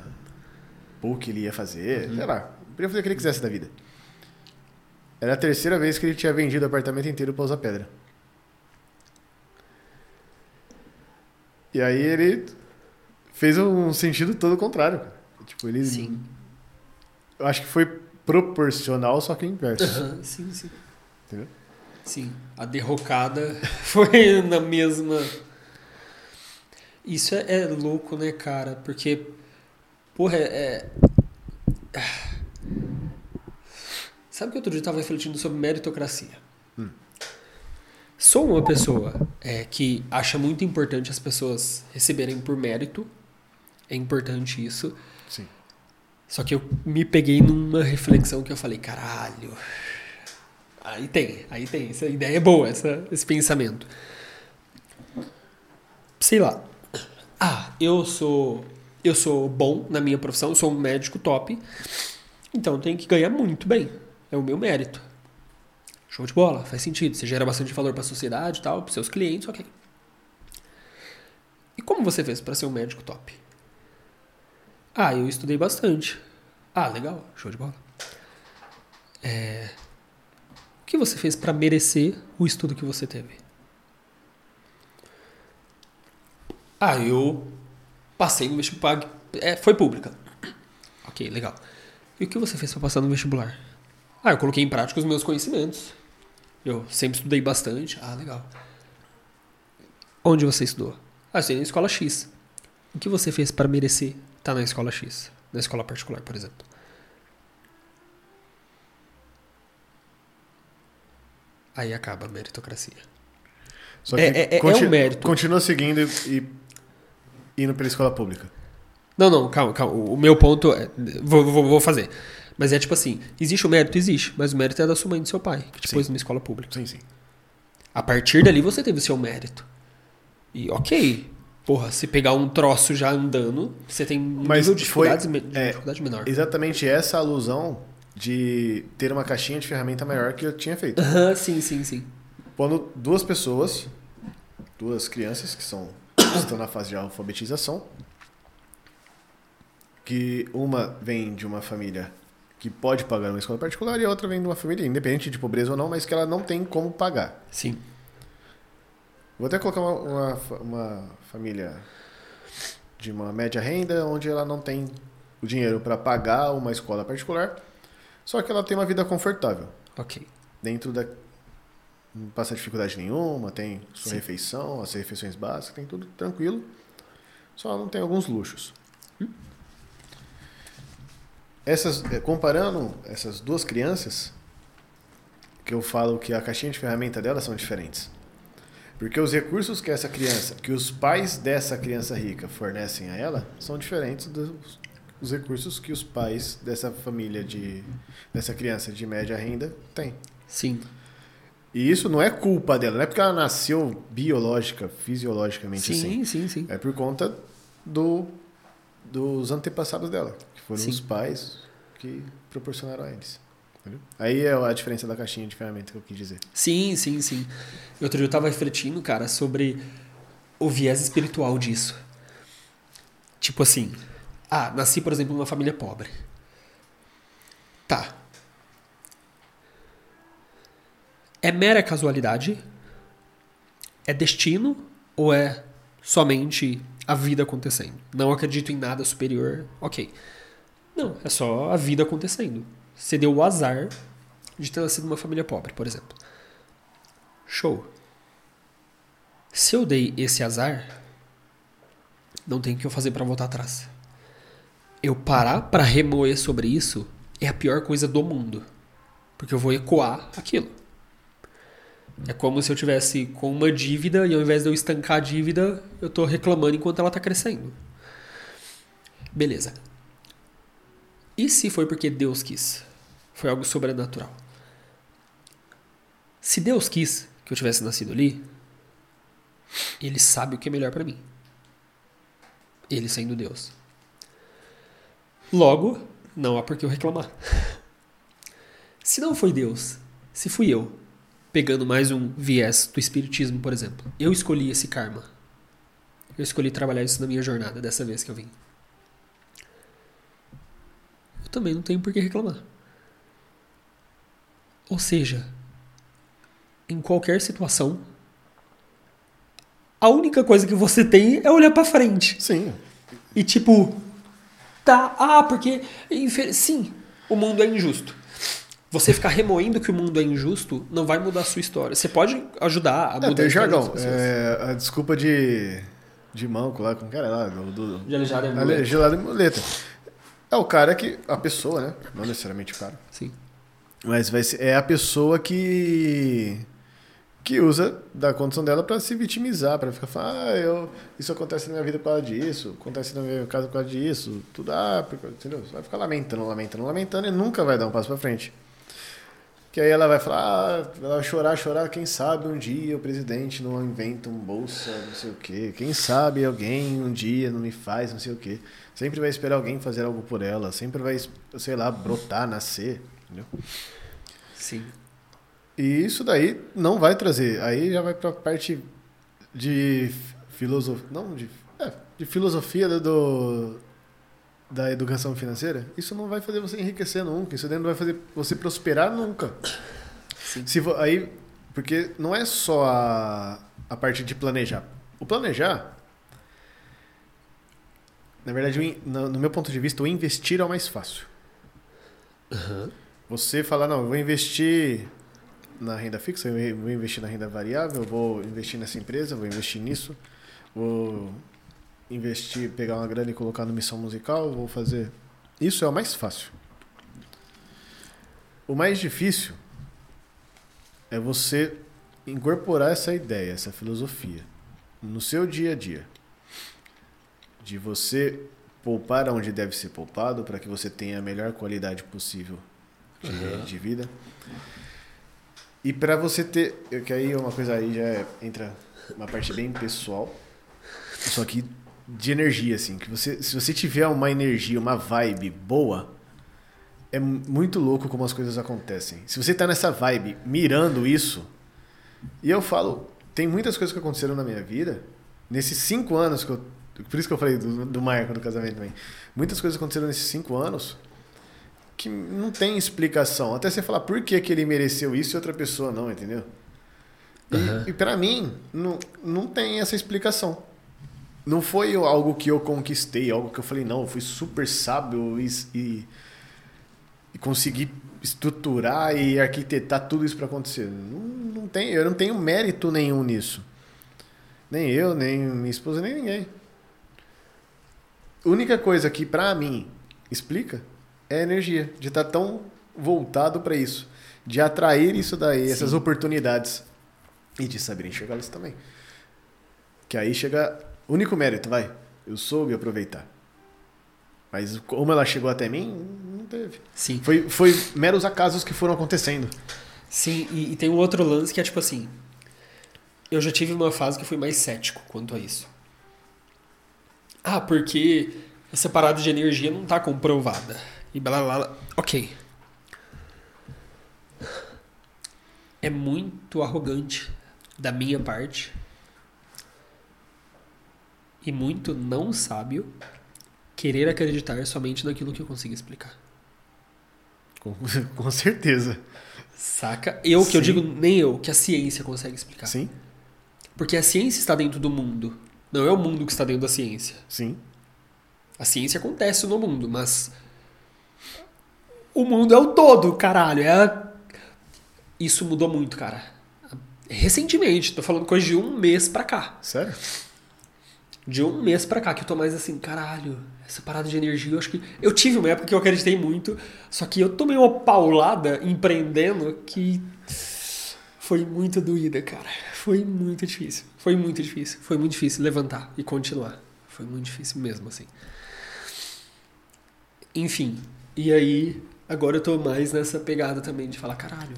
PUC ele ia fazer, sei lá. Podia fazer o que ele quisesse da vida. Era a terceira vez que ele tinha vendido o apartamento inteiro pra usar pedra. E aí ele fez um sentido todo contrário. Tipo, ele. Sim. Eu acho que foi proporcional, só que inverso. Aham, Sim, sim. Entendeu? Sim. A derrocada [LAUGHS] foi na mesma. Isso é, é louco, né, cara? Porque. Porra, é. é- Sabe que outro dia eu tava refletindo sobre meritocracia? Sou uma pessoa é, que acha muito importante as pessoas receberem por mérito. É importante isso. Sim. Só que eu me peguei numa reflexão que eu falei, caralho. Aí tem, aí tem. Essa ideia é boa, essa, esse pensamento. Sei lá. Ah, eu sou. Eu sou bom na minha profissão, eu sou um médico top. Então eu tenho que ganhar muito bem. É o meu mérito. Show de bola, faz sentido. Você gera bastante valor para a sociedade e tal, para seus clientes, ok. E como você fez para ser um médico top? Ah, eu estudei bastante. Ah, legal, show de bola. É, O que você fez para merecer o estudo que você teve? Ah, eu passei no vestibular. É, foi pública. Ok, legal. E o que você fez para passar no vestibular? Ah, eu coloquei em prática os meus conhecimentos. Eu sempre estudei bastante. Ah, legal. Onde você estudou? Ah, estudei na escola X. O que você fez para merecer estar na escola X? Na escola particular, por exemplo. Aí acaba a meritocracia. Só É- é- é- é um mérito. Continua seguindo e e indo pela escola pública. Não, não, calma, calma. O o meu ponto é. Vou, vou, vou fazer. Mas é tipo assim: existe o mérito? Existe. Mas o mérito é da sua mãe e do seu pai, que te Sim. pôs numa escola pública. Sim, sim. A partir dali você teve o seu mérito. E ok. Porra, se pegar um troço já andando, você tem um Mas nível de foi- dificuldades, me- de é, dificuldade menor. Exatamente essa alusão de ter uma caixinha de ferramenta maior que eu tinha feito. Sim, sim, sim. Quando duas pessoas, duas crianças que são [COUGHS] que estão na fase de alfabetização, que uma vem de uma família que pode pagar uma escola particular e a outra vem de uma família independente de pobreza ou não, mas que ela não tem como pagar. Sim. Vou até colocar uma, uma, uma família de uma média renda, onde ela não tem o dinheiro para pagar uma escola particular, só que ela tem uma vida confortável. Ok. Dentro da. Não passa dificuldade nenhuma, tem sua Sim. refeição, as refeições básicas, tem tudo tranquilo. Só não tem alguns luxos. Essas, é, comparando essas duas crianças, que eu falo que a caixinha de ferramenta delas são diferentes. Porque os recursos que essa criança, que os pais dessa criança rica fornecem a ela, são diferentes dos os recursos que os pais dessa família de dessa criança de média renda têm. Sim. E isso não é culpa dela, não é porque ela nasceu biológica, fisiologicamente Sim, assim. sim, sim. É por conta do, dos antepassados dela, foram Sim. os pais que proporcionaram a eles. entendeu? Aí é a diferença da caixinha de ferramenta que eu quis dizer. Sim, sim, sim. Outro dia eu tava refletindo, cara, sobre o viés espiritual disso. Tipo assim, ah, nasci, por exemplo, numa família pobre. Tá. É mera casualidade? É destino? Ou é somente a vida acontecendo? Não acredito em nada superior. Ok. Não, é só a vida acontecendo. Você deu o azar de ter nascido numa família pobre, por exemplo. Show. Se eu dei esse azar, não tem o que eu fazer pra voltar atrás. Eu parar pra remoer sobre isso é a pior coisa do mundo. Porque eu vou ecoar aquilo. É como se eu tivesse com uma dívida e ao invés de eu estancar a dívida, eu tô reclamando enquanto ela tá crescendo. Beleza. E se foi porque Deus quis? Foi algo sobrenatural. Se Deus quis que eu tivesse nascido ali, ele sabe o que é melhor pra mim. Ele sendo Deus. Logo, não há por que eu reclamar. [LAUGHS] Se não foi Deus, se fui eu, pegando mais um viés do espiritismo, por exemplo, eu escolhi esse karma. Eu escolhi trabalhar isso na minha jornada dessa vez que eu vim. Também não tenho por que reclamar. Ou seja, em qualquer situação, a única coisa que você tem é olhar pra frente. Sim. E tipo, tá, ah, porque sim, o mundo é injusto. Você ficar remoendo que o mundo é injusto não vai mudar a sua história. Você pode ajudar a É, mudar tem a história das jargão. É, a desculpa de, de manco lá, com o cara lá, do, do, De aleijado é Ale- muleta. gelado e muleta. É o cara que. A pessoa, né? Não necessariamente o cara. Sim. Mas vai ser, é a pessoa que. que usa da condição dela pra se vitimizar, pra ficar falando, ah, eu, isso acontece na minha vida por causa disso, acontece na minha casa por causa disso, tudo, ah, entendeu? Você vai ficar lamentando, lamentando, lamentando e nunca vai dar um passo pra frente. Que aí ela vai falar, ah, ela vai chorar, chorar, quem sabe um dia o presidente não inventa um bolsa, não sei o quê. Quem sabe alguém um dia não me faz não sei o quê. Sempre vai esperar alguém fazer algo por ela, sempre vai, sei lá, brotar, nascer, entendeu? Sim. E isso daí não vai trazer, aí já vai pra parte de filosofia, não, de, é, de filosofia do, da educação financeira. Isso não vai fazer você enriquecer nunca, isso não vai fazer você prosperar nunca. Sim. Se aí, porque não é só a, a parte de planejar. O planejar, na verdade, no, no meu ponto de vista, o investir é o mais fácil. Você falar, não, eu vou investir na renda fixa, eu vou investir na renda variável, eu vou investir nessa empresa, eu vou investir nisso, vou investir, pegar uma grana e colocar no missão musical, vou fazer. Isso é o mais fácil. O mais difícil é você incorporar essa ideia, essa filosofia no seu dia a dia. De você poupar onde deve ser poupado para que você tenha a melhor qualidade possível de, Uhum. de vida. E para você ter, eu- que aí é uma coisa aí já entra uma parte bem pessoal, só que de energia assim, que você se você tiver uma energia, uma vibe boa, é mu- muito louco como as coisas acontecem. Se você tá nessa vibe, mirando isso, e eu falo, tem muitas coisas que aconteceram na minha vida, nesses cinco anos que eu. Por isso que eu falei do, do Marco do casamento também. Muitas coisas aconteceram nesses cinco anos que não tem explicação. Até você falar por que, que ele mereceu isso e outra pessoa não, entendeu? E, Aham. e para mim, não, não tem essa explicação. Não foi algo que eu conquistei, algo que eu falei, não, eu fui super sábio e, e, e consegui estruturar e arquitetar tudo isso para acontecer. Não, não tem, eu não tenho mérito nenhum nisso. Nem eu, nem minha esposa, nem ninguém. A única coisa que pra mim explica é a energia, de estar tão voltado para isso, de atrair isso daí, Sim. essas oportunidades e de saber enxergá-las também. Que aí chega único mérito, vai. Eu soube aproveitar. Mas como ela chegou até mim, não teve. Sim. Foi, foi meros acasos que foram acontecendo. Sim, e, e tem um outro lance que é tipo assim. Eu já tive uma fase que fui mais cético quanto a isso. Ah, porque essa parada de energia não tá comprovada. E blá blá blá. Ok. É muito arrogante da minha parte. E muito não sábio querer acreditar somente naquilo que eu consigo explicar. Com, [LAUGHS] com certeza. Saca? Eu que eu Sim. digo, nem eu, que a ciência consegue explicar. Sim, Porque a ciência está dentro do mundo. Não é o mundo que está dentro da ciência. sim. A ciência acontece no mundo, mas. O mundo é o todo, caralho. É a- Isso mudou muito, cara. Recentemente, tô falando coisa de um mês pra cá. Sério? De um mês pra cá, que eu tô mais assim, caralho, essa parada de energia, eu acho que. Eu tive uma época que eu acreditei muito, só que eu tomei uma paulada empreendendo que. Foi muito doída, cara. Foi muito difícil. Foi muito difícil. Foi muito difícil levantar e continuar. Foi muito difícil mesmo, assim. Enfim. E aí, agora eu tô mais nessa pegada também de falar, caralho.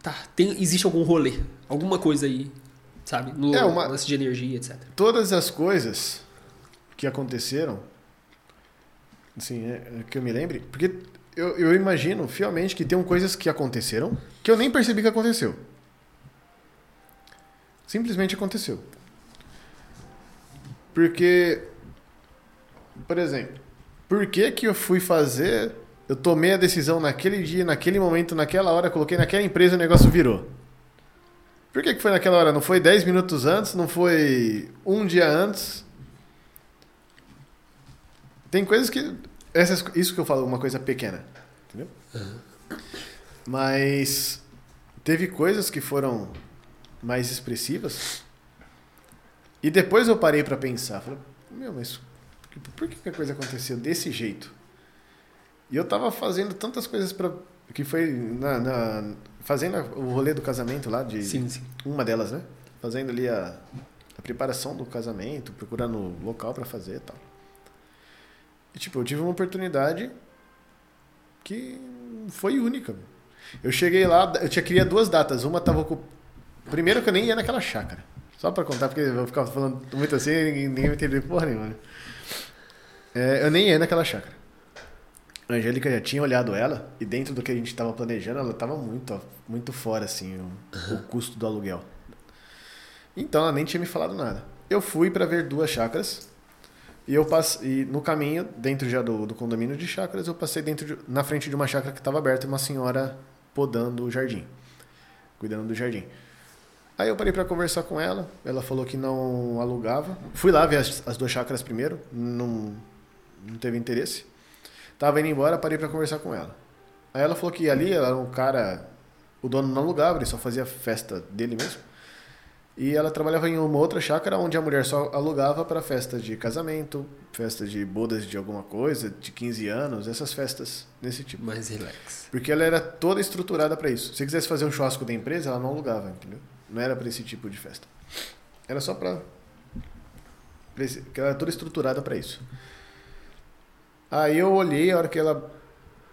Tá, tem, existe algum rolê, alguma coisa aí, sabe? No É, uma- lance de energia, etc. Todas as coisas que aconteceram, assim, é, é que eu me lembre, porque eu, eu imagino fielmente que tem coisas que aconteceram que eu nem percebi que aconteceu. Simplesmente aconteceu. Porque, por exemplo, por que que eu fui fazer, eu tomei a decisão naquele dia, naquele momento, naquela hora, coloquei naquela empresa e o negócio virou? Por que, que foi naquela hora? Não foi 10 minutos antes? Não foi um dia antes? Tem coisas que. Essas, isso que eu falo, uma coisa pequena. Entendeu? Mas teve coisas que foram mais expressivas. E depois eu parei pra pensar. Falei, meu, mas por que, que a coisa aconteceu desse jeito? E eu tava fazendo tantas coisas para Que foi na, na- fazendo o rolê do casamento lá, de Sim, sim. uma delas, né? Fazendo ali a, a preparação do casamento, procurando local pra fazer e tal. E tipo, eu tive uma oportunidade que foi única. Eu cheguei lá, eu tinha queria duas datas. Uma tava com. Primeiro que eu nem ia naquela chácara. Só pra contar, porque eu ficar falando muito assim ninguém, vai entender porra nenhuma. né? É, eu nem ia naquela chácara. A Angélica já tinha olhado ela e dentro do que a gente estava planejando, ela estava muito, muito fora, assim, o, o custo do aluguel. Então ela nem tinha me falado nada. Eu fui para ver duas chácaras e eu passei, e no caminho, dentro já do, do condomínio de chácaras, eu passei dentro de- na frente de uma chácara que estava aberta uma senhora podando o jardim, cuidando do jardim. Aí eu parei para conversar com ela, ela falou que não alugava. Fui lá ver as, as duas chácaras primeiro, não, não teve interesse. Tava indo embora, parei para conversar com ela. Aí ela falou que ali ela era um cara, o dono não alugava, ele só fazia festa dele mesmo. E ela trabalhava em uma outra chácara onde a mulher só alugava para festa de casamento, festa de bodas de alguma coisa, de 15 anos, essas festas desse tipo. Mais relax. Porque ela era toda estruturada para isso. Se quisesse fazer um churrasco da empresa, ela não alugava, entendeu? Não era para esse tipo de festa. Era só para ela era toda estruturada para isso. Aí eu olhei a hora que ela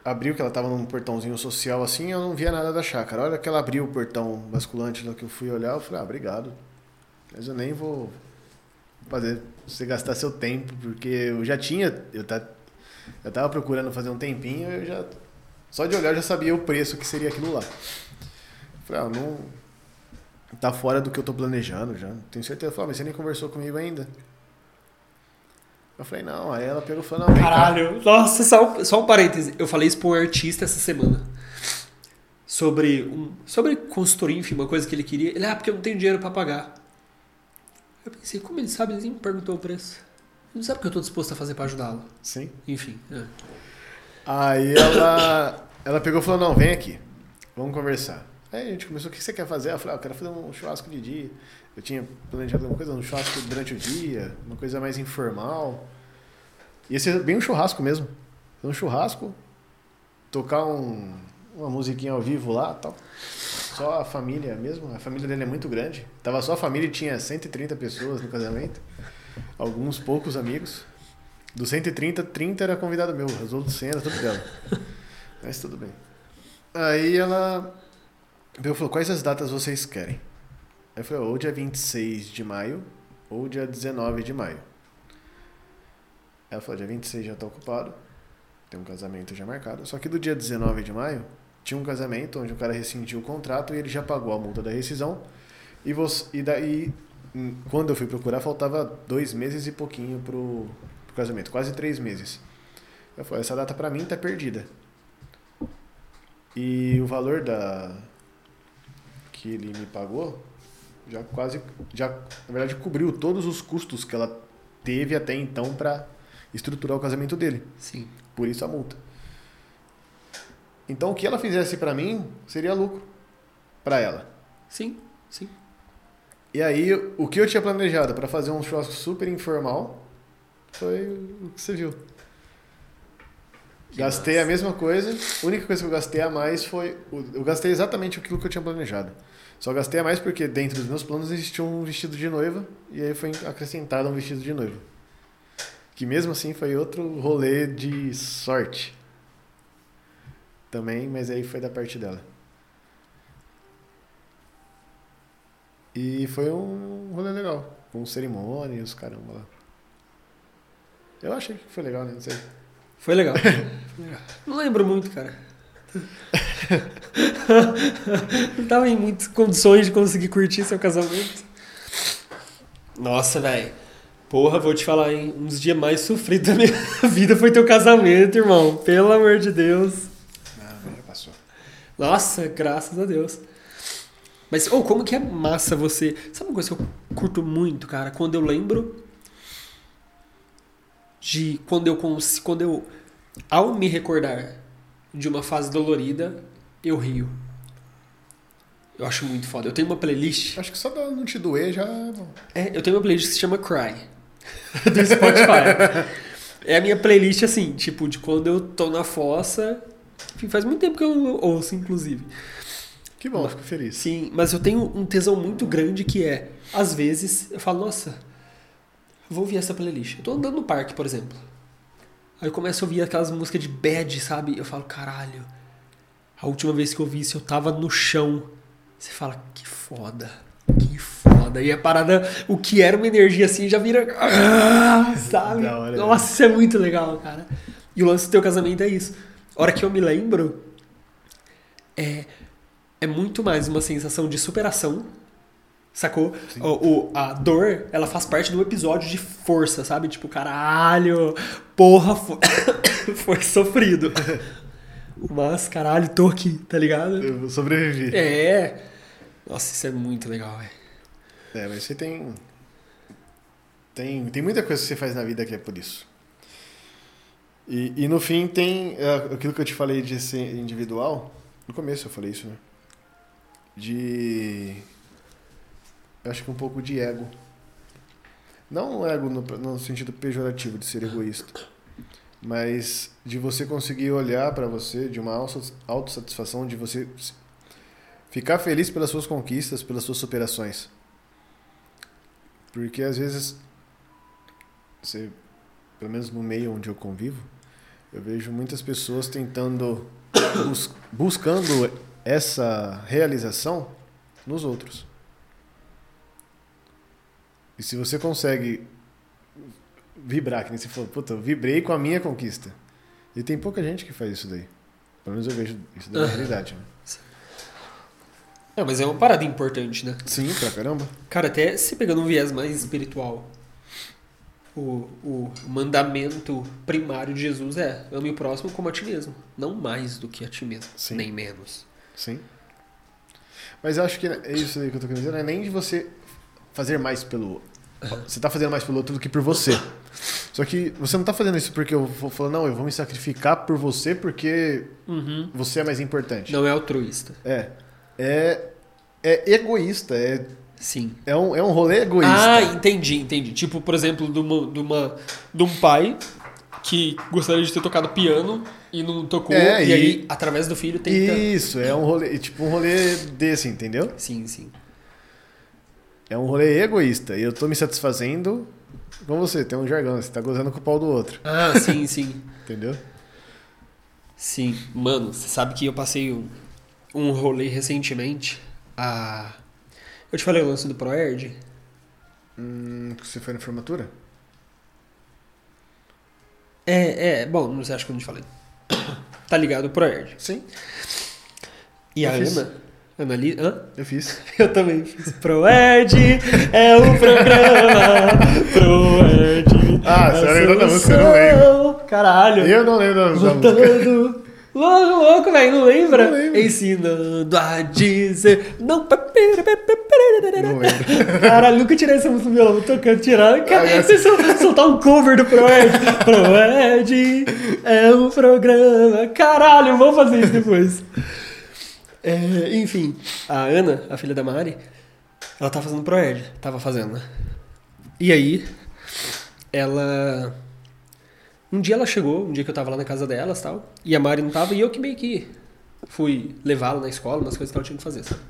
abriu, que ela tava num portãozinho social assim, eu não via nada da chácara. A hora que ela abriu o portão basculante lá que eu fui olhar, eu falei: "Ah, obrigado. Mas eu nem vou fazer você gastar seu tempo, porque eu já tinha, eu tá eu tava procurando fazer um tempinho, eu já só de olhar eu já sabia o preço que seria aquilo lá. Falei, ah, não. Tá fora do que eu tô planejando já. Tenho certeza. Falei, ah, mas você nem conversou comigo ainda. Eu falei, não. Aí ela pegou e falou, não, vem cá. Caralho, nossa, só, só um parêntese. Eu falei isso pra um artista essa semana. Sobre um, sobre consultoria, enfim, uma coisa que ele queria. Ele, ah, porque eu não tenho dinheiro pra pagar. Eu pensei, como ele sabe? Ele nem me perguntou o preço. Ele não sabe o que eu tô disposto a fazer pra ajudá-lo. Sim. Enfim. é. Aí ela, ela pegou e falou, não, vem aqui. Vamos conversar. Aí a gente começou, o que você quer fazer? Eu falei, ah, eu quero fazer um churrasco de dia. Eu tinha planejado uma coisa, um churrasco durante o dia, uma coisa mais informal. Ia ser bem um churrasco mesmo. Um churrasco tocar um, uma musiquinha ao vivo lá tal. Só a família mesmo. A família dele é muito grande. Tava só a família e tinha 130 pessoas no casamento. Alguns poucos amigos. Dos 130, 30 era convidado meu. Os outros 100 era tudo dela. Mas tudo bem. Aí ela eu falou, quais as datas vocês querem? Aí eu falei, ou dia 26 de maio, ou dia 19 de maio. Ela falou, dia 26 já tá ocupado, tem um casamento já marcado. Só que do dia 19 de maio, tinha um casamento onde o cara rescindiu o contrato e ele já pagou a multa da rescisão. E, você, e daí, hum, quando eu fui procurar, faltava dois meses e pouquinho pro, pro casamento, quase três meses. Eu falei, essa data pra mim tá perdida. E o valor da que ele me pagou já quase, já na verdade cobriu todos os custos que ela teve até então para estruturar o casamento dele. Sim. Por isso a multa. Então o que ela fizesse para mim seria lucro para ela. Sim, sim. E aí o que eu tinha planejado para fazer um churrasco super informal foi o que você viu. Que gastei massa. a mesma coisa. A única coisa que eu gastei a mais foi. Eu gastei exatamente aquilo que eu tinha planejado. Só gastei a mais porque dentro dos meus planos existia um vestido de noiva e aí foi acrescentado um vestido de noiva. Que mesmo assim foi outro rolê de sorte. Também, mas aí foi da parte dela. E foi um rolê legal. Com cerimônias, caramba lá. Eu achei que foi legal, né? Não sei. Foi legal. [LAUGHS] Não lembro muito, cara. Não tava em muitas condições de conseguir curtir seu casamento. Nossa, velho. Porra, vou te falar, hein? Um dos dias mais sofridos da minha [LAUGHS] vida foi teu casamento, irmão. Pelo amor de Deus. Não, já passou. Nossa, graças a Deus. Mas, oh, como que é massa você. Sabe uma coisa que eu curto muito, cara? Quando eu lembro de quando eu quando eu ao me recordar de uma fase dolorida, eu rio. Eu acho muito foda. Eu tenho uma playlist. Acho que só não te doer já. É, eu tenho uma playlist que se chama Cry. [LAUGHS] do Spotify. é a minha playlist assim, tipo, de quando eu tô na fossa. Enfim, faz muito tempo que eu ouço, inclusive. Que bom, fico feliz. Sim, mas eu tenho um tesão muito grande que é, às vezes, eu falo, nossa, vou ouvir essa playlist. Eu tô andando no parque, por exemplo. Aí eu começo a ouvir aquelas músicas de bad, sabe? Eu falo, caralho. A última vez que eu ouvi isso, eu tava no chão. Você fala, que foda. Que foda. E a parada, o que era uma energia assim, já vira. Ah, sabe? Hora, Nossa, isso é muito legal, cara. E o lance do teu casamento é isso. A hora que eu me lembro, é, é muito mais uma sensação de superação Sacou? O, o, a dor, ela faz parte do episódio de força, sabe? Tipo, caralho, porra, foi, [COUGHS] foi sofrido. [LAUGHS] Mas, caralho, tô aqui, tá ligado? Eu sobrevivi. É. Nossa, isso é muito legal, velho. É, mas você tem. Tem, tem muita coisa que você faz na vida que é por isso. E, e no fim tem é, aquilo que eu te falei de ser individual. No começo eu falei isso, né? De acho que um pouco de ego. Não ego no, no sentido pejorativo de ser egoísta, mas de você conseguir olhar para você, de uma autossatisfação, de você ficar feliz pelas suas conquistas, pelas suas superações. Porque às vezes, você, pelo menos no meio onde eu convivo, eu vejo muitas pessoas tentando, [COUGHS] bus buscando essa realização nos outros. E se você consegue vibrar, que nem se falou, puta, eu vibrei com a minha conquista. E tem pouca gente que faz isso daí. Pelo menos eu vejo isso da realidade, né? É, mas é uma parada importante, né? Sim, pra caramba. Cara, até se pegando um viés mais espiritual, o, o mandamento primário de Jesus é ame o próximo como a ti mesmo. Não mais do que a ti mesmo, Sim. nem menos. Sim. Mas eu acho que é isso aí que eu tô querendo dizer, não é nem de você fazer mais pelo. Você está fazendo mais pelo outro do que por você. Só que você não está fazendo isso porque eu vou falar, não, eu vou me sacrificar por você porque uhum. você é mais importante. Não é altruísta. É. É, é egoísta. É, Sim. É um, é um rolê egoísta. Ah, entendi, entendi. Tipo, por exemplo, de, uma, de, uma, de um pai que gostaria de ter tocado piano e não tocou, É, e, e- aí, através do filho, tenta. Isso, é um rolê, tipo um rolê desse, entendeu? Sim, sim. É um rolê egoísta. E eu tô me satisfazendo com você, tem um jargão, você tá gozando com o pau do outro, Ah, sim, [LAUGHS] sim. entendeu? Sim. Mano, você sabe que eu passei um, um rolê recentemente. A... Eu te falei o lance do ProErd? Hum, você foi na formatura? É, é, bom, não sei, acho que eu não te falei. [COUGHS] Tá ligado o ProErd. Sim, E a Eu fiz. Ana? Ana Li... Hã? eu fiz. [LAUGHS] Eu também fiz. ProErd é o programa. ProErd. Ah, é você lembra da música? Eu não solução. Caralho. Eu não lembro da, música. Lutando. Louco, louco, velho, não lembra? Não lembro. Ensinando a dizer. Não. Não lembro. Caralho, nunca tirei essa música do violão, tocando, tirando. Cara, Ah, se sol- soltar um cover do Proed. Proed é um programa. Caralho, vamos fazer isso depois. É, enfim, a Ana, a filha da Mari, ela tá fazendo Proed. Tava fazendo, né? E aí, ela. Um dia ela chegou, um dia que eu tava lá na casa delas tal, e a Mari não tava, e eu que meio que fui levá-la na escola, umas coisas que ela tinha que fazer, sabe?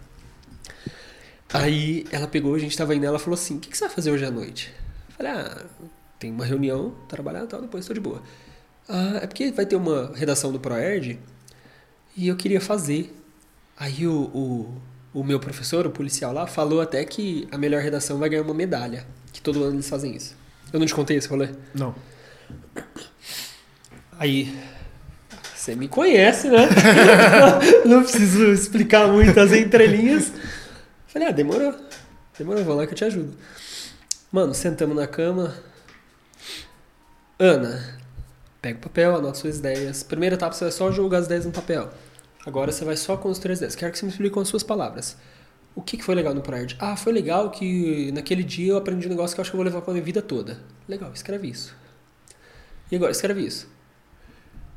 Aí ela pegou, a gente tava indo, ela falou assim: O que, que você vai fazer hoje à noite? Eu falei: Ah, tem uma reunião, trabalhar e tal, depois tô de boa. Ah, é porque vai ter uma redação do ProErd e eu queria fazer. Aí o, o, o meu professor, o policial lá, falou até que a melhor redação vai ganhar uma medalha, que todo ano eles fazem isso. Eu não te contei esse rolê? Não. Aí, você me conhece, né? [LAUGHS] não preciso explicar muito as entrelinhas. Falei, ah, demorou. Demorou, vou lá que eu te ajudo. Mano, sentamos na cama. Ana, pega o papel, anota suas ideias. Primeira etapa, você vai só jogar as ideias no papel. Agora você vai só construir as ideias. Quero que você me explique com as suas palavras. O que, foi legal no Pride? Ah, foi legal que naquele dia eu aprendi um negócio que eu acho que eu vou levar pra minha vida toda. Legal, escreve isso. E agora, escreve isso.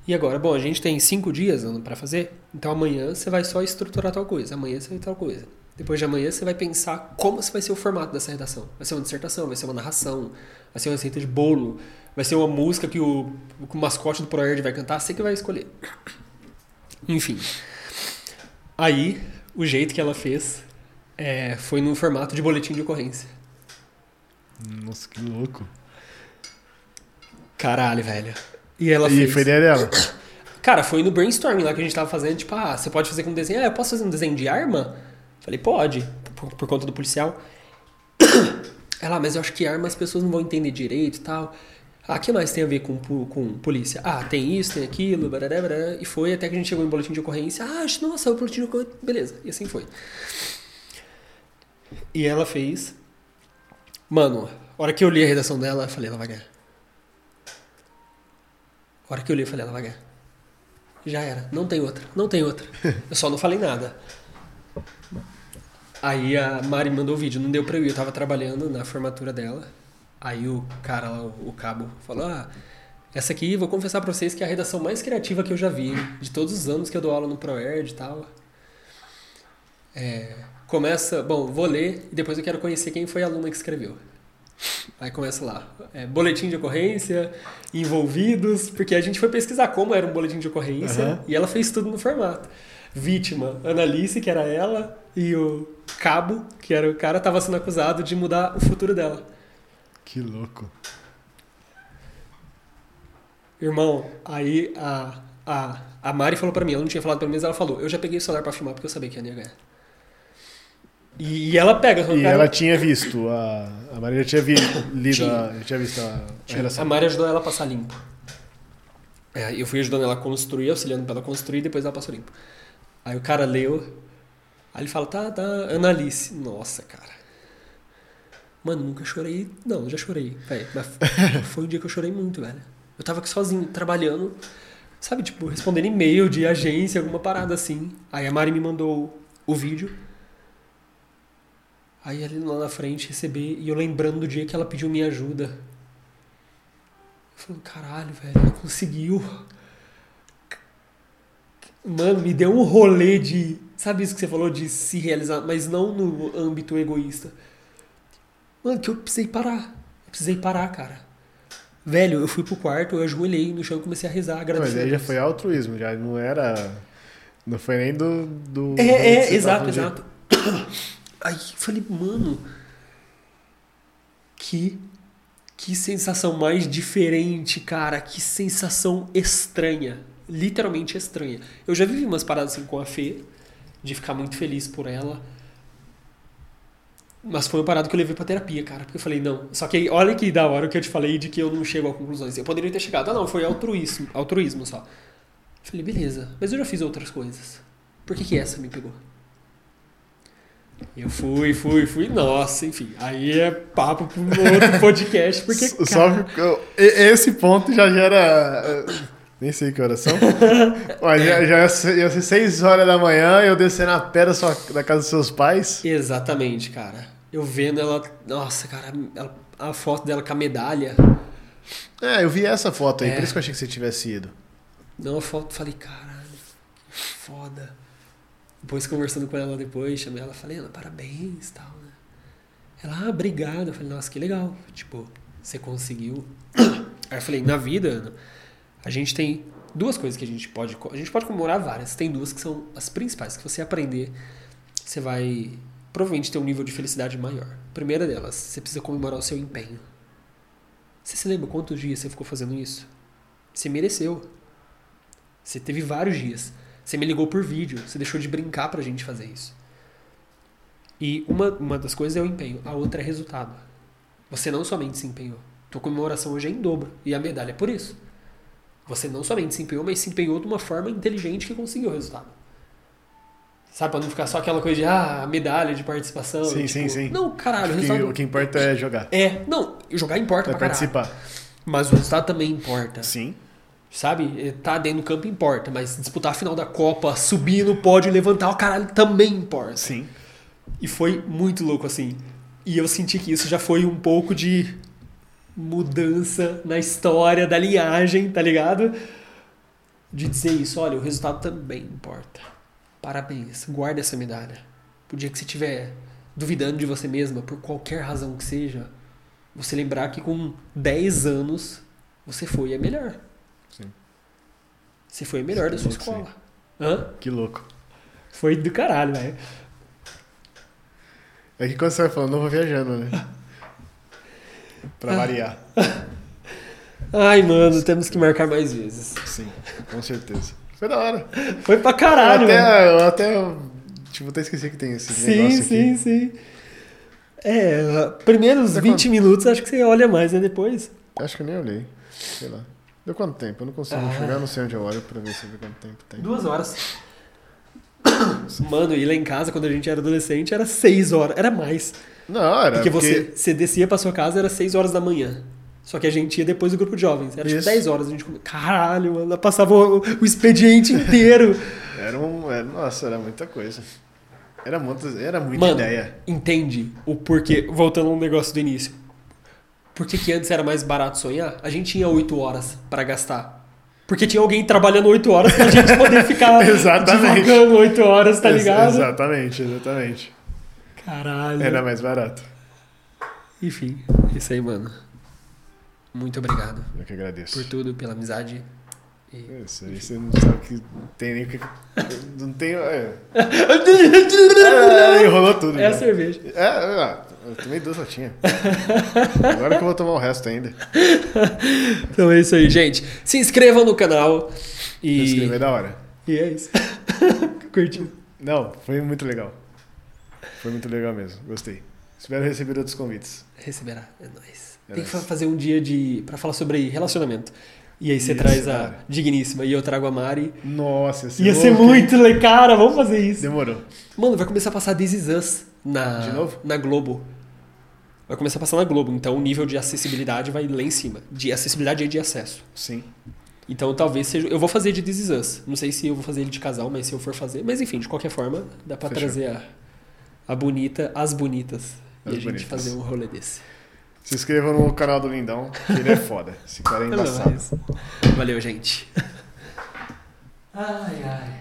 E agora, bom, a gente tem cinco dias Ana, pra fazer, então amanhã você vai só estruturar tal coisa, amanhã você vai tal coisa. Depois de amanhã você vai pensar como vai ser o formato dessa redação. Vai ser uma dissertação, vai ser uma narração, vai ser uma receita de bolo, vai ser uma música que o, o mascote do ProErd vai cantar, você que vai escolher. Enfim. Aí, o jeito que ela fez é, foi no formato de boletim de ocorrência. Nossa, que louco. Caralho, velho. E ela e fez. foi ideia dela. Cara, foi no brainstorming lá que a gente tava fazendo, tipo, ah, você pode fazer com desenho? Ah, eu posso fazer um desenho de arma? Falei, pode, por, por conta do policial. [COUGHS] Ela, ah, mas eu acho que arma as pessoas não vão entender direito e tal. Ah, que mais tem a ver com, com polícia? Ah, tem isso, tem aquilo, barará, barará. E foi até que a gente chegou em boletim de ocorrência. Ah, nossa, o boletim de ocorrência. Beleza, e assim foi. E ela fez. Mano, a hora que eu li a redação dela, eu falei, ela vai ganhar. A hora que eu li, eu falei, ela vai ganhar. Já era. Não tem outra. Não tem outra. Eu só não falei nada. Aí a Mari mandou o vídeo. Não deu pra eu ir. Eu tava trabalhando na formatura dela. Aí o cara o cabo, falou: Ah, essa aqui, vou confessar pra vocês que é a redação mais criativa que eu já vi. De todos os anos que eu dou aula no ProErd e tal. É, começa. Bom, vou ler e depois eu quero conhecer quem foi a aluna que escreveu. Aí começa lá, é, boletim de ocorrência, envolvidos, porque a gente foi pesquisar como era um boletim de ocorrência Aham. e ela fez tudo no formato. Vítima, Annalise, que era ela, e o Cabo, que era o cara, estava sendo acusado de mudar o futuro dela. Que louco. Irmão, aí a, a, a Mari falou pra mim, ela não tinha falado mim, mas ela falou, eu já peguei o celular pra filmar porque eu sabia que a ia ganhar. E, e ela pega, E cara, ela tinha visto, a, a Maria tinha vi, lido, Tinha. a, tinha visto a, a Tinha. redação. A Mari ajudou ela a passar limpo. É, eu fui ajudando ela a construir, auxiliando pra ela construir, e depois ela passou limpo. Aí o cara leu, aí ele fala, tá, tá, Annalise. Nossa, cara. Mano, nunca chorei. Não, já chorei, velho. Mas [LAUGHS] foi um dia que eu chorei muito, velho. Eu tava aqui sozinho, trabalhando, sabe, tipo, respondendo e-mail de agência, alguma parada assim. Aí a Mari me mandou o vídeo. Aí ali lá na frente receber e eu lembrando do dia que ela pediu minha ajuda. Eu falei, caralho, velho, ela conseguiu. Mano, me deu um rolê de. Sabe isso que você falou de se realizar, mas não no âmbito egoísta. Mano, que eu precisei parar. Eu precisei parar, cara. Velho, eu fui pro quarto, eu ajoelhei no chão e comecei a rezar, Mas agradecer. aí a já foi altruísmo, já não era. Não foi nem do. do É, é, exato, exato. [COUGHS] Aí eu falei, mano, que que sensação mais diferente, cara, que sensação estranha, literalmente estranha. Eu já vivi umas paradas assim com a Fê, de ficar muito feliz por ela. Mas foi uma parada que eu levei pra terapia, cara. Porque eu falei, não. Só que olha que da hora o que eu te falei de que eu não chego a conclusões. Eu poderia ter chegado. Ah, não, foi altruísmo, altruísmo só. Eu falei, beleza. Mas eu já fiz outras coisas. Por que, que essa me pegou? Eu fui, fui, fui. Nossa, enfim. Aí é papo um outro [LAUGHS] podcast. Porque, Só cara, e- esse ponto já gera. Nem sei que horas são. [LAUGHS] Mas já, já ia ser- ia ser 6 horas da manhã eu descendo a pé da, sua, da casa dos seus pais. Exatamente, cara. Eu vendo ela. Nossa, cara, ela- a foto dela com a medalha. É, eu vi essa foto aí, É. por isso que eu achei que você tivesse ido. Não, a foto, falei, caralho, que foda. Depois conversando com ela depois, chamei ela, falei, Ana, parabéns e tal, né? Ela, ah, obrigado. Eu falei, nossa, que legal. Tipo, você conseguiu. [CLEARS THROAT] Aí eu falei, na vida, a gente tem duas coisas que a gente pode. A gente pode comemorar várias. Tem duas que são as principais, que você aprender, você vai provavelmente ter um nível de felicidade maior. Primeira delas, você precisa comemorar o seu empenho. Você se lembra quantos dias você ficou fazendo isso? Você mereceu. Você teve vários dias. Você me ligou por vídeo. Você deixou de brincar pra gente fazer isso. E uma, uma das coisas é o empenho. A outra é resultado. Você não somente se empenhou. Tua comemoração hoje é em dobro. E a medalha é por isso. Você não somente se empenhou, mas se empenhou de uma forma inteligente que conseguiu o resultado. Sabe, pra não ficar só aquela coisa de, ah, medalha de participação. Sim, tipo, sim, sim. Não, caralho, o resultado... o que importa é jogar. É, não, jogar importa É pra caralho. participar. Mas o resultado também importa. Sim. Sabe? Tá dentro do campo importa, mas disputar a final da Copa, subir no pódio, levantar o caralho também importa. Sim. E foi muito louco assim. E eu senti que isso já foi um pouco de mudança na história da linhagem, tá ligado? De dizer isso, olha, o resultado também importa. Parabéns, guarda essa medalha. O dia que você estiver duvidando de você mesma, por qualquer razão que seja, você lembrar que com 10 anos você foi a melhor. Sim. Você foi a melhor da sua sim. escola. Hã? Que louco. Foi do caralho, velho. É que quando você vai falando, eu vou viajando, né? [LAUGHS] Ah. Pra variar. [LAUGHS] Ai, mano, temos que marcar mais vezes. Sim, com certeza. Foi da hora. Foi pra caralho, eu mano. até, eu até. Tipo, até esqueci que tem esse Sim, negócio sim, aqui. sim. É, primeiros Deu 20 quanto? minutos acho que você olha mais, né? Depois. Acho que eu nem olhei. Sei lá. Deu quanto tempo? Eu não consigo Ah. enxergar, não sei onde eu olho pra ver se vê quanto tempo tem. Duas horas. [COUGHS] Mano, e lá em casa, quando a gente era adolescente, era seis horas. Era mais. Não, era. Porque você, você descia pra sua casa, era seis horas da manhã. Só que a gente ia depois do grupo de jovens. Era tipo Isso. 10 horas. A gente comia. Caralho, mano. Passava o, o expediente inteiro. [LAUGHS] Era um. Era, nossa, era muita coisa. Era, muito, era muita Mano, ideia. entende o porquê. Voltando ao negócio do início. Por que, que antes era mais barato sonhar? A gente tinha 8 horas pra gastar. Porque tinha alguém trabalhando 8 horas pra gente poder [LAUGHS] ficar divagando 8 horas, tá Ex- ligado? Exatamente, exatamente. Caralho. Era mais barato. Enfim, isso aí, mano. Muito obrigado Eu que agradeço. por tudo, pela amizade. E... Isso aí você não sabe que tem nem o que. Não tem. É, [LAUGHS] é, enrolou tudo. É a já. cerveja. É, é, eu tomei duas latinhas. Agora que eu vou tomar o resto ainda. [LAUGHS] Então é isso aí, gente. Se inscrevam no canal. Se E, inscrever é da hora. e é isso. [LAUGHS] Curtiu. Não, foi muito legal. Foi muito legal mesmo. Gostei. Espero receber outros convites. Receberá. É nóis. É Tem que nóis. fa- fazer um dia de. pra falar sobre relacionamento. E aí você Isso, traz a cara. digníssima e eu trago a Mari. Nossa, ia ser, Ia ser muito legal, cara. Vamos fazer isso. Demorou. Mano, vai começar a passar This Is Us na, De novo? na Globo. Vai começar a passar na Globo. Então o nível de acessibilidade vai lá em cima. De acessibilidade e de acesso. Sim. Então talvez seja. Eu vou fazer de This Is Us. Não sei se eu vou fazer ele de casal, mas se eu for fazer. Mas enfim, de qualquer forma, dá pra Fechou. trazer a, a bonita, as bonitas. As e a gente bonitas. fazer um rolê desse. Se inscreva no canal do Lindão, que ele é foda. [LAUGHS] Esse cara é embaçado. Valeu, gente. [LAUGHS] Ai, ai.